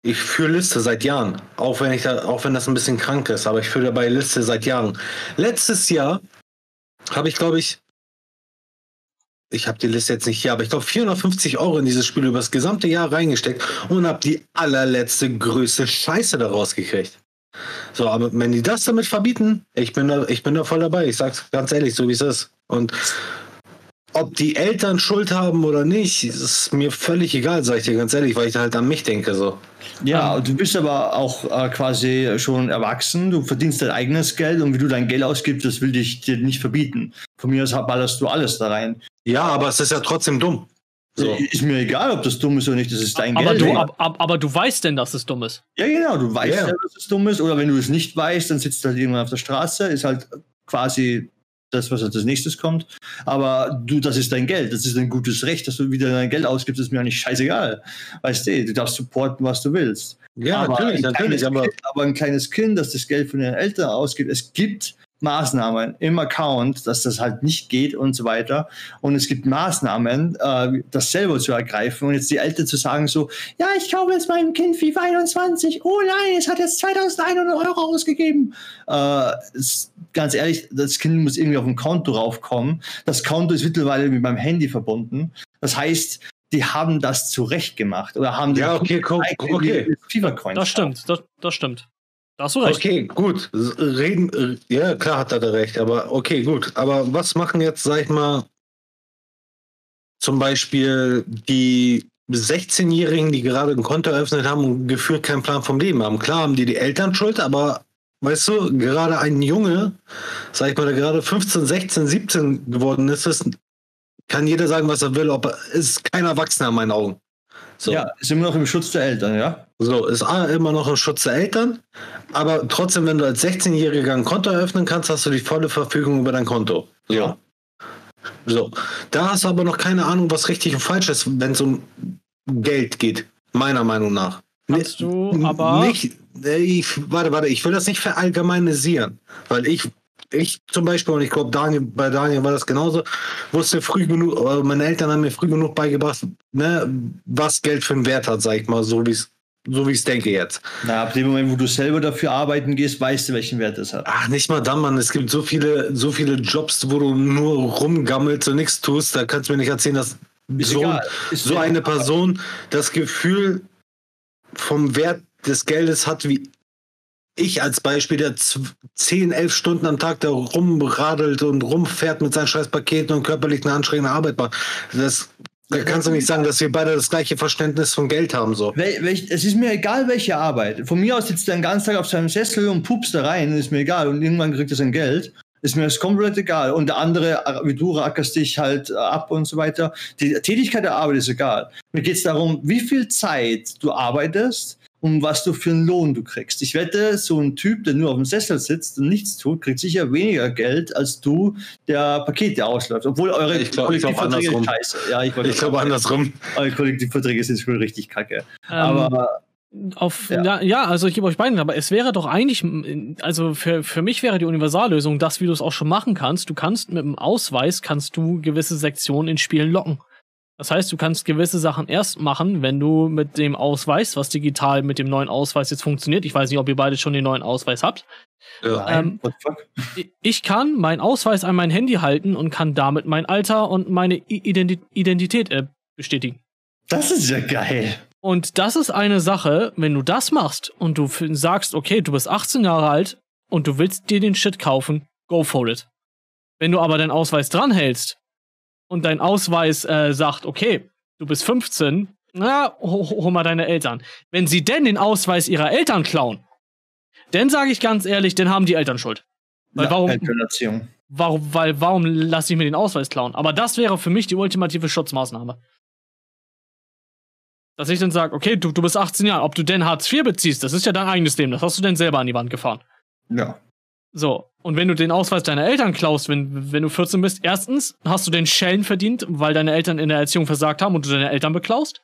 ich führe Liste seit Jahren, auch wenn ich da, auch wenn das ein bisschen krank ist, aber ich führe dabei Liste seit Jahren. Letztes Jahr habe ich, glaube ich, ich habe die Liste jetzt nicht hier, aber ich glaube 450 Euro in dieses Spiel über das gesamte Jahr reingesteckt und habe die allerletzte größte Scheiße daraus gekriegt. So, aber wenn die das damit verbieten, ich bin da, ich bin da voll dabei. Ich sag's ganz ehrlich, so wie es ist. Und ob die Eltern Schuld haben oder nicht, ist mir völlig egal, sag ich dir ganz ehrlich, weil ich halt an mich denke so. Ja, du bist aber auch äh, quasi schon erwachsen, du verdienst dein eigenes Geld und wie du dein Geld ausgibst, das will ich dir nicht verbieten. Von mir aus ballerst du alles da rein. Ja, aber es ist ja trotzdem dumm. So. Ist mir egal, ob das dumm ist oder nicht, das ist dein aber Geld. Du, ab, ab, aber du weißt denn, dass es dumm ist. Ja, genau, du weißt Ja. ja, dass es dumm ist. Oder wenn du es nicht weißt, dann sitzt halt jemand auf der Straße, ist halt quasi das, was als nächstes kommt. Aber du, das ist dein Geld, das ist ein gutes Recht, dass du wieder dein Geld ausgibst, ist mir eigentlich scheißegal. Weißt du, du darfst supporten, was du willst. Ja, aber natürlich, natürlich, aber Kind, aber ein kleines Kind, das das Geld von den Eltern ausgibt, es gibt Maßnahmen im Account, dass das halt nicht geht und so weiter. Und es gibt Maßnahmen, äh, das selber zu ergreifen und jetzt die Eltern zu sagen so, ja, ich kaufe jetzt meinem Kind FIFA 21. Oh nein, es hat jetzt 2100 Euro ausgegeben. Äh, es, ganz ehrlich, das Kind muss irgendwie auf ein Konto raufkommen. Das Konto ist mittlerweile mit meinem Handy verbunden. Das heißt, die haben das zurecht gemacht oder haben Ja, okay, guck, okay. FIFA-Coins. Das stimmt, das, das stimmt. Da hast du recht. Okay, gut. Reden, äh, ja, klar hat er da recht, aber okay, gut. Aber was machen jetzt, sag ich mal, zum Beispiel die 16-Jährigen, die gerade ein Konto eröffnet haben und gefühlt keinen Plan vom Leben haben? Klar haben die die Eltern schuld, aber weißt du, gerade ein Junge, sag ich mal, der gerade 15, 16, 17 geworden ist, ist kann jeder sagen, was er will, aber ist kein Erwachsener in meinen Augen. So. Ja, ist immer noch im Schutz der Eltern, ja? So, ist A, immer noch ein Schutz der Eltern, aber trotzdem, wenn du als 16-Jähriger ein Konto eröffnen kannst, hast du die volle Verfügung über dein Konto. So. Ja. So, da hast du aber noch keine Ahnung, was richtig und falsch ist, wenn es um Geld geht, meiner Meinung nach. Kannst du aber- Nicht, äh, ich, warte, warte, ich will das nicht verallgemeinisieren, weil ich, ich zum Beispiel, und ich glaube, Daniel, bei Daniel war das genauso, wusste früh genug, oder meine Eltern haben mir früh genug beigebracht, ne, was Geld für einen Wert hat, sag ich mal, so wie es so wie ich es denke jetzt. Na, ab dem Moment, wo du selber dafür arbeiten gehst, weißt du, welchen Wert es hat. Ach, nicht mal dann, Mann. Es gibt so viele, so viele Jobs, wo du nur rumgammelst und nichts tust. Da kannst du mir nicht erzählen, dass Ist so, egal. So eine Person das Gefühl vom Wert des Geldes hat, wie ich als Beispiel, der zw- 10, 11 Stunden am Tag da rumradelt und rumfährt mit seinen scheiß Paketen und körperlich eine anstrengende Arbeit macht. Das, da kannst du nicht sagen, dass wir beide das gleiche Verständnis von Geld haben. So. Wel, welch, es ist mir egal, welche Arbeit. Von mir aus sitzt er den ganzen Tag auf seinem Sessel und pupst da rein, ist mir egal. Und irgendwann kriegt er sein Geld. Ist mir das komplett egal. Und der andere, wie du, rackerst dich halt äh, ab und so weiter. Die Tätigkeit der Arbeit ist egal. Mir geht es darum, wie viel Zeit du arbeitest und was du für einen Lohn du kriegst. Ich wette, so ein Typ, der nur auf dem Sessel sitzt und nichts tut, kriegt sicher weniger Geld als du, der Pakete ausläuft. Obwohl eure Ich glaub- ich glaub Kollektivverträge andersrum. scheiße. Ja, ich, Ich glaube andersrum. Eure Kollektivverträge sind schon richtig kacke. Ähm, Aber Auf, Ja. ja. ja, also ich gebe euch beiden, aber es wäre doch eigentlich, also für, für mich wäre die Universallösung das, wie du es auch schon machen kannst. Du kannst mit dem Ausweis, kannst du gewisse Sektionen in Spielen locken. Das heißt, du kannst gewisse Sachen erst machen, wenn du mit dem Ausweis, was digital mit dem neuen Ausweis jetzt funktioniert. Ich weiß nicht, ob ihr beide schon den neuen Ausweis habt. Ja. Ähm, what the fuck? Ich kann meinen Ausweis an mein Handy halten und kann damit mein Alter und meine I- Identi Identität äh, bestätigen. Das ist ja geil. Und das ist eine Sache, wenn du das machst und du sagst, okay, du bist 18 Jahre alt und du willst dir den Shit kaufen, go for it. Wenn du aber deinen Ausweis dranhältst und dein Ausweis äh, sagt, okay, du bist 15, na, ho- ho- hol mal deine Eltern. Wenn sie denn den Ausweis ihrer Eltern klauen, dann sage ich ganz ehrlich, dann haben die Eltern Schuld. Weil warum, Elternerziehung. warum, weil, warum lasse ich mir den Ausweis klauen? Aber das wäre für mich die ultimative Schutzmaßnahme. Dass ich dann sage, okay, du, du bist 18 Jahre, ob du denn Hartz IV beziehst, das ist ja dein eigenes Leben, das hast du denn selber an die Wand gefahren. Ja. So, und wenn du den Ausweis deiner Eltern klaust, wenn, wenn du 14 bist, erstens hast du den Schellen verdient, weil deine Eltern in der Erziehung versagt haben und du deine Eltern beklaust.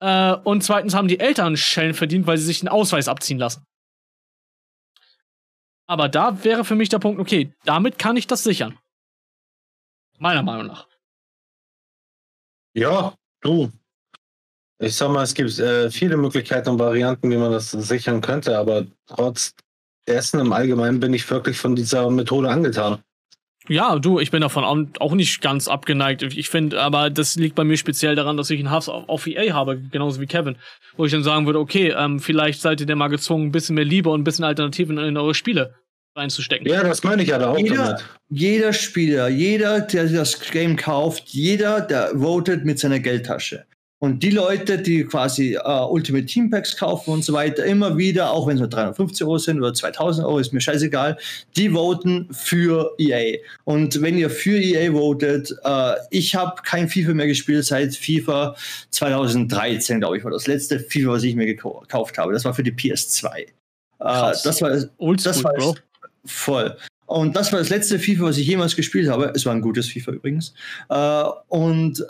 Äh, und zweitens haben die Eltern Schellen verdient, weil sie sich einen Ausweis abziehen lassen. Aber da wäre für mich der Punkt, okay, damit kann ich das sichern. Meiner Meinung nach. Ja, du. Ich sag mal, es gibt äh, viele Möglichkeiten und Varianten, wie man das sichern könnte, aber trotz dessen im Allgemeinen bin ich wirklich von dieser Methode angetan. Ja, du, ich bin davon auch nicht ganz abgeneigt. Ich finde, aber das liegt bei mir speziell daran, dass ich einen Hass auf, auf EA habe, genauso wie Kevin. Wo ich dann sagen würde, okay, ähm, vielleicht seid ihr denn mal gezwungen, ein bisschen mehr Liebe und ein bisschen Alternativen in eure Spiele reinzustecken. Ja, das meine ich ja da auch Jeder, damit. jeder Spieler, jeder, der das Game kauft, jeder, der votet mit seiner Geldtasche. Und die Leute, die quasi äh, Ultimate Team Packs kaufen und so weiter, immer wieder, auch wenn es nur 350 Euro sind oder 2000 Euro, ist mir scheißegal, die voten für EA. Und wenn ihr für EA votet, äh, ich habe kein FIFA mehr gespielt seit FIFA 2013, glaube ich, war das letzte FIFA, was ich mir gekauft habe. Das war für die PS2. Äh, das war, Oldschool, das war Bro. voll. Und das war das letzte FIFA, was ich jemals gespielt habe. Es war ein gutes FIFA übrigens. Äh, und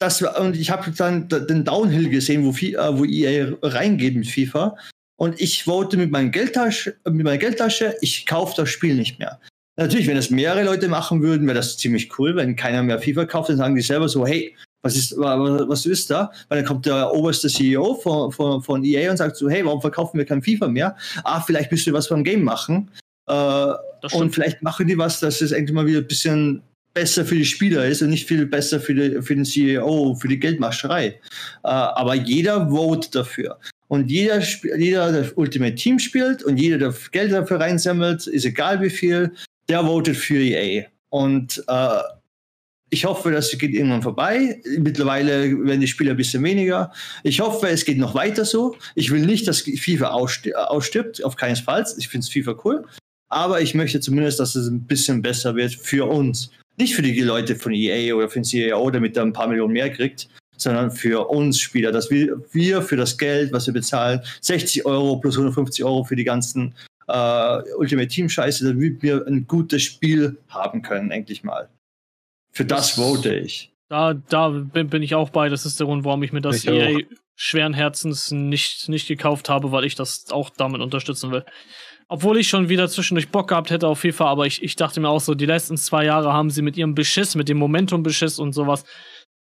das, und ich habe dann den Downhill gesehen, wo, äh, wo EA reingeht mit FIFA. Und ich vote mit, Geldtasche, mit meiner Geldtasche, ich kaufe das Spiel nicht mehr. Natürlich, wenn das mehrere Leute machen würden, wäre das ziemlich cool. Wenn keiner mehr FIFA kauft, dann sagen die selber so, hey, was ist, was ist da? Weil dann kommt der oberste CEO von, von, von EA und sagt so, hey, warum verkaufen wir kein FIFA mehr? Ah, vielleicht müsst ihr was beim Game machen. Äh, und vielleicht machen die was, dass es endlich mal wieder ein bisschen besser für die Spieler ist und nicht viel besser für, die, für den CEO, für die Geldmascherei. Äh, aber jeder vote dafür. Und jeder, jeder, der Ultimate Team spielt und jeder, der Geld dafür reinsammelt, ist egal wie viel, der votet für EA. Und äh, ich hoffe, das geht irgendwann vorbei. Mittlerweile werden die Spieler ein bisschen weniger. Ich hoffe, es geht noch weiter so. Ich will nicht, dass FIFA ausstirbt, auf keinen Fall. Ich finde es FIFA cool. Aber ich möchte zumindest, dass es ein bisschen besser wird für uns. Nicht für die Leute von EA oder für den CAO, damit er ein paar Millionen mehr kriegt, sondern für uns Spieler, dass wir, wir für das Geld, was wir bezahlen, 60 Euro plus 150 Euro für die ganzen äh, Ultimate Team Scheiße, damit wir ein gutes Spiel haben können, endlich mal. Für das, das vote ich. Da, da bin, bin, ich auch bei. Das ist der Grund, warum ich mir das ich EA schweren Herzens nicht, nicht gekauft habe, weil ich das auch damit unterstützen will. Obwohl ich schon wieder zwischendurch Bock gehabt hätte auf FIFA, aber ich, ich dachte mir auch so, die letzten zwei Jahre haben sie mit ihrem Beschiss, mit dem Momentum-Beschiss und sowas,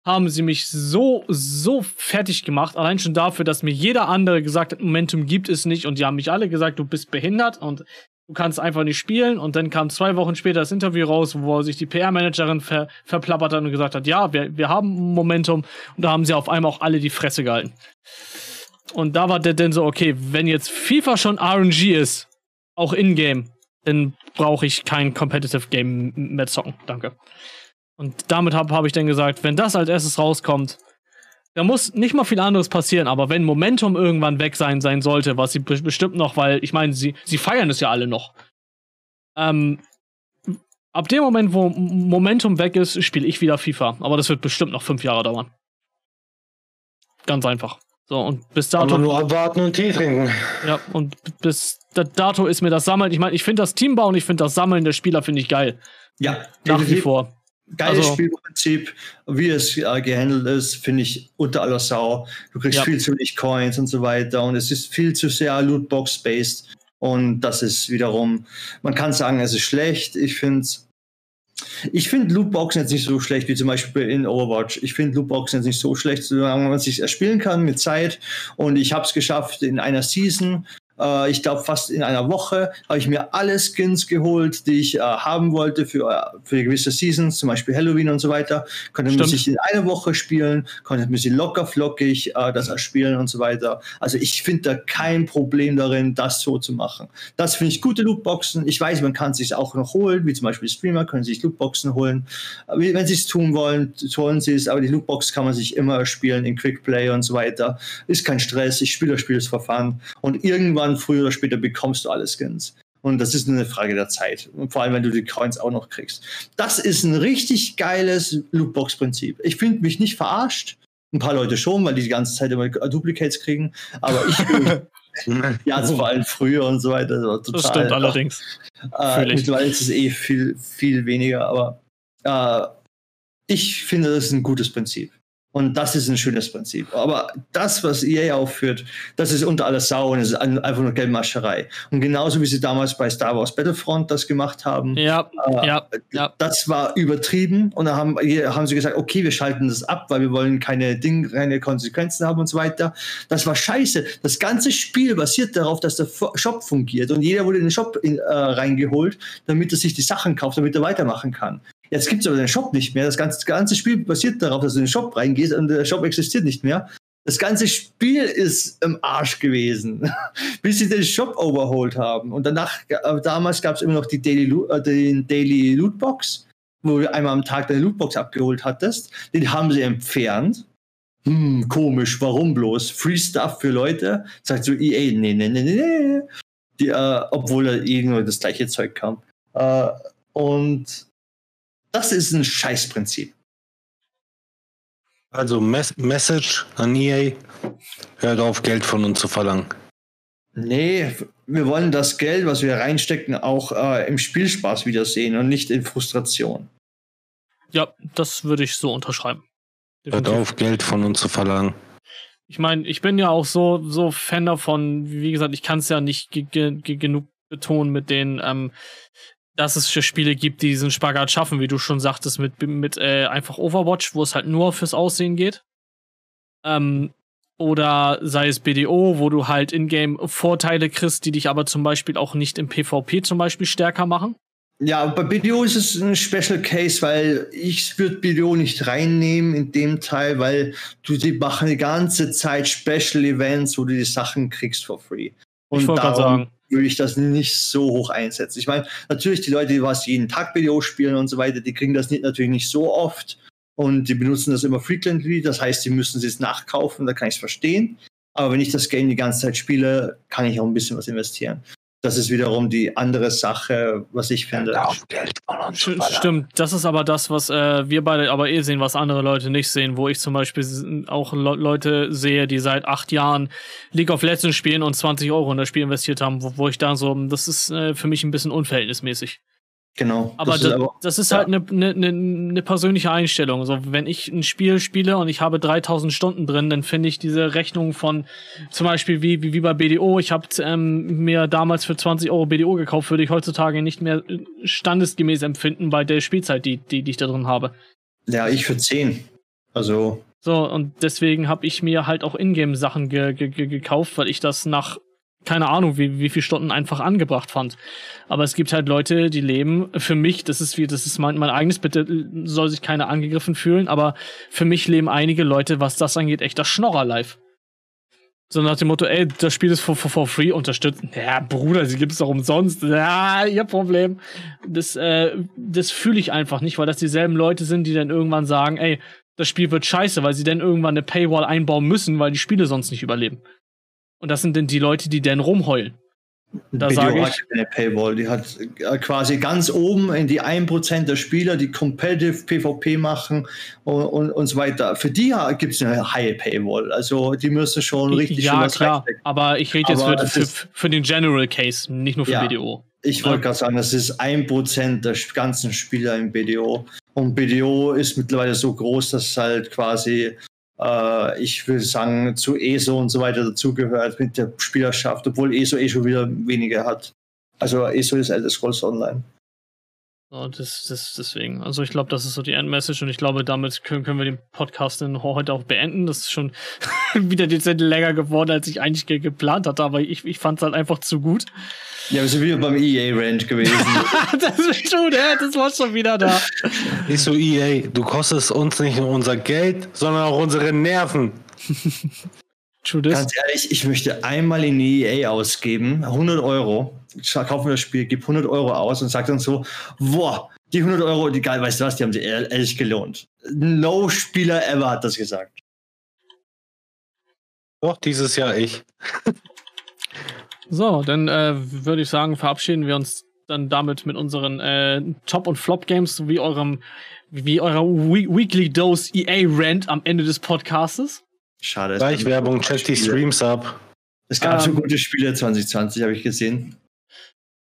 haben sie mich so, so fertig gemacht. Allein schon dafür, dass mir jeder andere gesagt hat, Momentum gibt es nicht. Und die haben mich alle gesagt, du bist behindert und du kannst einfach nicht spielen. Und dann kam zwei Wochen später das Interview raus, wo sich die PR-Managerin ver verplappert hat und gesagt hat, ja, wir, wir haben Momentum. Und da haben sie auf einmal auch alle die Fresse gehalten. Und da war der dann so, okay, wenn jetzt FIFA schon RNG ist, auch in-game, dann brauche ich kein Competitive Game mehr zocken. Danke. Und damit habe hab ich dann gesagt, wenn das als erstes rauskommt, da muss nicht mal viel anderes passieren, aber wenn Momentum irgendwann weg sein sein sollte, was sie bestimmt noch, weil ich meine, sie, sie feiern es ja alle noch. Ähm, ab dem Moment, wo Momentum weg ist, spiele ich wieder FIFA. Aber das wird bestimmt noch fünf Jahre dauern. Ganz einfach. So, und bis dato. Aber nur abwarten und Tee trinken. Ja, und bis dato ist mir das Sammeln. Ich meine, ich finde das Teambau und ich finde das Sammeln der Spieler finde ich geil. Ja, nach wie vor. Geiles also, Spielprinzip, wie es äh, gehandelt ist, finde ich unter aller Sau. Du kriegst ja. viel zu wenig Coins und so weiter und es ist viel zu sehr Lootbox-based. Und das ist wiederum, man kann sagen, es ist schlecht. Ich finde es ich finde Lootboxen jetzt nicht so schlecht wie zum Beispiel in Overwatch. Ich finde Lootboxen jetzt nicht so schlecht, solange man sich erspielen kann mit Zeit. Und ich habe es geschafft, in einer Season äh, ich glaube, fast in einer Woche habe ich mir alle Skins geholt, die ich äh, haben wollte für, äh, für gewisse Seasons, zum Beispiel Halloween und so weiter. Konnte man sich in einer Woche spielen, konnte bisschen locker flockig äh, das erspielen und so weiter. Also ich finde da kein Problem darin, das so zu machen. Das finde ich gute Lootboxen. Ich weiß, man kann sich auch noch holen, wie zum Beispiel Streamer können sich Lootboxen holen. Wenn sie es tun wollen, tun sie es, aber die Lootbox kann man sich immer spielen in Quickplay und so weiter. Ist kein Stress, ich spiele das Spiel für Fun. Und irgendwann irgendwann früher oder später bekommst du alle Skins. Und das ist nur eine Frage der Zeit. Und vor allem, wenn du die Coins auch noch kriegst. Das ist ein richtig geiles Lootbox-Prinzip. Ich finde mich nicht verarscht. Ein paar Leute schon, weil die die ganze Zeit immer Duplicates kriegen. Aber ich [laughs] ja, also vor allem früher und so weiter. Das, total, das stimmt allerdings. Äh, mittlerweile ist es eh viel, viel weniger. Aber äh, ich finde, das ist ein gutes Prinzip. Und das ist ein schönes Prinzip. Aber das, was EA aufführt, das ist unter aller Sau und es ist einfach nur Geldmascherei. Und genauso wie sie damals bei Star Wars Battlefront das gemacht haben, ja, äh, ja, ja. das war übertrieben. Und dann haben, haben sie gesagt, okay, wir schalten das ab, weil wir wollen keine Dinge, keine Konsequenzen haben und so weiter. Das war scheiße. Das ganze Spiel basiert darauf, dass der Shop fungiert und jeder wurde in den Shop in, äh, reingeholt, damit er sich die Sachen kauft, damit er weitermachen kann. Jetzt gibt es aber den Shop nicht mehr. Das ganze, ganze Spiel basiert darauf, dass du in den Shop reingehst und der Shop existiert nicht mehr. Das ganze Spiel ist im Arsch gewesen, [laughs] bis sie den Shop overholt haben. Und danach, äh, damals gab es immer noch die Daily, äh, den Daily Lootbox, wo du einmal am Tag deine Lootbox abgeholt hattest. Den haben sie entfernt. Hm, komisch, warum bloß? Free Stuff für Leute. Sagt so EA, nee, nee, nee, nee. Die, äh, obwohl da irgendwo das gleiche Zeug kam. Äh, und das ist ein Scheißprinzip. Also Mes Message an EA, hört auf, Geld von uns zu verlangen. Nee, wir wollen das Geld, was wir reinstecken, auch äh, im Spielspaß wiedersehen und nicht in Frustration. Ja, das würde ich so unterschreiben. Definitiv. Hört auf, Geld von uns zu verlangen. Ich meine, ich bin ja auch so, so Fan davon, wie gesagt, ich kann es ja nicht genug betonen mit den, ähm, dass es Spiele gibt, die diesen Spagat schaffen, wie du schon sagtest, mit, mit äh, einfach Overwatch, wo es halt nur fürs Aussehen geht. Ähm, oder sei es BDO, wo du halt in-game Vorteile kriegst, die dich aber zum Beispiel auch nicht im PvP zum Beispiel stärker machen. Ja, bei BDO ist es ein Special Case, weil ich würde BDO nicht reinnehmen in dem Teil, weil du die machen die ganze Zeit Special Events, wo du die Sachen kriegst for free. Und ich wollte gerade sagen würde ich das nicht so hoch einsetzen. Ich meine, natürlich die Leute, die was jeden Tag Video spielen und so weiter, die kriegen das nicht, natürlich nicht so oft und die benutzen das immer frequently. Das heißt, die müssen es nachkaufen, da kann ich es verstehen. Aber wenn ich das Game die ganze Zeit spiele, kann ich auch ein bisschen was investieren das ist wiederum die andere Sache, was ich finde. Ja, Geld Stimmt, das ist aber das, was äh, wir beide aber eh sehen, was andere Leute nicht sehen, wo ich zum Beispiel auch Le Leute sehe, die seit acht Jahren League of Legends spielen und 20 Euro in das Spiel investiert haben, wo, wo ich da so, das ist äh, für mich ein bisschen unverhältnismäßig. Genau. Aber das, ist, aber, das ist halt eine ne, ne, ne persönliche Einstellung. So, wenn ich ein Spiel spiele und ich habe 3000 Stunden drin, dann finde ich diese Rechnung von zum Beispiel wie, wie, wie bei BDO. Ich habe ähm, mir damals für 20 Euro BDO gekauft, würde ich heutzutage nicht mehr standesgemäß empfinden bei der Spielzeit, die, die, die ich da drin habe. Ja, ich für 10. Also. So, und deswegen habe ich mir halt auch Ingame-Sachen ge ge gekauft, weil ich das nach keine Ahnung, wie, wie viele Stunden einfach angebracht fand. Aber es gibt halt Leute, die leben, für mich, das ist wie, das ist mein, mein eigenes, bitte soll sich keiner angegriffen fühlen, aber für mich leben einige Leute, was das angeht, echt das Schnorrer live. So nach dem Motto, ey, das Spiel ist for, for, for free unterstützen. Ja, Bruder, sie gibt es doch umsonst. Ja, ihr Problem. Das, äh, das fühle ich einfach nicht, weil das dieselben Leute sind, die dann irgendwann sagen, ey, das Spiel wird scheiße, weil sie dann irgendwann eine Paywall einbauen müssen, weil die Spiele sonst nicht überleben. Und das sind denn die Leute, die denn rumheulen. Da sage ich. Eine Paywall, die hat äh, quasi ganz oben in die 1% der Spieler, die Competitive PvP machen und, und, und so weiter. Für die gibt es eine High Paywall. Also die müssen schon richtig Ja, klar. Aber ich rede jetzt für, für, für, den General Case, nicht nur für ja, BDO. Ich wollte gerade sagen, das ist 1% der ganzen Spieler im BDO. Und BDO ist mittlerweile so groß, dass halt quasi äh, ich würde sagen, zu ESO und so weiter dazugehört mit der Spielerschaft, obwohl ESO eh schon wieder weniger hat. Also ESO ist Elder Scrolls Online. Oh, das, das, deswegen. Also ich glaube, das ist so die Endmessage und ich glaube, damit können, können wir den Podcast dann heute auch beenden. Das ist schon [laughs] wieder dezent länger geworden, als ich eigentlich ge geplant hatte, aber ich, ich fand es halt einfach zu gut. Ja, wir sind wieder beim EA-Range gewesen. [laughs] das ist schon, ja, das war schon wieder da. Nicht so EA, du kostest uns nicht nur unser Geld, sondern auch unsere Nerven. [laughs] Ganz ehrlich, ich möchte einmal in EA ausgeben, 100 Euro. Ich kaufe mir das Spiel, gebe 100 Euro aus und sage dann so, boah, die 100 Euro, die geil, weißt du was, die haben sie ehrlich gelohnt. No Spieler ever hat das gesagt. Doch, dieses Jahr ich. so, dann äh, würde ich sagen, verabschieden wir uns dann damit mit unseren äh, Top- und Flop-Games sowie eurem, wie eurer We Weekly Dose EA Rant am Ende des Podcastes. Schade. Gleich Werbung, check die Streams ab. Es gab ähm, schon gute Spiele 2020, habe ich gesehen.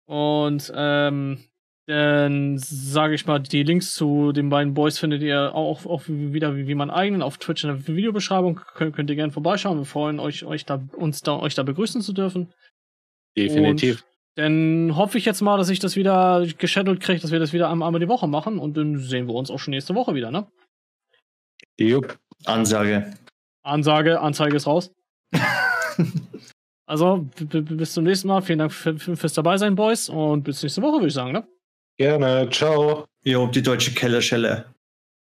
Und ähm, Dann sage ich mal, die Links zu den beiden Boys findet ihr auch, auch wieder wie, wie man eigenen auf Twitch in der Videobeschreibung. Könnt, könnt ihr gerne vorbeischauen. Wir freuen euch, euch da, uns da, euch da begrüßen zu dürfen. Definitiv. Und dann hoffe ich jetzt mal, dass ich das wieder geschedult kriege, dass wir das wieder einmal die Woche machen und dann sehen wir uns auch schon nächste Woche wieder, ne? Jupp. Ansage. Ansage, Anzeige ist raus. [laughs] also, bis zum nächsten Mal. Vielen Dank für, für, fürs Dabeisein, Boys. Und bis nächste Woche, würde ich sagen, ne? Gerne. Ciao. Jo, die deutsche Kellerschelle.